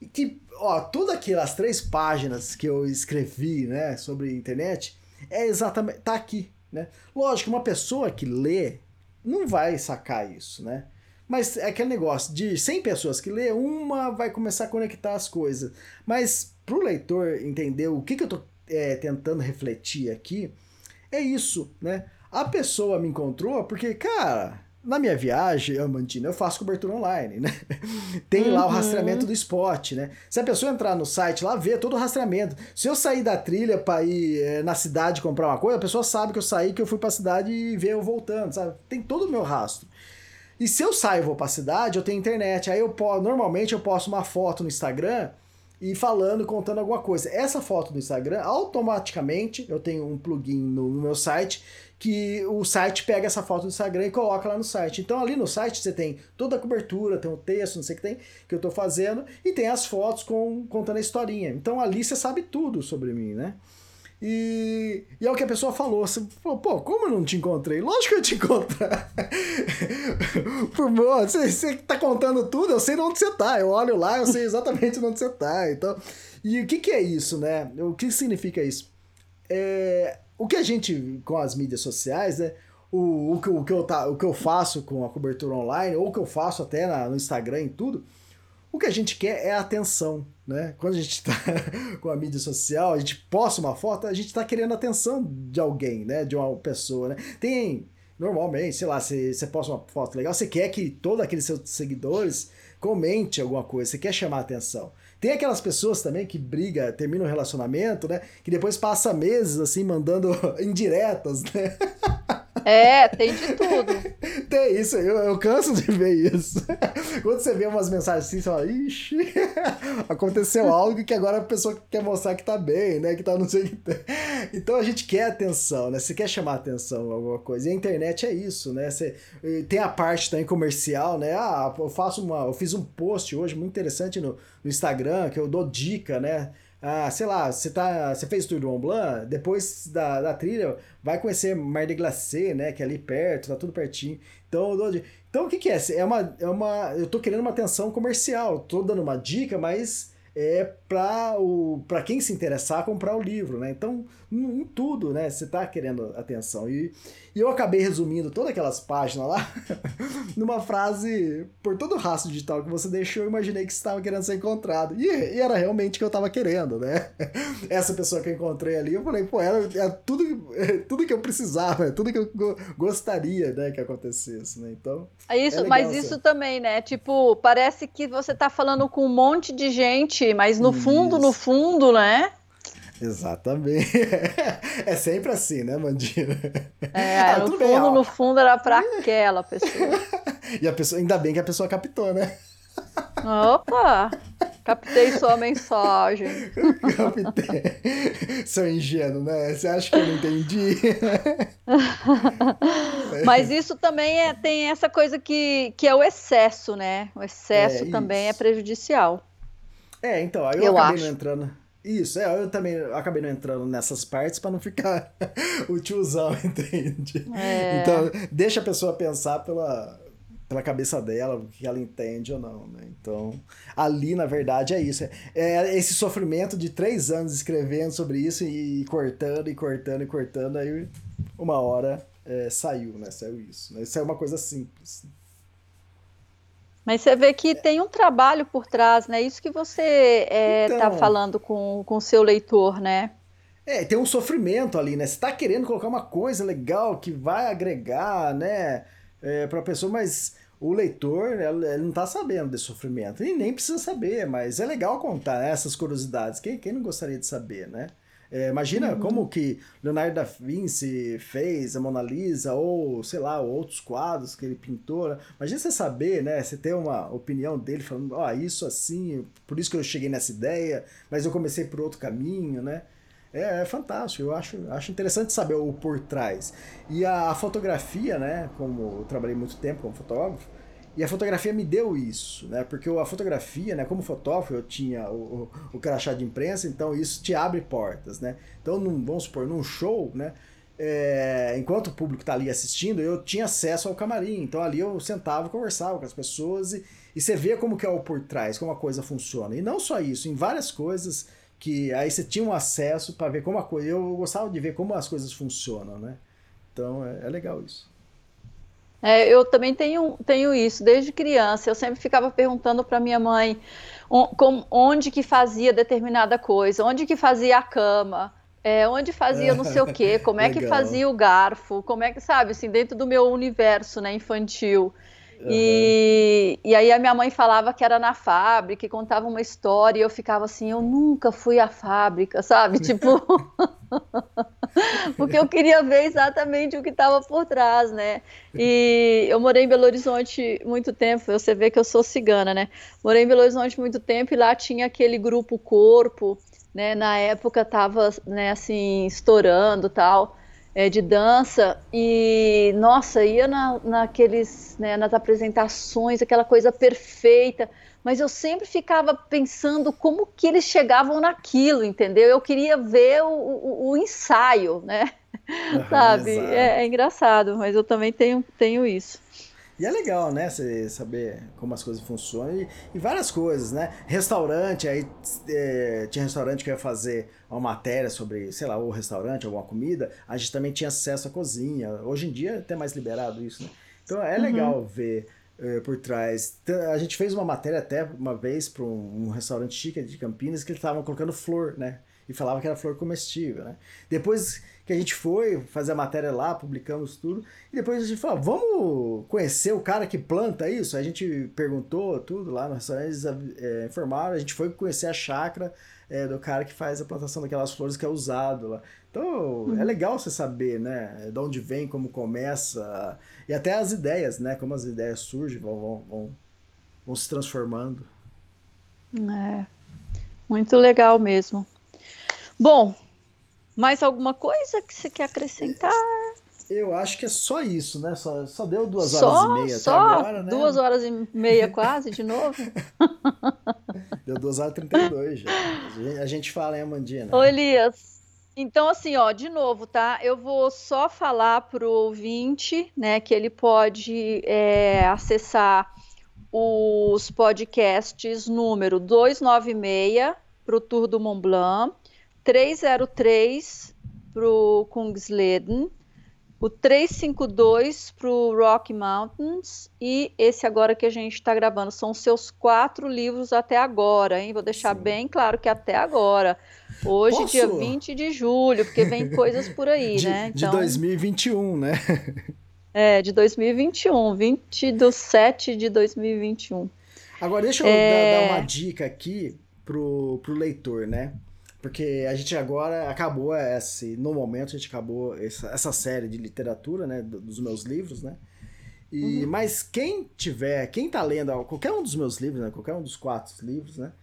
Speaker 5: E que, ó, tudo aquelas três páginas que eu escrevi, né, sobre internet, é exatamente. tá aqui, né? Lógico, uma pessoa que lê não vai sacar isso, né? Mas é aquele negócio de 100 pessoas que lê, uma vai começar a conectar as coisas. Mas para o leitor entender o que, que eu estou é, tentando refletir aqui, é isso, né? A pessoa me encontrou porque, cara, na minha viagem, Amandina, eu faço cobertura online, né? Tem lá o uhum. rastreamento do spot, né? Se a pessoa entrar no site lá, vê todo o rastreamento. Se eu sair da trilha para ir é, na cidade comprar uma coisa, a pessoa sabe que eu saí, que eu fui para a cidade e vê eu voltando, sabe? Tem todo o meu rastro. E se eu saio vou pra cidade, eu tenho internet. Aí eu normalmente eu posto uma foto no Instagram e falando, contando alguma coisa. Essa foto do Instagram, automaticamente, eu tenho um plugin no, no, meu site que o site pega essa foto do Instagram e coloca lá no site. Então ali no site você tem toda a cobertura, tem o um texto, não sei o que tem, que eu tô fazendo, e tem as fotos com, contando a historinha. Então ali você sabe tudo sobre mim, né? E, e é o que a pessoa falou. Você falou, pô, como eu não te encontrei? Lógico que eu te encontrei. Por você, você tá contando tudo, eu sei onde você tá. Eu olho lá, eu sei exatamente onde você tá. Então, e o que, que é isso, né? O que significa isso? É, o que a gente, com as mídias sociais, né? O, o, que, o, que eu tá, o que eu faço com a cobertura online, ou o que eu faço até na, no Instagram e tudo, o que a gente quer é atenção, né? Quando a gente está com a mídia social, a gente posta uma foto, a gente está querendo a atenção de alguém, né? De uma pessoa, né? Tem normalmente, sei lá, você, você posta uma foto legal, você quer que todos aqueles seus seguidores comente alguma coisa, você quer chamar a atenção. Tem aquelas pessoas também que briga, termina um relacionamento, né? Que depois passa meses assim mandando indiretas, né?
Speaker 2: É, tem de tudo.
Speaker 5: Tem isso, eu, eu canso de ver isso. Quando você vê umas mensagens assim, você fala, ixi, aconteceu algo que agora a pessoa quer mostrar que tá bem, né? Que tá não sei o que. Então a gente quer atenção, né? Você quer chamar atenção alguma coisa. E a internet é isso, né? Você, tem a parte também comercial, né? Ah, eu faço uma. Eu fiz um post hoje muito interessante no, no Instagram que eu dou dica, né? Ah, sei lá, você, tá, você fez o Tour do Mont Blanc, depois da, da trilha, vai conhecer Mar de Glacé, né, que é ali perto, tá tudo pertinho. Então, então o que que é? É uma, é uma, eu tô querendo uma atenção comercial, tô dando uma dica, mas é para o para quem se interessar comprar o livro, né? Então, em, tudo, né? Você tá querendo atenção. E, e eu acabei resumindo todas aquelas páginas lá numa frase, por todo o rastro digital que você deixou, eu imaginei que você estava querendo ser encontrado. E, e, era realmente o que eu estava querendo, né? Essa pessoa que eu encontrei ali, eu falei, pô, era, era tudo, tudo que eu precisava, tudo que eu gostaria, né, que acontecesse, né? Então.
Speaker 2: É isso, é mas isso também, né? Tipo, parece que você tá falando com um monte de gente, mas no fundo, no fundo, né?
Speaker 5: Exatamente. É sempre assim, né, Mandina?
Speaker 2: É, ah, no fundo, bem, no fundo era para aquela pessoa.
Speaker 5: E a pessoa, ainda bem que a pessoa captou, né?
Speaker 2: Opa! Captei sua mensagem.
Speaker 5: Captei. Sou ingênuo, né? Você acha que eu não entendi?
Speaker 2: Mas isso também é, tem essa coisa que, que é o excesso, né? O excesso é, também é prejudicial.
Speaker 5: É, então, aí eu, eu acabei acho. não entrando. Isso, é, eu também acabei não entrando nessas partes para não ficar o tiozão, entende? É. Então, deixa a pessoa pensar pela, pela cabeça dela, o que ela entende ou não, né? Então, ali, na verdade, é isso. É, é esse sofrimento de três anos escrevendo sobre isso e cortando, e cortando, e cortando, aí uma hora é, saiu, né? Saiu isso. Né? Isso é uma coisa simples.
Speaker 2: Mas você vê que tem um trabalho por trás, né? Isso que você está é, tá então, falando com o seu leitor, né?
Speaker 5: É, tem um sofrimento ali, né? Você está querendo colocar uma coisa legal que vai agregar, né? É, para a pessoa, mas o leitor, ele não está sabendo desse sofrimento. E nem precisa saber, mas é legal contar né, essas curiosidades. Quem, quem não gostaria de saber, né? É, imagina uhum. como que Leonardo da Vinci fez a Mona Lisa, ou sei lá, outros quadros que ele pintou. Né? Imagina você saber, né? Você ter uma opinião dele falando, ó, oh, isso assim, por isso que eu cheguei nessa ideia, mas eu comecei por outro caminho, né? É, é fantástico, eu acho, acho interessante saber o por trás. E a, a fotografia, né? Como eu trabalhei muito tempo como fotógrafo, e a fotografia me deu isso, né? Porque a fotografia, né, como fotógrafo, eu tinha o, o, o crachá de imprensa, então isso te abre portas, né? Então, num, vamos supor, num show, né? É, enquanto o público está ali assistindo, eu tinha acesso ao camarim. Então ali eu sentava, conversava com as pessoas e, e você vê como que é o por trás, como a coisa funciona. E não só isso, em várias coisas que aí você tinha um acesso para ver como a coisa. Eu gostava de ver como as coisas funcionam, né? Então é, é legal isso.
Speaker 2: É, eu também tenho, tenho isso desde criança. Eu sempre ficava perguntando para minha mãe onde que fazia determinada coisa, onde que fazia a cama, é, onde fazia não sei o quê, como é que fazia o garfo, como é que, sabe, assim, dentro do meu universo né, infantil. Uhum. E, e aí a minha mãe falava que era na fábrica e contava uma história e eu ficava assim, eu nunca fui à fábrica, sabe? Tipo, porque eu queria ver exatamente o que estava por trás, né? E eu morei em Belo Horizonte muito tempo, você vê que eu sou cigana, né? Morei em Belo Horizonte muito tempo e lá tinha aquele grupo Corpo, né? Na época estava, né, assim, estourando tal é, de dança e nossa ia na, naqueles né, nas apresentações aquela coisa perfeita mas eu sempre ficava pensando como que eles chegavam naquilo entendeu eu queria ver o, o, o ensaio né uhum, sabe é, é, engraçado mas eu também tenho tenho isso
Speaker 5: e é legal, né? Você saber como as coisas funcionam e, e várias coisas, né? Restaurante, aí é, tinha restaurante que ia fazer uma matéria sobre, sei lá, o restaurante, alguma comida, a gente também tinha acesso à cozinha. Hoje em dia é até mais liberado isso, né? Então é legal uhum. ver é, por trás. A gente fez uma matéria até uma vez para um, um, restaurante chique de Campinas que eles estavam colocando flor, né? e falava que era flor comestível, né? Depois que a gente foi fazer a matéria lá, publicamos tudo, e depois a gente falou, vamos conhecer o cara que planta isso? A gente perguntou tudo lá no restaurante, eles é, informaram, a gente foi conhecer a chácara é, do cara que faz a plantação daquelas flores que é usado lá. Então, uhum. é legal você saber, né, de onde vem, como começa, e até as ideias, né, como as ideias surgem, vão, vão, vão, vão se transformando.
Speaker 2: É, muito legal mesmo. Bom, mais alguma coisa que você quer acrescentar?
Speaker 5: Eu acho que é só isso, né? Só, só deu duas só, horas e meia
Speaker 2: só
Speaker 5: até agora, né?
Speaker 2: Duas horas e meia quase, de novo.
Speaker 5: deu duas horas e trinta e dois já. A gente fala, hein, Amandina?
Speaker 2: Ô, Elias, então assim, ó, de novo, tá? Eu vou só falar pro ouvinte, né, que ele pode é, acessar os podcasts número 296 para o Tour do Mont Blanc, 303 para o Kungsleden, o 352 para o Rocky Mountains e esse agora que a gente está gravando. São os seus quatro livros até agora, hein? Vou deixar Sim. bem claro que até agora. Hoje, Posso? dia 20 de julho, porque vem coisas por aí,
Speaker 5: de,
Speaker 2: né?
Speaker 5: Então, de 2021, né?
Speaker 2: É, de 2021, 20 do 7 de 2021.
Speaker 5: Agora, deixa eu é... dar, dar uma dica aqui pro, pro leitor, né? Porque a gente agora acabou esse. No momento, a gente acabou essa, essa série de literatura, né? Dos meus livros, né? E, uhum. Mas quem tiver, quem tá lendo qualquer um dos meus livros, né? Qualquer um dos quatro livros, né?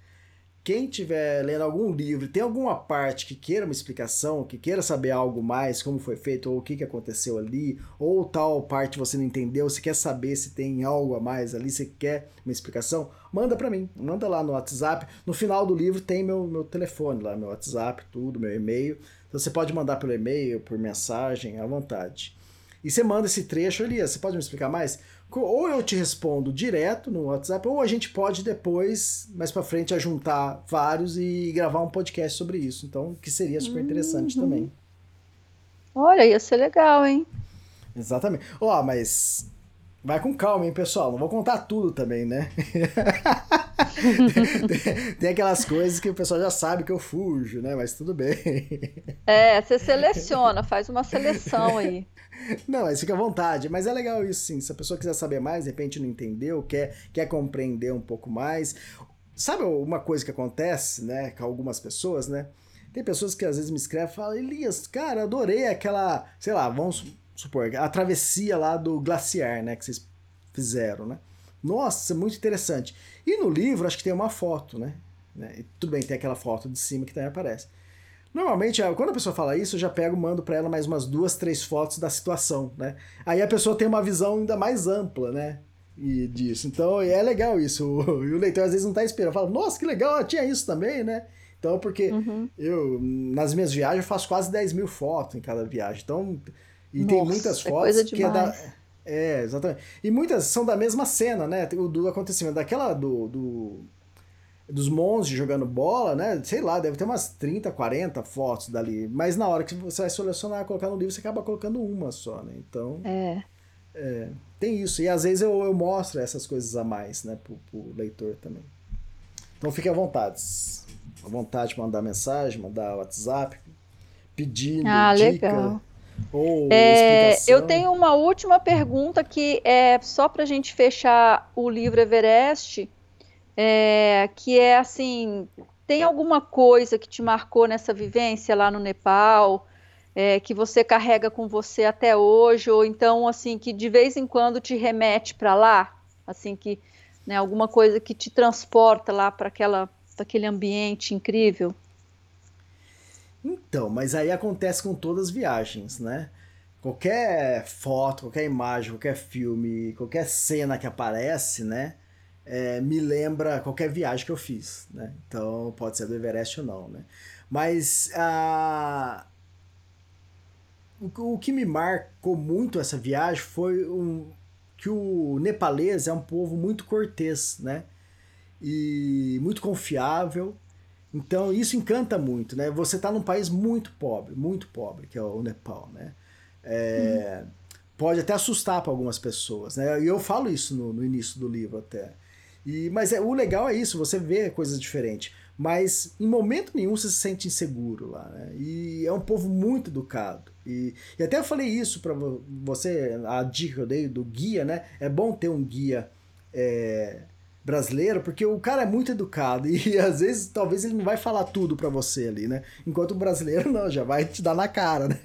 Speaker 5: Quem tiver lendo algum livro, tem alguma parte que queira uma explicação, que queira saber algo mais, como foi feito, ou o que, que aconteceu ali, ou tal parte você não entendeu, você quer saber se tem algo a mais ali, você quer uma explicação, manda para mim, manda lá no WhatsApp. No final do livro tem meu, meu telefone lá, meu WhatsApp, tudo, meu e-mail. Então você pode mandar pelo e-mail, por mensagem, à vontade. E você manda esse trecho, Elias, você pode me explicar mais? Ou eu te respondo direto no WhatsApp, ou a gente pode depois, mais para frente, juntar vários e gravar um podcast sobre isso. Então, que seria super interessante uhum. também.
Speaker 2: Olha, ia ser legal, hein?
Speaker 5: Exatamente. Ó, oh, mas vai com calma, hein, pessoal? Não vou contar tudo também, né? tem, tem, aquelas coisas que o pessoal já sabe que eu fujo, né? Mas tudo bem.
Speaker 2: É, você seleciona, faz uma seleção aí.
Speaker 5: Não, mas fica à vontade. Mas é legal isso, sim. Se a pessoa quiser saber mais, de repente não entendeu, quer, quer compreender um pouco mais. Sabe uma coisa que acontece, né, com algumas pessoas, né? Tem pessoas que às vezes me escrevem e falam, Elias, cara, adorei aquela, sei lá, vamos supor, a travessia lá do glaciar, né, que vocês fizeram, né? Nossa, muito interessante. E no livro, acho que tem uma foto, né? né? tudo bem, tem aquela foto de cima que também aparece. Normalmente, quando a pessoa fala isso, eu já pego mando para ela mais umas duas, três fotos da situação, né? Aí a pessoa tem uma visão ainda mais ampla, né? E disso. Então, é legal isso. E o leitor às vezes não tá esperando. Fala, nossa, que legal, tinha isso também, né? Então, porque uhum. eu, nas minhas viagens, eu faço quase 10 mil fotos em cada viagem. Então, e nossa, tem muitas é fotos é que é da. É, exatamente. E muitas são da mesma cena, né? O do acontecimento daquela do, do dos monstros jogando bola, né? Sei lá, deve ter umas 30, 40 fotos dali. Mas na hora que você vai selecionar, colocar no livro, você acaba colocando uma só, né? Então.
Speaker 2: É.
Speaker 5: é tem isso. E às vezes eu, eu mostro essas coisas a mais, né? Pro, pro leitor também. Então fique à vontade. À vontade de mandar mensagem, mandar WhatsApp, pedindo ah, dica. Legal. Ou
Speaker 2: é, eu tenho uma última pergunta que é só para a gente fechar o livro Everest é, que é assim, tem alguma coisa que te marcou nessa vivência lá no Nepal, é, que você carrega com você até hoje, ou então assim que de vez em quando te remete para lá, assim que, né, alguma coisa que te transporta lá para aquela, aquele ambiente incrível?
Speaker 5: Então, mas aí acontece com todas as viagens, né? Qualquer foto, qualquer imagem, qualquer filme, qualquer cena que aparece, né? É, me lembra qualquer viagem que eu fiz, né? Então pode ser do Everest ou não, né? Mas a o, o que me marcou muito essa viagem foi um, que o nepalês é um povo muito cortês, né? E muito confiável. Então isso encanta muito, né? Você está num país muito pobre, muito pobre, que é o Nepal, né? É, hum. Pode até assustar para algumas pessoas, né? E eu falo isso no, no início do livro até E, mas é, o legal é isso, você vê coisas diferentes. Mas em momento nenhum você se sente inseguro lá. Né? E é um povo muito educado. E, e até eu falei isso para você, a dica que eu dei do guia, né? É bom ter um guia é, brasileiro, porque o cara é muito educado e às vezes talvez ele não vai falar tudo para você ali, né? Enquanto o brasileiro não, já vai te dar na cara, né?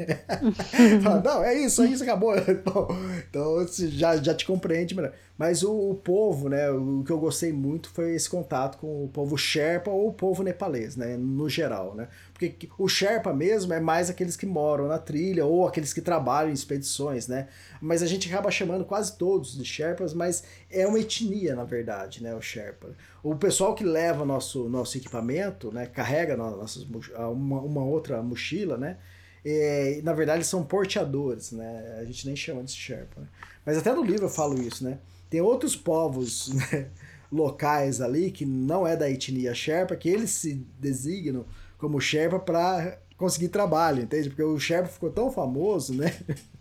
Speaker 5: Fala, não, é isso, é isso, acabou. Então, então já, já te compreende melhor. Mas o, o, povo, né? O que eu gostei muito foi esse contato com o povo Sherpa ou o povo nepalês, né? No geral, né? Porque o Sherpa mesmo é mais aqueles que moram na trilha ou aqueles que trabalham em expedições, né? Mas a gente acaba chamando quase todos de Sherpas, mas é uma etnia, na verdade, né? O Sherpa. O pessoal que leva nosso, nosso equipamento, né? Carrega nossas, uma, uma outra mochila, né? É, na verdade, são porteadores, né? A gente nem chama de Sherpa. Né? Mas até no livro eu falo isso, né? Tem outros povos né? locais ali que não é da etnia Sherpa, que eles se designam como Sherpa para conseguir trabalho, entende? Porque o Sherpa ficou tão famoso, né?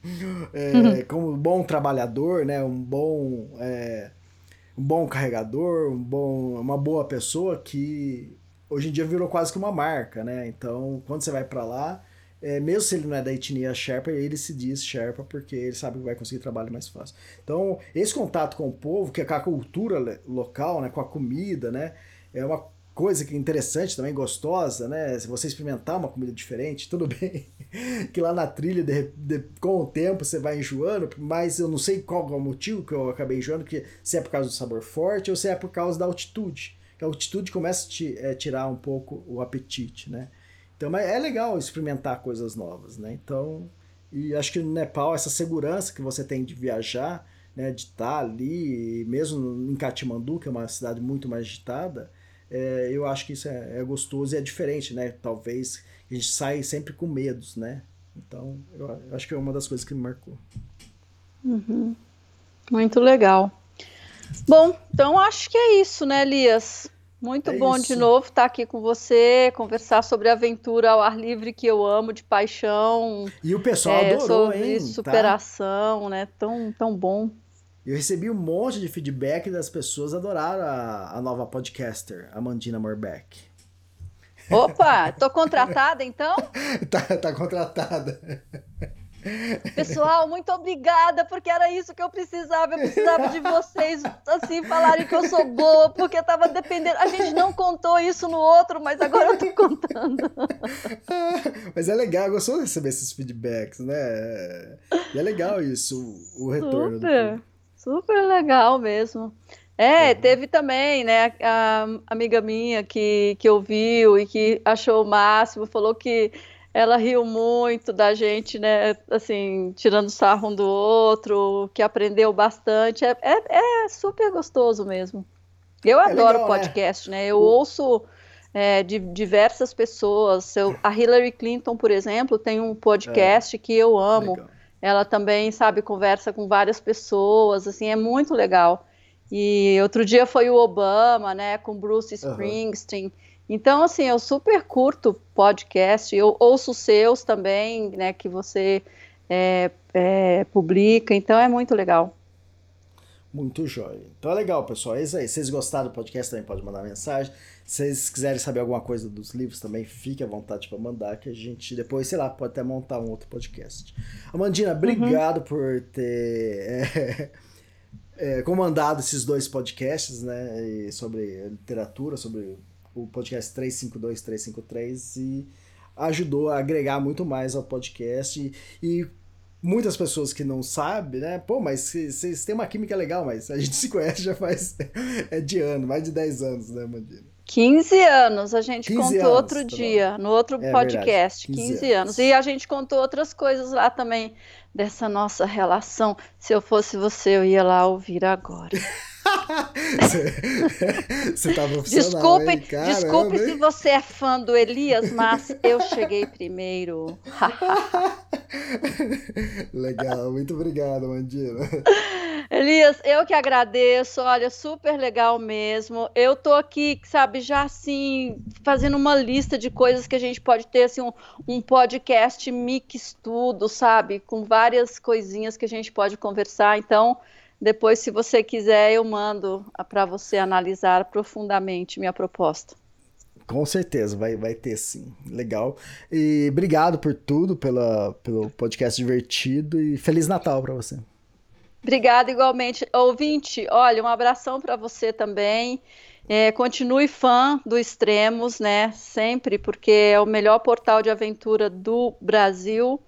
Speaker 5: É, uhum. Como um bom trabalhador, né? Um bom, é, um bom carregador, um bom, uma boa pessoa que hoje em dia virou quase que uma marca, né? Então, quando você vai para lá, é, mesmo se ele não é da etnia Sherpa, ele se diz Sherpa porque ele sabe que vai conseguir trabalho mais fácil. Então, esse contato com o povo, que é com a cultura local, né? Com a comida, né? É uma coisa que é interessante também, gostosa, né? Se você experimentar uma comida diferente, tudo bem. que lá na trilha, de, de, com o tempo, você vai enjoando, mas eu não sei qual é o motivo que eu acabei enjoando, que se é por causa do sabor forte ou se é por causa da altitude. Que a altitude começa a te, é, tirar um pouco o apetite, né? Então, mas é legal experimentar coisas novas, né? Então, e acho que no Nepal, essa segurança que você tem de viajar, né, de estar ali, mesmo em Katmandu, que é uma cidade muito mais agitada, é, eu acho que isso é, é, gostoso e é diferente, né? Talvez a gente sai sempre com medos, né? Então, eu, eu acho que é uma das coisas que me marcou.
Speaker 2: Uhum. Muito legal. Bom, então acho que é isso, né, Elias? Muito é bom isso. de novo estar aqui com você, conversar sobre a aventura ao ar livre que eu amo de paixão.
Speaker 5: E o pessoal é, adorou,
Speaker 2: sobre
Speaker 5: hein?
Speaker 2: superação, tá? né? Tão, tão bom.
Speaker 5: Eu recebi um monte de feedback das pessoas adoraram a, a nova podcaster, Amandina Morbeck.
Speaker 2: Opa, tô contratada então?
Speaker 5: tá, tá contratada.
Speaker 2: Pessoal, muito obrigada, porque era isso que eu precisava. Eu precisava de vocês, assim, falarem que eu sou boa, porque tava dependendo. A gente não contou isso no outro, mas agora eu tô contando.
Speaker 5: mas é legal, gostou de receber esses feedbacks, né? E é legal isso, o retorno.
Speaker 2: Super. Super legal mesmo. É, uhum. teve também, né, a amiga minha que, que ouviu e que achou o máximo, falou que ela riu muito da gente, né, assim, tirando sarro um do outro, que aprendeu bastante. É, é, é super gostoso mesmo. Eu é adoro legal, né? podcast, né? né? Eu o... ouço é, de diversas pessoas. Eu, a Hillary Clinton, por exemplo, tem um podcast é. que eu amo. Legal ela também, sabe, conversa com várias pessoas, assim, é muito legal. E outro dia foi o Obama, né, com Bruce Springsteen. Uhum. Então, assim, eu super curto podcast, eu ouço os seus também, né, que você é, é, publica, então é muito legal.
Speaker 5: Muito jóia. Então é legal, pessoal. É isso aí. Se vocês gostaram do podcast, também pode mandar mensagem. Se vocês quiserem saber alguma coisa dos livros também, fique à vontade para mandar, que a gente depois, sei lá, pode até montar um outro podcast. Amandina, uhum. obrigado uhum. por ter é, é, comandado esses dois podcasts, né? sobre literatura, sobre o podcast 352, 353 e ajudou a agregar muito mais ao podcast e, e muitas pessoas que não sabem, né? Pô, mas vocês têm uma química legal, mas a gente se conhece já faz é de ano, mais de 10 anos, né, Mandina?
Speaker 2: 15 anos, a gente contou anos, outro tá dia, no outro é podcast, 15, 15 anos. anos. E a gente contou outras coisas lá também, dessa nossa relação. Se eu fosse você, eu ia lá ouvir agora.
Speaker 5: você tá
Speaker 2: Desculpe,
Speaker 5: hein? Caramba,
Speaker 2: desculpe hein? se você é fã do Elias, mas eu cheguei primeiro.
Speaker 5: legal, muito obrigado, Mandina.
Speaker 2: Elias, eu que agradeço, olha, super legal mesmo. Eu tô aqui, sabe, já assim, fazendo uma lista de coisas que a gente pode ter, assim, um, um podcast mix tudo, sabe, com várias coisinhas que a gente pode conversar. Então, Depois, se você quiser, eu mando para você analisar profundamente minha proposta.
Speaker 5: Com certeza, vai, vai ter sim. Legal. E obrigado por tudo, pela, pelo podcast divertido e Feliz Natal para você.
Speaker 2: Obrigada igualmente. Ouvinte, olha, um abração para você também. É, continue fã do Extremos, né? Sempre, porque é o melhor portal de aventura do Brasil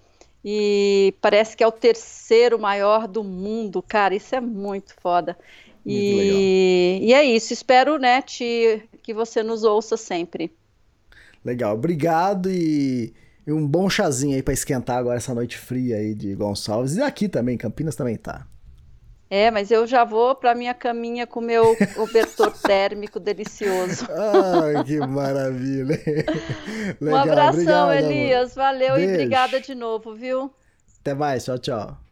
Speaker 2: e parece que é o terceiro maior do mundo, cara. Isso é muito foda. Muito e, e, é isso. Espero, né, te, que você nos ouça sempre.
Speaker 5: Legal, obrigado e, e um bom chazinho aí para esquentar agora essa noite fria aí de Gonçalves e aqui também, Campinas também tá.
Speaker 2: É, mas eu já vou para minha caminha com meu cobertor térmico delicioso.
Speaker 5: Ai, que maravilha.
Speaker 2: Legal, um abração, obrigado, Elias. Valeu Beijo. e obrigada de novo, viu?
Speaker 5: Até mais, tchau, tchau.